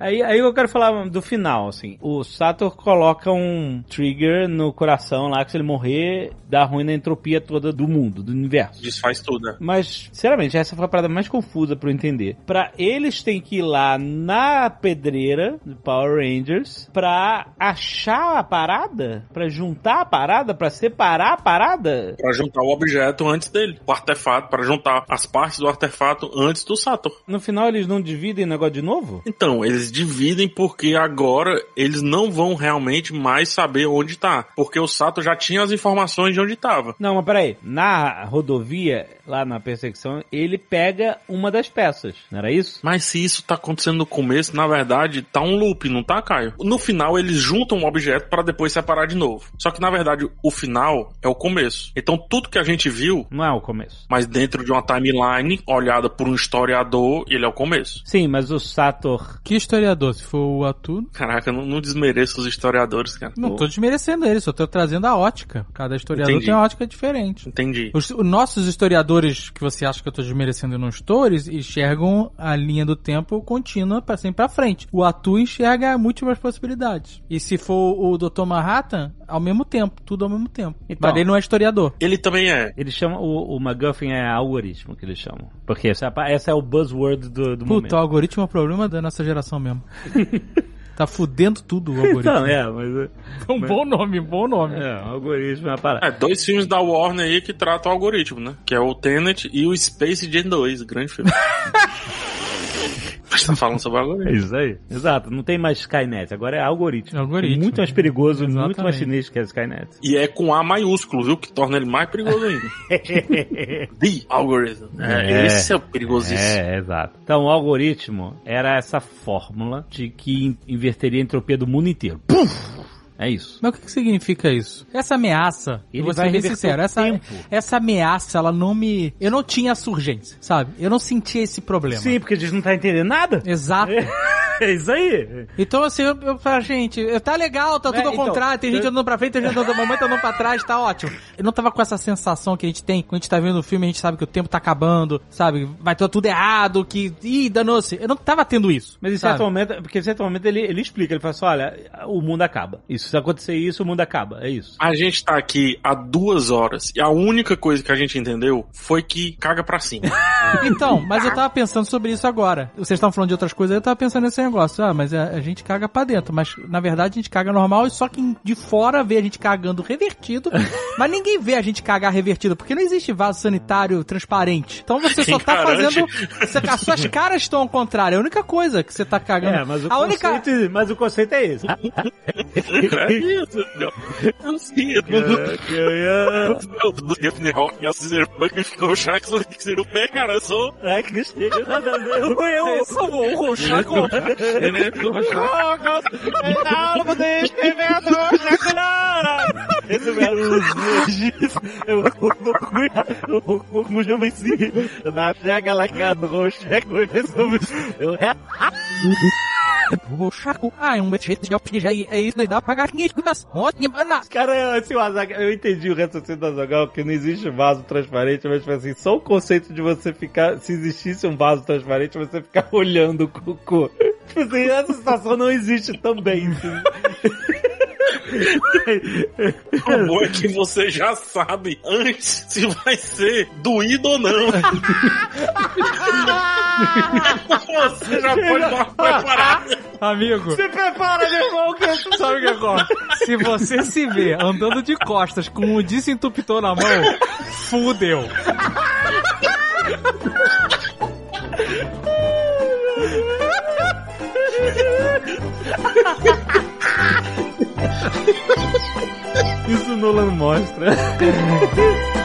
Aí, aí eu quero falar do final, assim. O Sator coloca um trigger no coração lá que se ele morrer, dá ruim na entropia toda do mundo, do universo. Desfaz tudo, né? Mas, sinceramente, essa foi a parada mais confusa pra eu entender. Pra eles tem que ir lá na pedreira do Power Rangers pra achar a parada? Pra juntar a parada? Pra separar a parada? Pra juntar o objeto antes dele. O artefato, pra juntar as partes do artefato antes do Sator. No final eles não dividem o negócio de novo? Então, eles dividem porque agora eles não vão realmente mais saber onde tá. Porque o Sato já tinha as informações de onde tava. Não, mas peraí. Na rodovia, lá na perseguição, ele pega uma das peças, não era isso? Mas se isso tá acontecendo no começo, na verdade, tá um loop, não tá, Caio? No final, eles juntam um objeto para depois separar de novo. Só que, na verdade, o final é o começo. Então, tudo que a gente viu, Não é o começo. mas dentro de uma timeline, olhada por um historiador, ele é o começo. Sim, mas o Sator. Que historiador? Se for o Atuno. Caraca, não, não desmereço os historiadores, cara. Não tô desmerecendo ele, só tô trazendo a ótica. Cada historiador Entendi. tem uma ótica diferente. Entendi. Os, os nossos historiadores, que você acha que eu tô desmerecendo e não estou, eles enxergam a linha do tempo contínua pra sempre pra frente. O Atu enxerga múltiplas possibilidades. E se for o Dr. Manhattan, ao mesmo tempo, tudo ao mesmo tempo. Então. Mas ele não é historiador. Ele também é. Eles chamam, o, o MacGuffin é algoritmo que eles chamam. Porque essa, é essa é o buzzword do, do Puta, o momento. algoritmo é o problema da nossa geração mesmo. tá fudendo tudo o algoritmo. Então, é, mas... É um bom nome, bom nome. É, o algoritmo é uma parada. É, dois filmes da Warner aí que tratam o algoritmo, né? Que é o Tenet e o Space Jam 2, grande filme. Mas tá falando sobre o É algoritmo. isso aí. Exato, não tem mais Skynet, agora é algoritmo. É algoritmo. Muito mais perigoso, muito Exatamente. mais chinês que a Skynet. E é com A maiúsculo, viu? Que torna ele mais perigoso ainda. The Algorithm. É, É. Esse é o perigosíssimo. É, exato. Então, o algoritmo era essa fórmula de que in- inverteria a entropia do mundo inteiro. Puf! É isso. Mas o que, significa isso? Essa ameaça, Ele eu vou vai ser bem sincero, essa, tempo. essa ameaça, ela não me... Eu não tinha essa urgência, sabe? Eu não sentia esse problema. Sim, porque a gente não tá entendendo nada. Exato. É isso aí. Então, assim, eu, eu falo, gente, tá legal, tá tudo É, ao então, contrário, tem gente eu- andando pra frente, tem gente andando, mamãe tá andando pra trás, tá ótimo. Eu não tava com essa sensação que a gente tem, quando a gente tá vendo o filme, a gente sabe que o tempo tá acabando, sabe? Vai ter tudo errado, que, ih, danou-se. Eu não tava tendo isso. Mas em sabe? certo momento, porque em certo momento ele, ele explica, ele fala assim, olha, o mundo acaba. Isso, se acontecer isso, o mundo acaba. É isso. A gente tá aqui há duas horas e a única coisa que a gente entendeu foi que caga pra cima. Então, mas eu tava pensando sobre isso agora. Vocês estavam falando de outras coisas, eu tava pensando nesse negócio. Ah, mas a, a gente caga pra dentro. Mas, na verdade, a gente caga normal e só quem de fora vê a gente cagando revertido. mas ninguém vê a gente cagar revertido, porque não existe vaso sanitário transparente. Então você só tá garante? fazendo... Você, as suas caras estão ao contrário. É a única coisa que você tá cagando. É, mas o, a única... conceito, mas o conceito é esse. é isso. não. Eu sinto. Eu tô definindo rock, a ser banco ficou chato, que ser o pé, cara, eu sou. Que chega nada a ver. Eu, eu, Esse o Rochaco. alma de escrevedor Esse era o Eu vou cuidar. Eu vou com o Jamenci. Na chega lá, cara, no Rocheco. Eu Rochaco. Jeito de alpinjar. Isso, daí dá pra pagar 500 mas ótimo, mas Cara, assim, o Azaghal- eu entendi o raciocínio do Azagal, que não existe vaso transparente, mas tipo assim, só o conceito de você ficar, se existisse um vaso transparente, você ficar olhando o cocô. Tipo assim, essa situação não existe também. assim. O bom é que você já sabe antes se vai ser doído ou não. você já pode dar uma preparada. Amigo, Se prepara, meu irmão, que eu sabe o que agora? Se você se vê andando de costas com um desentupidor na mão, fudeu. Nolan mostra.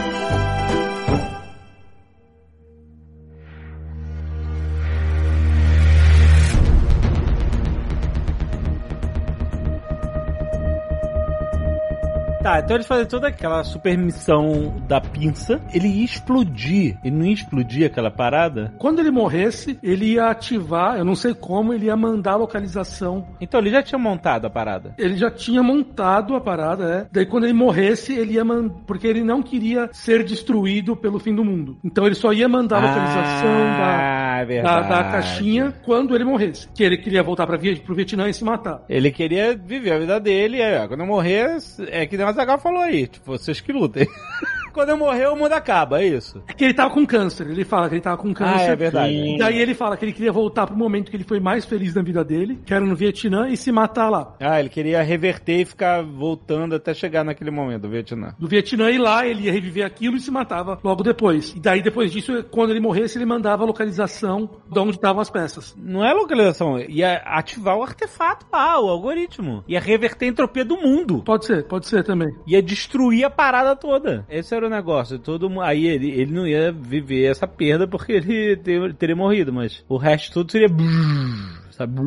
Tá, então eles fazem toda aquela super missão da pinça. Ele ia explodir. Ele não ia explodir aquela parada? Quando ele morresse, ele ia ativar, eu não sei como, ele ia mandar a localização. Então ele já tinha montado a parada. Ele já tinha montado a parada, é. Daí quando ele morresse, ele ia mandar. Porque ele não queria ser destruído pelo fim do mundo. Então ele só ia mandar a localização da. Ah, é da, verdade. da caixinha quando ele morresse. Que ele queria voltar Vi- pro Vietnã e se matar. Ele queria viver a vida dele, aí, ó, quando eu morrer, é que nem Azaghal falou aí, tipo, vocês que lutem. quando eu morrer, o mundo acaba, é isso. É que ele tava com câncer. Ele fala que ele tava com câncer. Ah, é verdade. E daí ele fala que ele queria voltar pro momento que ele foi mais feliz na vida dele, que era no Vietnã, e se matar lá. Ah, ele queria reverter e ficar voltando até chegar naquele momento do Vietnã. Do Vietnã e lá ele ia reviver aquilo e se matava logo depois. E daí depois disso, quando ele morresse, ele mandava a localização de onde estavam as peças. Não é localização, ia ativar o artefato lá, o algoritmo. Ia reverter a entropia do mundo. Pode ser, pode ser também. Ia destruir a parada toda. Esse era o negócio. Todo Aí ele, ele não ia viver essa perda porque ele ter- teria morrido, mas o resto tudo seria. Sabe?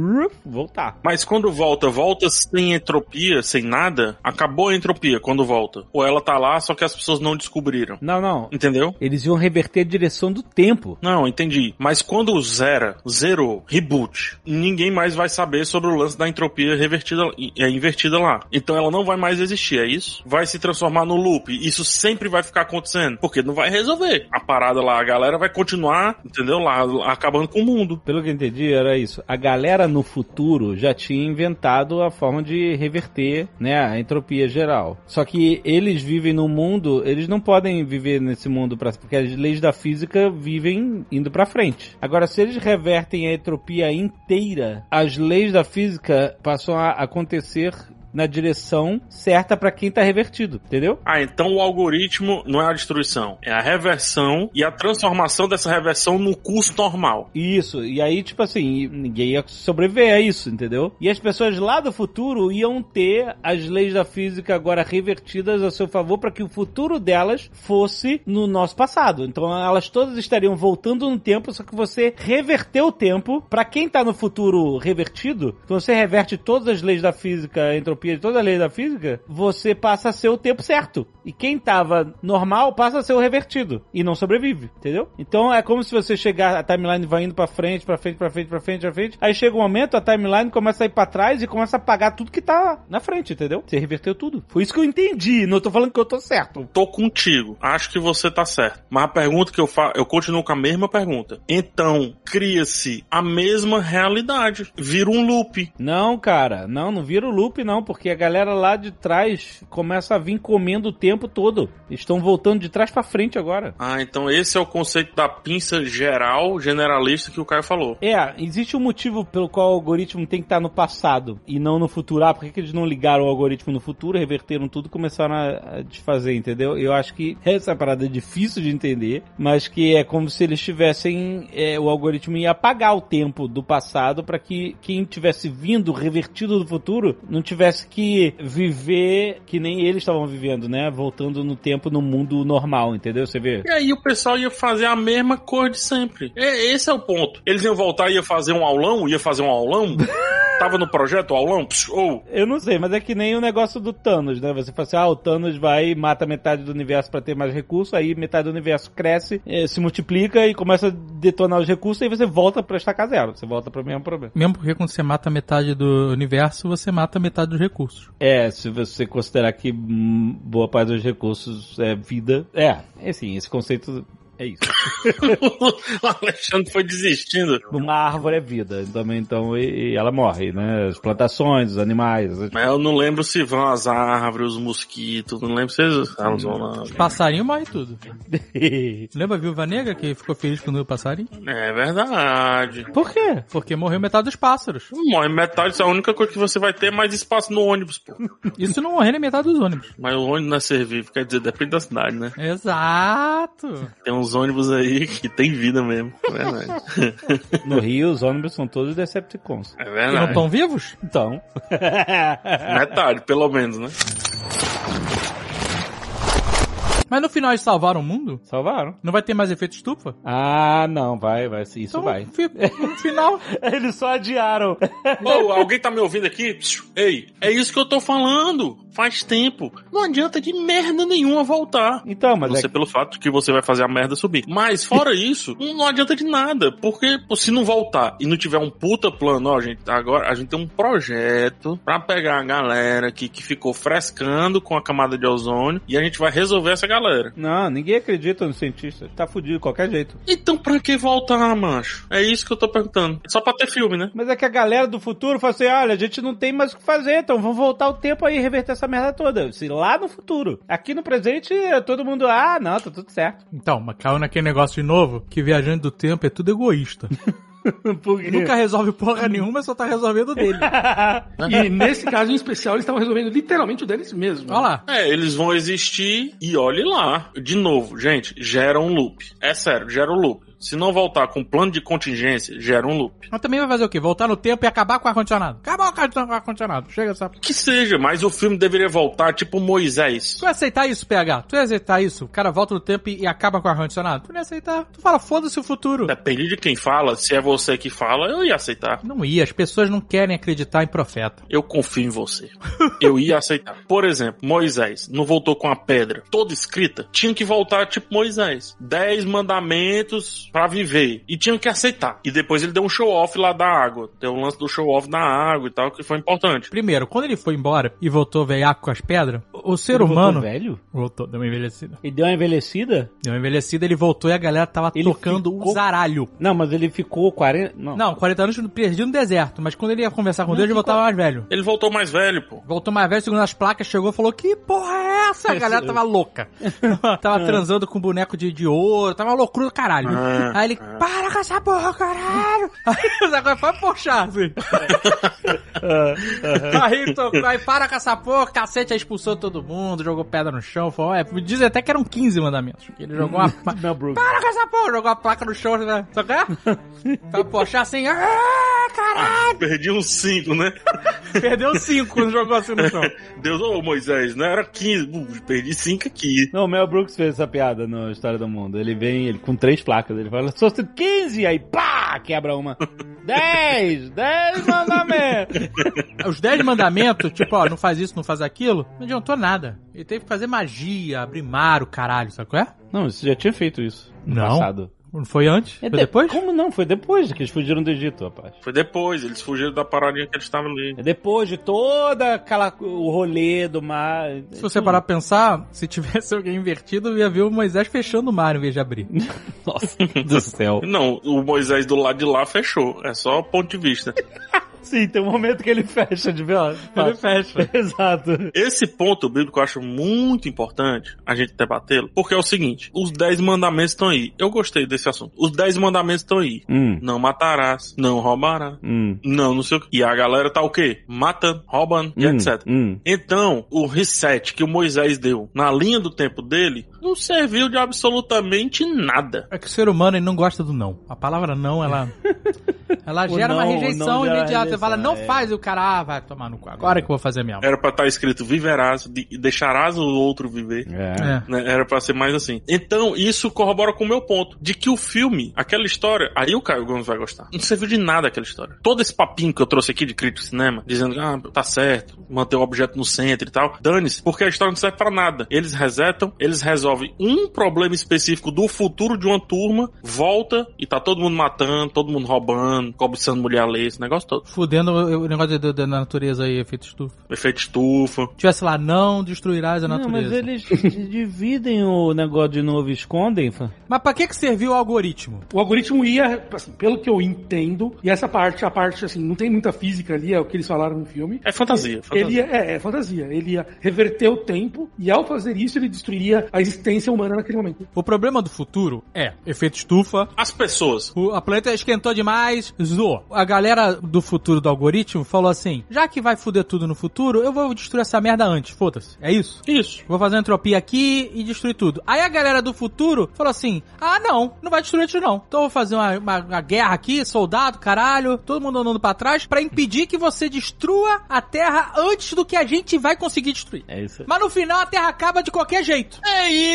Voltar. Mas quando volta, volta sem entropia, sem nada, acabou a entropia quando volta. Ou ela tá lá, só que as pessoas não descobriram. Não, não. Entendeu? Eles iam reverter a direção do tempo. Não, entendi. Mas quando zera, zerou, reboot, ninguém mais vai saber sobre o lance da entropia revertida, é invertida lá. Então ela não vai mais existir, é isso? Vai se transformar no loop. Isso sempre vai ficar acontecendo, porque não vai resolver. A parada lá, a galera vai continuar, entendeu? Lá, acabando com o mundo. Pelo que eu entendi, era isso. A galera no futuro já tinha inventado a forma de reverter, né, a entropia geral. Só que eles vivem num mundo, eles não podem viver nesse mundo porque as leis da física vivem indo pra frente. Agora, se eles revertem a entropia inteira, as leis da física passam a acontecer na direção certa pra quem tá revertido, entendeu? Ah, então o algoritmo não é a destruição, é a reversão e a transformação dessa reversão no curso normal. Isso, e aí, tipo assim, ninguém ia sobreviver a isso, entendeu? E as pessoas lá do futuro iam ter as leis da física agora revertidas a seu favor para que o futuro delas fosse no nosso passado. Então elas todas estariam voltando no tempo, só que você reverteu o tempo. Para quem tá no futuro revertido, então você reverte todas as leis da física, a de toda a lei da física, você passa a ser o tempo certo. E quem tava normal passa a ser o revertido e não sobrevive, entendeu? Então é como se você chegar, a timeline vai indo pra frente, pra frente, pra frente, pra frente, pra frente. Aí chega um momento, a timeline começa a ir pra trás e começa a apagar tudo que tá na frente, entendeu? Você reverteu tudo. Foi isso que eu entendi. Não tô falando que eu tô certo. Tô contigo. Acho que você tá certo. Mas a pergunta que eu faço, eu continuo com a mesma pergunta. Então, cria-se a mesma realidade. Vira um loop. Não, cara, não, não vira o loop, não, porque a galera lá de trás começa a vir comendo o tempo todo. Estão voltando de trás pra frente agora. Ah, então esse é o conceito da pinça geral, generalista que o Caio falou. É, existe um motivo pelo qual o algoritmo tem que estar no passado e não no futuro. Ah, por que, que eles não ligaram o algoritmo no futuro, reverteram tudo e começaram a, desfazer, entendeu? Eu acho que essa parada é difícil de entender, mas que é como se eles tivessem. é, o algoritmo ia apagar o tempo do passado para que quem tivesse vindo revertido do futuro não tivesse que viver que nem eles estavam vivendo, né? Voltando no tempo no mundo normal, entendeu? Você vê? E aí o pessoal ia fazer a mesma cor de sempre. É, esse é o ponto. Eles iam voltar e ia fazer um aulão, ia fazer um aulão. Tava no projeto o aulão, psh, ou Eu não sei, mas é que nem o negócio do Thanos, né? Você fala assim, ah, o Thanos vai e mata metade do universo pra ter mais recursos, aí metade do universo cresce, eh, se multiplica e começa a detonar os recursos, aí você volta pra estacar zero, você volta pro mesmo problema. Mesmo porque quando você mata metade do universo, você mata metade dos recursos. É, se você considerar que hum, boa parte dos recursos é vida, é, assim, esse conceito é isso. o Alexandre foi desistindo. Uma árvore é vida, também, então, e, e ela morre, né? As plantações, os animais. as- Mas eu não lembro se vão as árvores, os mosquitos, não lembro se eles elas vão lá. Passarinho morre tudo. Lembra a Viúva Negra que ficou feliz quando o passarinho? É verdade. Por quê? Porque morreu metade dos pássaros. Morre metade, isso é a única coisa que você vai ter mais espaço no ônibus, pô. Isso não morrer nem metade dos ônibus. Mas o ônibus não é ser vivo, quer dizer, depende da cidade, né? Exato. Tem uns ônibus aí que tem vida mesmo. É verdade. No Rio, os ônibus são todos Decepticons. É E não verdade. estão vivos? Então. Metade, pelo menos, né? Mas no final eles salvaram o mundo? Salvaram. Não vai ter mais efeito estufa? Ah, não, vai, vai, isso Então, vai. fi- No final. Eles só adiaram. Ô, alguém tá me ouvindo aqui? Ei, é isso que eu tô falando. faz tempo. Não adianta de merda nenhuma voltar. Então, mas não é pelo fato que você vai fazer a merda subir. Mas fora isso, não adianta de nada. Porque pô, se não voltar e não tiver um puta plano, ó, gente, agora a gente tem um projeto pra pegar a galera aqui que ficou frescando com a camada de ozônio e a gente vai resolver essa galera. Não, ninguém acredita no cientista. Tá fudido de qualquer jeito. Então pra que voltar, macho? É isso que eu tô perguntando. Só pra ter filme, né? Mas é que a galera do futuro fala assim: olha, a gente não tem mais o que fazer, então vamos voltar o tempo aí e reverter essa merda toda. Se lá no futuro. Aqui no presente, todo mundo, ah, não, tá tudo certo. Então, mas caiu naquele negócio de novo, que viajante do tempo é tudo egoísta. Por quê? Nunca resolve porra nenhuma, só tá resolvendo o dele. E nesse caso em especial, eles estavam resolvendo literalmente o deles mesmos. Olha lá. É, eles vão existir e olhe lá. De novo, gente, gera um loop. É sério, gera um loop. Se não voltar com plano de contingência, gera um loop. Mas também vai fazer o quê? Voltar no tempo e acabar com o ar-condicionado. Acabar com o ar-condicionado. Chega essa... Que seja, mas o filme deveria voltar tipo Moisés. Tu ia aceitar isso, PH? Tu ia aceitar isso? O cara volta no tempo e, e acaba com o ar-condicionado? Tu não ia aceitar. Tu fala, foda-se o futuro. Depende de quem fala. Se é você que fala, eu ia aceitar. Não ia. As pessoas não querem acreditar em profeta. Eu confio em você. Eu ia aceitar. Por exemplo, Moisés não voltou com a pedra toda escrita. Tinha que voltar tipo Moisés. Dez mandamentos pra viver. E tinha que aceitar. E depois ele deu um show off lá da água. Deu um lance do show off da água e tal, que foi importante. Primeiro, quando ele foi embora e voltou veiaco com as pedras, o o ser Ele voltou humano... velho? Voltou, deu uma envelhecida. E deu uma envelhecida? Deu uma envelhecida, ele voltou e a galera tava Ele tocando ficou- o zaralho. Não, mas ele ficou 40. Não. Não, 40 anos perdido no deserto, mas quando ele ia conversar com Deus, ele voltava mais velho. Ele voltou mais velho, pô. Voltou mais velho, segundo as placas, chegou e falou: Que porra é essa? A galera tava louca. tava transando com boneco de, de ouro, tava loucura do caralho. Ah, Aí ele, para com essa porra, caralho! Aí agora foi puxar, assim. aí, to, aí para com essa porra, cacete, aí expulsou todo mundo, jogou pedra no chão. Falou, é, diz até que eram 15 mandamentos. Ele jogou uma. Não, Brooks. Para com essa porra, jogou a placa no chão, né? Qual é? Pra puxar assim, ah, caralho! Perdi uns cinco, né? Perdeu 5 quando jogou assim no chão. Deus, ô Moisés, não era 15. Uh, perdi cinco aqui. Não, o Mel Brooks fez essa piada na História do Mundo. Ele vem ele, com três placas. Ele fala, sou 15, aí pá, quebra uma. 10, 10 mandamentos. Os 10 mandamentos, tipo, ó, não faz isso, não faz aquilo, não adiantou nada. Ele teve que fazer magia, abrir mar, o caralho, sabe qual é? Não, você já tinha feito isso no Não. passado. Não foi antes? É foi de- depois? Como não? Foi depois que eles fugiram do Egito, rapaz. Foi depois, eles fugiram da paradinha que eles estavam ali. É depois de toda aquela o rolê do mar. Se você parar pra pensar, se tivesse alguém invertido, eu ia ver o Moisés fechando o mar em vez de abrir. Nossa do céu. Não, o Moisés do lado de lá fechou. É só ponto de vista. Sim, tem um momento que ele fecha de ver. ó. Ele fecha. Exato. Esse ponto bíblico eu acho muito importante a gente debatê-lo, porque é o seguinte: os dez mandamentos estão aí. Eu gostei desse assunto. Os dez mandamentos estão aí. Hum, Não matarás, não roubarás, hum, não, não sei o que. E a galera tá o quê? Matando, roubando e hum, etc. hum. Então, o reset que o Moisés deu na linha do tempo dele não serviu de absolutamente nada. É que o ser humano ele não gosta do não. A palavra não, ela. Ela gera uma não- rejeição não gera imediata. Você fala, rejeição, não é. faz, e o cara, ah, vai tomar no cu. Agora que eu vou fazer mesmo. Era pra estar escrito viverás de- deixarás o outro viver. É. É. né? Era pra ser mais assim. Então, isso corrobora com o meu ponto. De que o filme, aquela história, aí o Caio Gomes vai gostar. Não serviu de nada aquela história. Todo esse papinho que eu trouxe aqui de crítico de cinema, dizendo, ah, tá certo, manter o objeto no centro e tal, dane-se, porque a história não serve pra nada. Eles resetam, eles resolvem um problema específico do futuro de uma turma, volta e tá todo mundo matando, todo mundo roubando, cobiçando mulher alheia, esse negócio todo. Fudendo o negócio da- natureza aí, efeito estufa. Efeito estufa. Tivesse lá, não destruirás a Não, natureza. mas eles dividem o negócio de novo e escondem. Mas pra que que serviu o algoritmo? O algoritmo ia, assim, pelo que eu entendo, e essa parte, a parte, assim, não tem muita física ali, é o que eles falaram no filme. É fantasia, fantasia. Ele ia, é, é fantasia. Ele ia reverter o tempo e ao fazer isso ele destruiria a existência humana naquele momento. O problema do futuro é efeito estufa, As pessoas. o, a planeta esquentou demais, zoou. A galera do futuro do algoritmo falou assim: já que vai foder tudo no futuro, eu vou destruir essa merda antes, foda-se. É isso? Isso. Vou fazer uma entropia aqui e destruir tudo. Aí a galera do futuro falou assim: ah, não, não vai destruir isso não. Então eu vou fazer uma, uma- uma guerra aqui, soldado, caralho, todo mundo andando pra trás, pra impedir que você destrua a Terra antes do que a gente vai conseguir destruir. É isso. Mas no final a Terra acaba de qualquer jeito. É isso!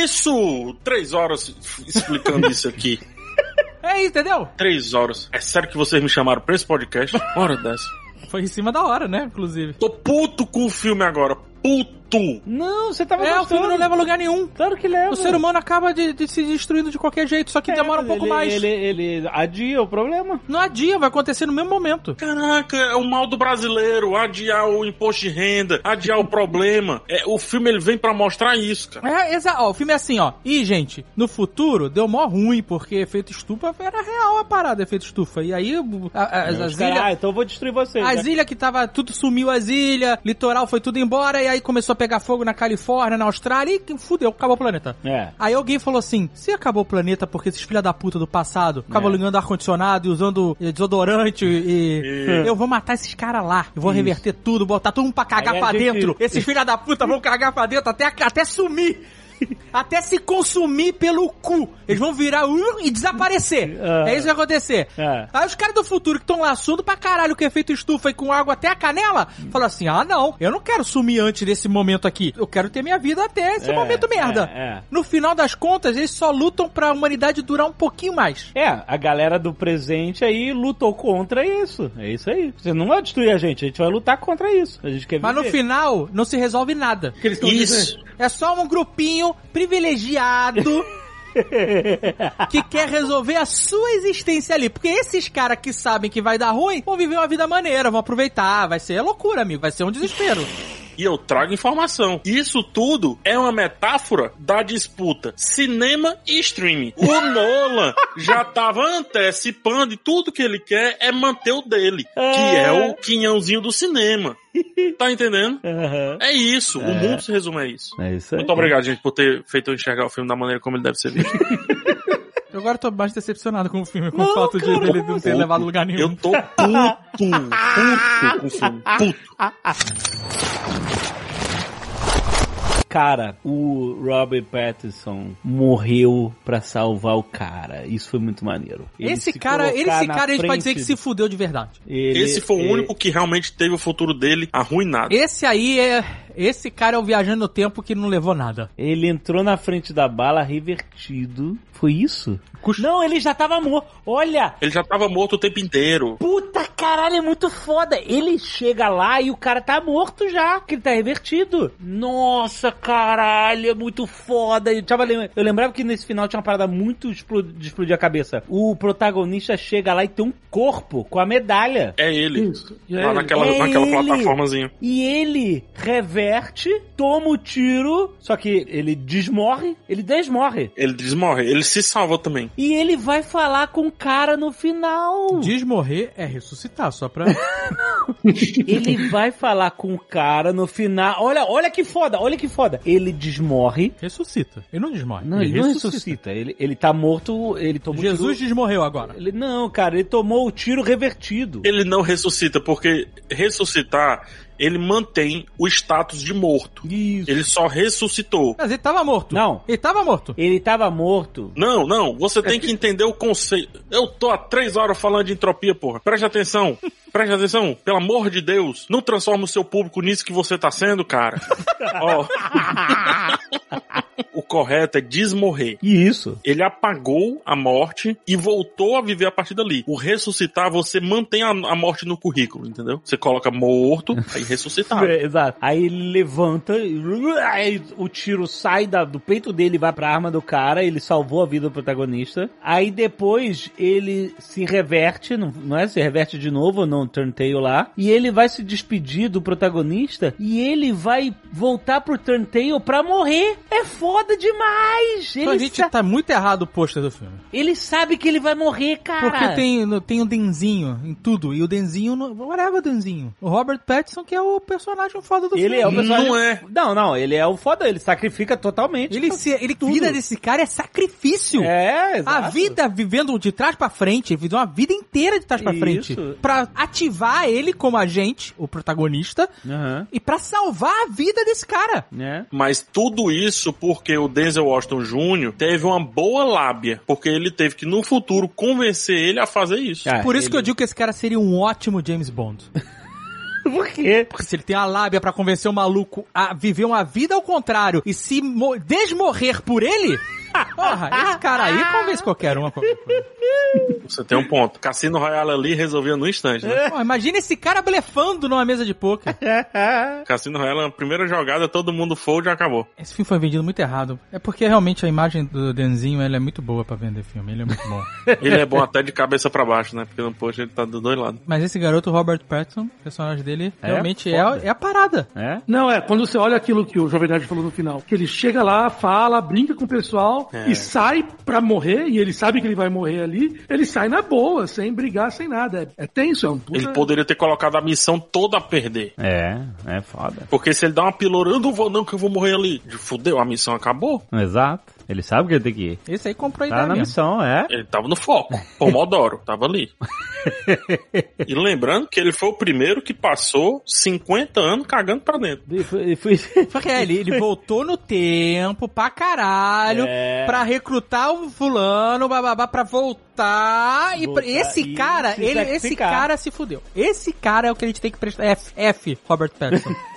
Três horas explicando isso aqui. É isso, entendeu? Três horas. É sério que vocês me chamaram pra esse podcast? Hora dessa. Foi em cima da hora, né? Inclusive. Tô puto com o filme agora. Puto. Não, você tava É, o filme não leva a lugar nenhum. Claro que leva. O ser humano acaba de, de se destruindo de qualquer jeito, só que É, demora um pouco ele, mais. Ele, ele adia o problema. Não adia, vai acontecer no mesmo momento. Caraca, é o mal do brasileiro, adiar o imposto de renda, adiar o problema. É, o filme ele vem pra mostrar isso, cara. É, exato. Ó, o filme é assim, ó. E, gente, no futuro deu mó ruim, porque efeito estufa era real a parada, efeito estufa. E aí, a- a- as, as ilhas. ah, então eu vou destruir vocês. As né? ilhas que tava, tudo sumiu as ilhas, litoral foi tudo embora, e aí começou a pegar fogo na Califórnia, na Austrália, e fudeu, acabou o planeta. É. Aí alguém falou assim: se acabou o planeta porque esses filha da puta do passado ficavam É. ligando ar-condicionado e usando eh, desodorante e. Eu vou matar esses caras lá. Eu vou reverter tudo, botar todo mundo pra cagar Aí pra gente- dentro. Esses filha da puta vão cagar pra dentro até, até sumir. Até se consumir pelo cu. Eles vão virar uh, e desaparecer. Ah. É isso que vai acontecer. É. Aí os caras do futuro que estão lá assunto pra caralho que é feito estufa e com água até a canela, falam assim: ah, não, eu não quero sumir antes desse momento aqui. Eu quero ter minha vida até esse É, momento merda. é, é. No final das contas, eles só lutam pra humanidade durar um pouquinho mais. É, a galera do presente aí lutou contra isso. É isso aí. Você não vai destruir a gente, a gente vai lutar contra isso. A gente quer Mas no final, não se resolve nada. estão dizendo. Isso. É só um grupinho privilegiado que quer resolver a sua existência ali. Porque esses caras que sabem que vai dar ruim vão viver uma vida maneira, vão aproveitar. Vai ser loucura, amigo. Vai ser um desespero. E eu trago informação. Isso tudo é uma metáfora da disputa cinema e streaming. O Nolan já tava antecipando e tudo que ele quer é manter o dele, que é o quinhãozinho do cinema. Tá entendendo? Aham. É isso. O mundo se resume a isso. É isso aí. Muito obrigado, gente, por ter feito eu enxergar o filme da maneira como ele deve ser visto. Eu agora tô mais decepcionado com o filme, com o Não, fato de cara, dele como não ter levado lugar nenhum. Eu tô puto, puto com o filme. Puto. Cara, o Robert Pattinson morreu pra salvar o cara. Isso foi muito maneiro. Ele esse se cara, colocar esse cara a gente pode dizer que se fudeu de verdade. Ele- Esse foi o ele- único que realmente teve o futuro dele arruinado. Esse aí é. Esse cara é o viajante no tempo que não levou nada. Ele entrou na frente da bala revertido. Foi isso? Não, ele já tava morto. Olha, Ele já tava morto o tempo inteiro. Puta caralho, é muito foda. Ele chega lá e o cara tá morto já, que ele tá revertido. Nossa, caralho, é muito foda. Eu, tava lem- eu lembrava que nesse final tinha uma parada muito explo- de explodir a cabeça. O protagonista chega lá e tem um corpo com a medalha. É ele. Isso. É Lá ele. naquela, É naquela ele. plataformazinha. E ele reverte, toma o tiro, só que ele desmorre, ele desmorre. Ele desmorre. Ele se salva também. E ele vai falar com o cara no final. Desmorrer é ressuscitar, só pra. Ele vai falar com o cara no final. Olha, olha que foda, olha que foda. Ele desmorre. ressuscita. Ele não desmorre. Não, ele, não ressuscita. Ele, ele tá morto, ele tomou Jesus tiro. desmorreu agora. Ele, não, cara, ele tomou o tiro revertido. Ele não ressuscita, porque ressuscitar, ele mantém o status de morto. Isso. Ele só ressuscitou. Mas ele tava morto. Não. Ele tava morto. Ele tava morto. Não, não, você tem que entender o conceito. Eu tô há três horas falando de entropia, porra. Preste atenção. Preste atenção. Pelo amor de Deus, não transforma o seu público nisso que você tá sendo, cara. Ó. o correto é desmorrer. Isso. Ele apagou a morte e voltou a viver a partir dali. O ressuscitar, você mantém a, a morte no currículo, entendeu? Você coloca morto, aí ressuscitar. É, exato. Aí ele levanta, e aí o tiro sai da- do peito dele e vai pra arma do cara, ele salvou a vida do protagonista. Aí depois ele se reverte, não, não é? Se reverte de novo no Turntail lá, e ele vai se despedir do protagonista e ele vai voltar pro Turntail pra morrer. É foda demais! Então a Ele, gente sa- tá muito errado o pôster do filme. ele sabe que ele vai morrer, cara. Porque tem, tem o Denzinho em tudo. E o Denzinho. No, whatever o Denzinho. O Robert Pattinson, que é o personagem foda do Ele filme. é o personagem... Não é. Não, não, ele é o foda, ele sacrifica totalmente. Ele, se, ele Tudo. vida desse cara é sacrifício. É, exato. A vida vivendo de trás pra frente, ele viveu uma vida inteira de trás pra Isso. frente. Pra ativar ele como agente, o protagonista, Aham, e pra salvar a vida desse cara. né? Mas tudo isso porque o Denzel Washington Jr. teve uma boa lábia. Porque ele teve que, no futuro, convencer ele a fazer isso. Ah, Por isso ele- que eu digo que esse cara seria um ótimo James Bond. Por quê? Porque se ele tem a lábia pra convencer o maluco a viver uma vida ao contrário e se mo- desmorrer por ele, Porra, esse cara aí convence qualquer um a qualquer coisa. Você tem um ponto. Cassino Royale ali resolvia no instante, né? Pô, imagina esse cara blefando numa mesa de poker. Cassino Royale, a primeira jogada, todo mundo fold e acabou. Esse filme foi vendido muito errado. É porque realmente a imagem do Denzinho ela é muito boa pra vender filme. Ele é muito bom. Ele é bom até de cabeça pra baixo, né? Porque no post ele tá dos dois lados. Mas esse garoto, Robert Pattinson, personagem dele, É? realmente é, é a parada. É? Não, é, quando você olha aquilo que o Jovem Nerd falou no final, que ele chega lá, fala, brinca com o pessoal É. e sai pra morrer, e ele sabe que ele vai morrer ali, ele sai na boa, sem brigar, sem nada. É, é tenso, é um puta... Ele poderia ter colocado a missão toda a perder. É, é foda. Porque se ele dá uma pilora, eu não vou não que eu vou morrer ali. Fudeu, a missão acabou. Exato. Ele sabe que ele tem que ir. Esse aí comprou a Tá ideia na mesmo. missão, é. Ele tava no foco. Pomodoro, tava ali. E lembrando que ele foi o primeiro que passou 50 anos cagando pra dentro. E fui- e Porque é, ele, ele voltou no tempo pra caralho É. pra recrutar o fulano, bababá, pra voltar. E Voltar esse e cara, ele, esse cara se fudeu. Esse cara é o que a gente tem que prestar. F, F, Robert Pattinson.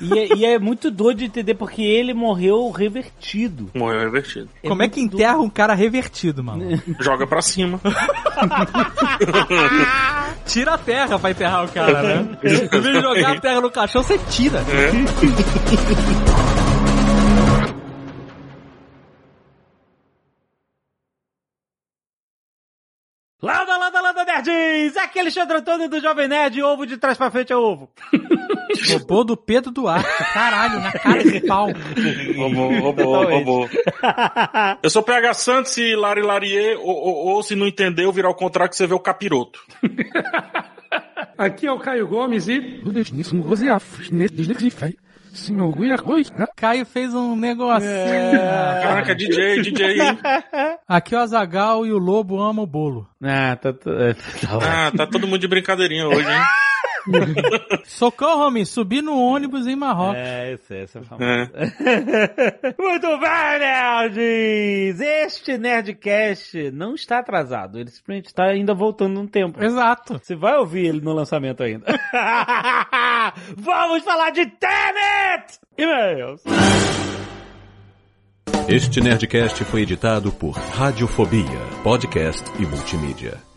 E é, e é muito doido de entender porque ele morreu revertido. Morreu revertido. Como é que enterra um cara revertido, mano? Joga pra cima. Tira a terra pra enterrar o cara, né? Em vez de jogar a terra no caixão, você tira. Landa, é Alexandre Antônio do Jovem Nerd, ovo de trás pra frente é ovo. Robô do Pedro Duarte. Caralho, na cara de pau. Roubou, roubou, roubou. Eu sou PH Santos se Lari Larie, ou, ou, ou se não entendeu, virar o contrário que você vê o capiroto. Aqui é o Caio Gomes e... Caio fez um negocinho. Caraca, DJ, DJ. hein? Aqui é o Azagal e o Lobo ama o bolo. Ah, tá, tá, é, tá. Ah, tá todo mundo de brincadeirinha hoje, hein? Socorro, homem, subi no ônibus em Marrocos. É, esse, esse é famoso. É. Muito bem, nerds! Este Nerdcast não está atrasado, ele simplesmente está ainda voltando no tempo. Exato. Você vai ouvir ele no lançamento ainda. Vamos falar de Tenet! E-mails! Este Nerdcast foi editado por Radiofobia, podcast e multimídia.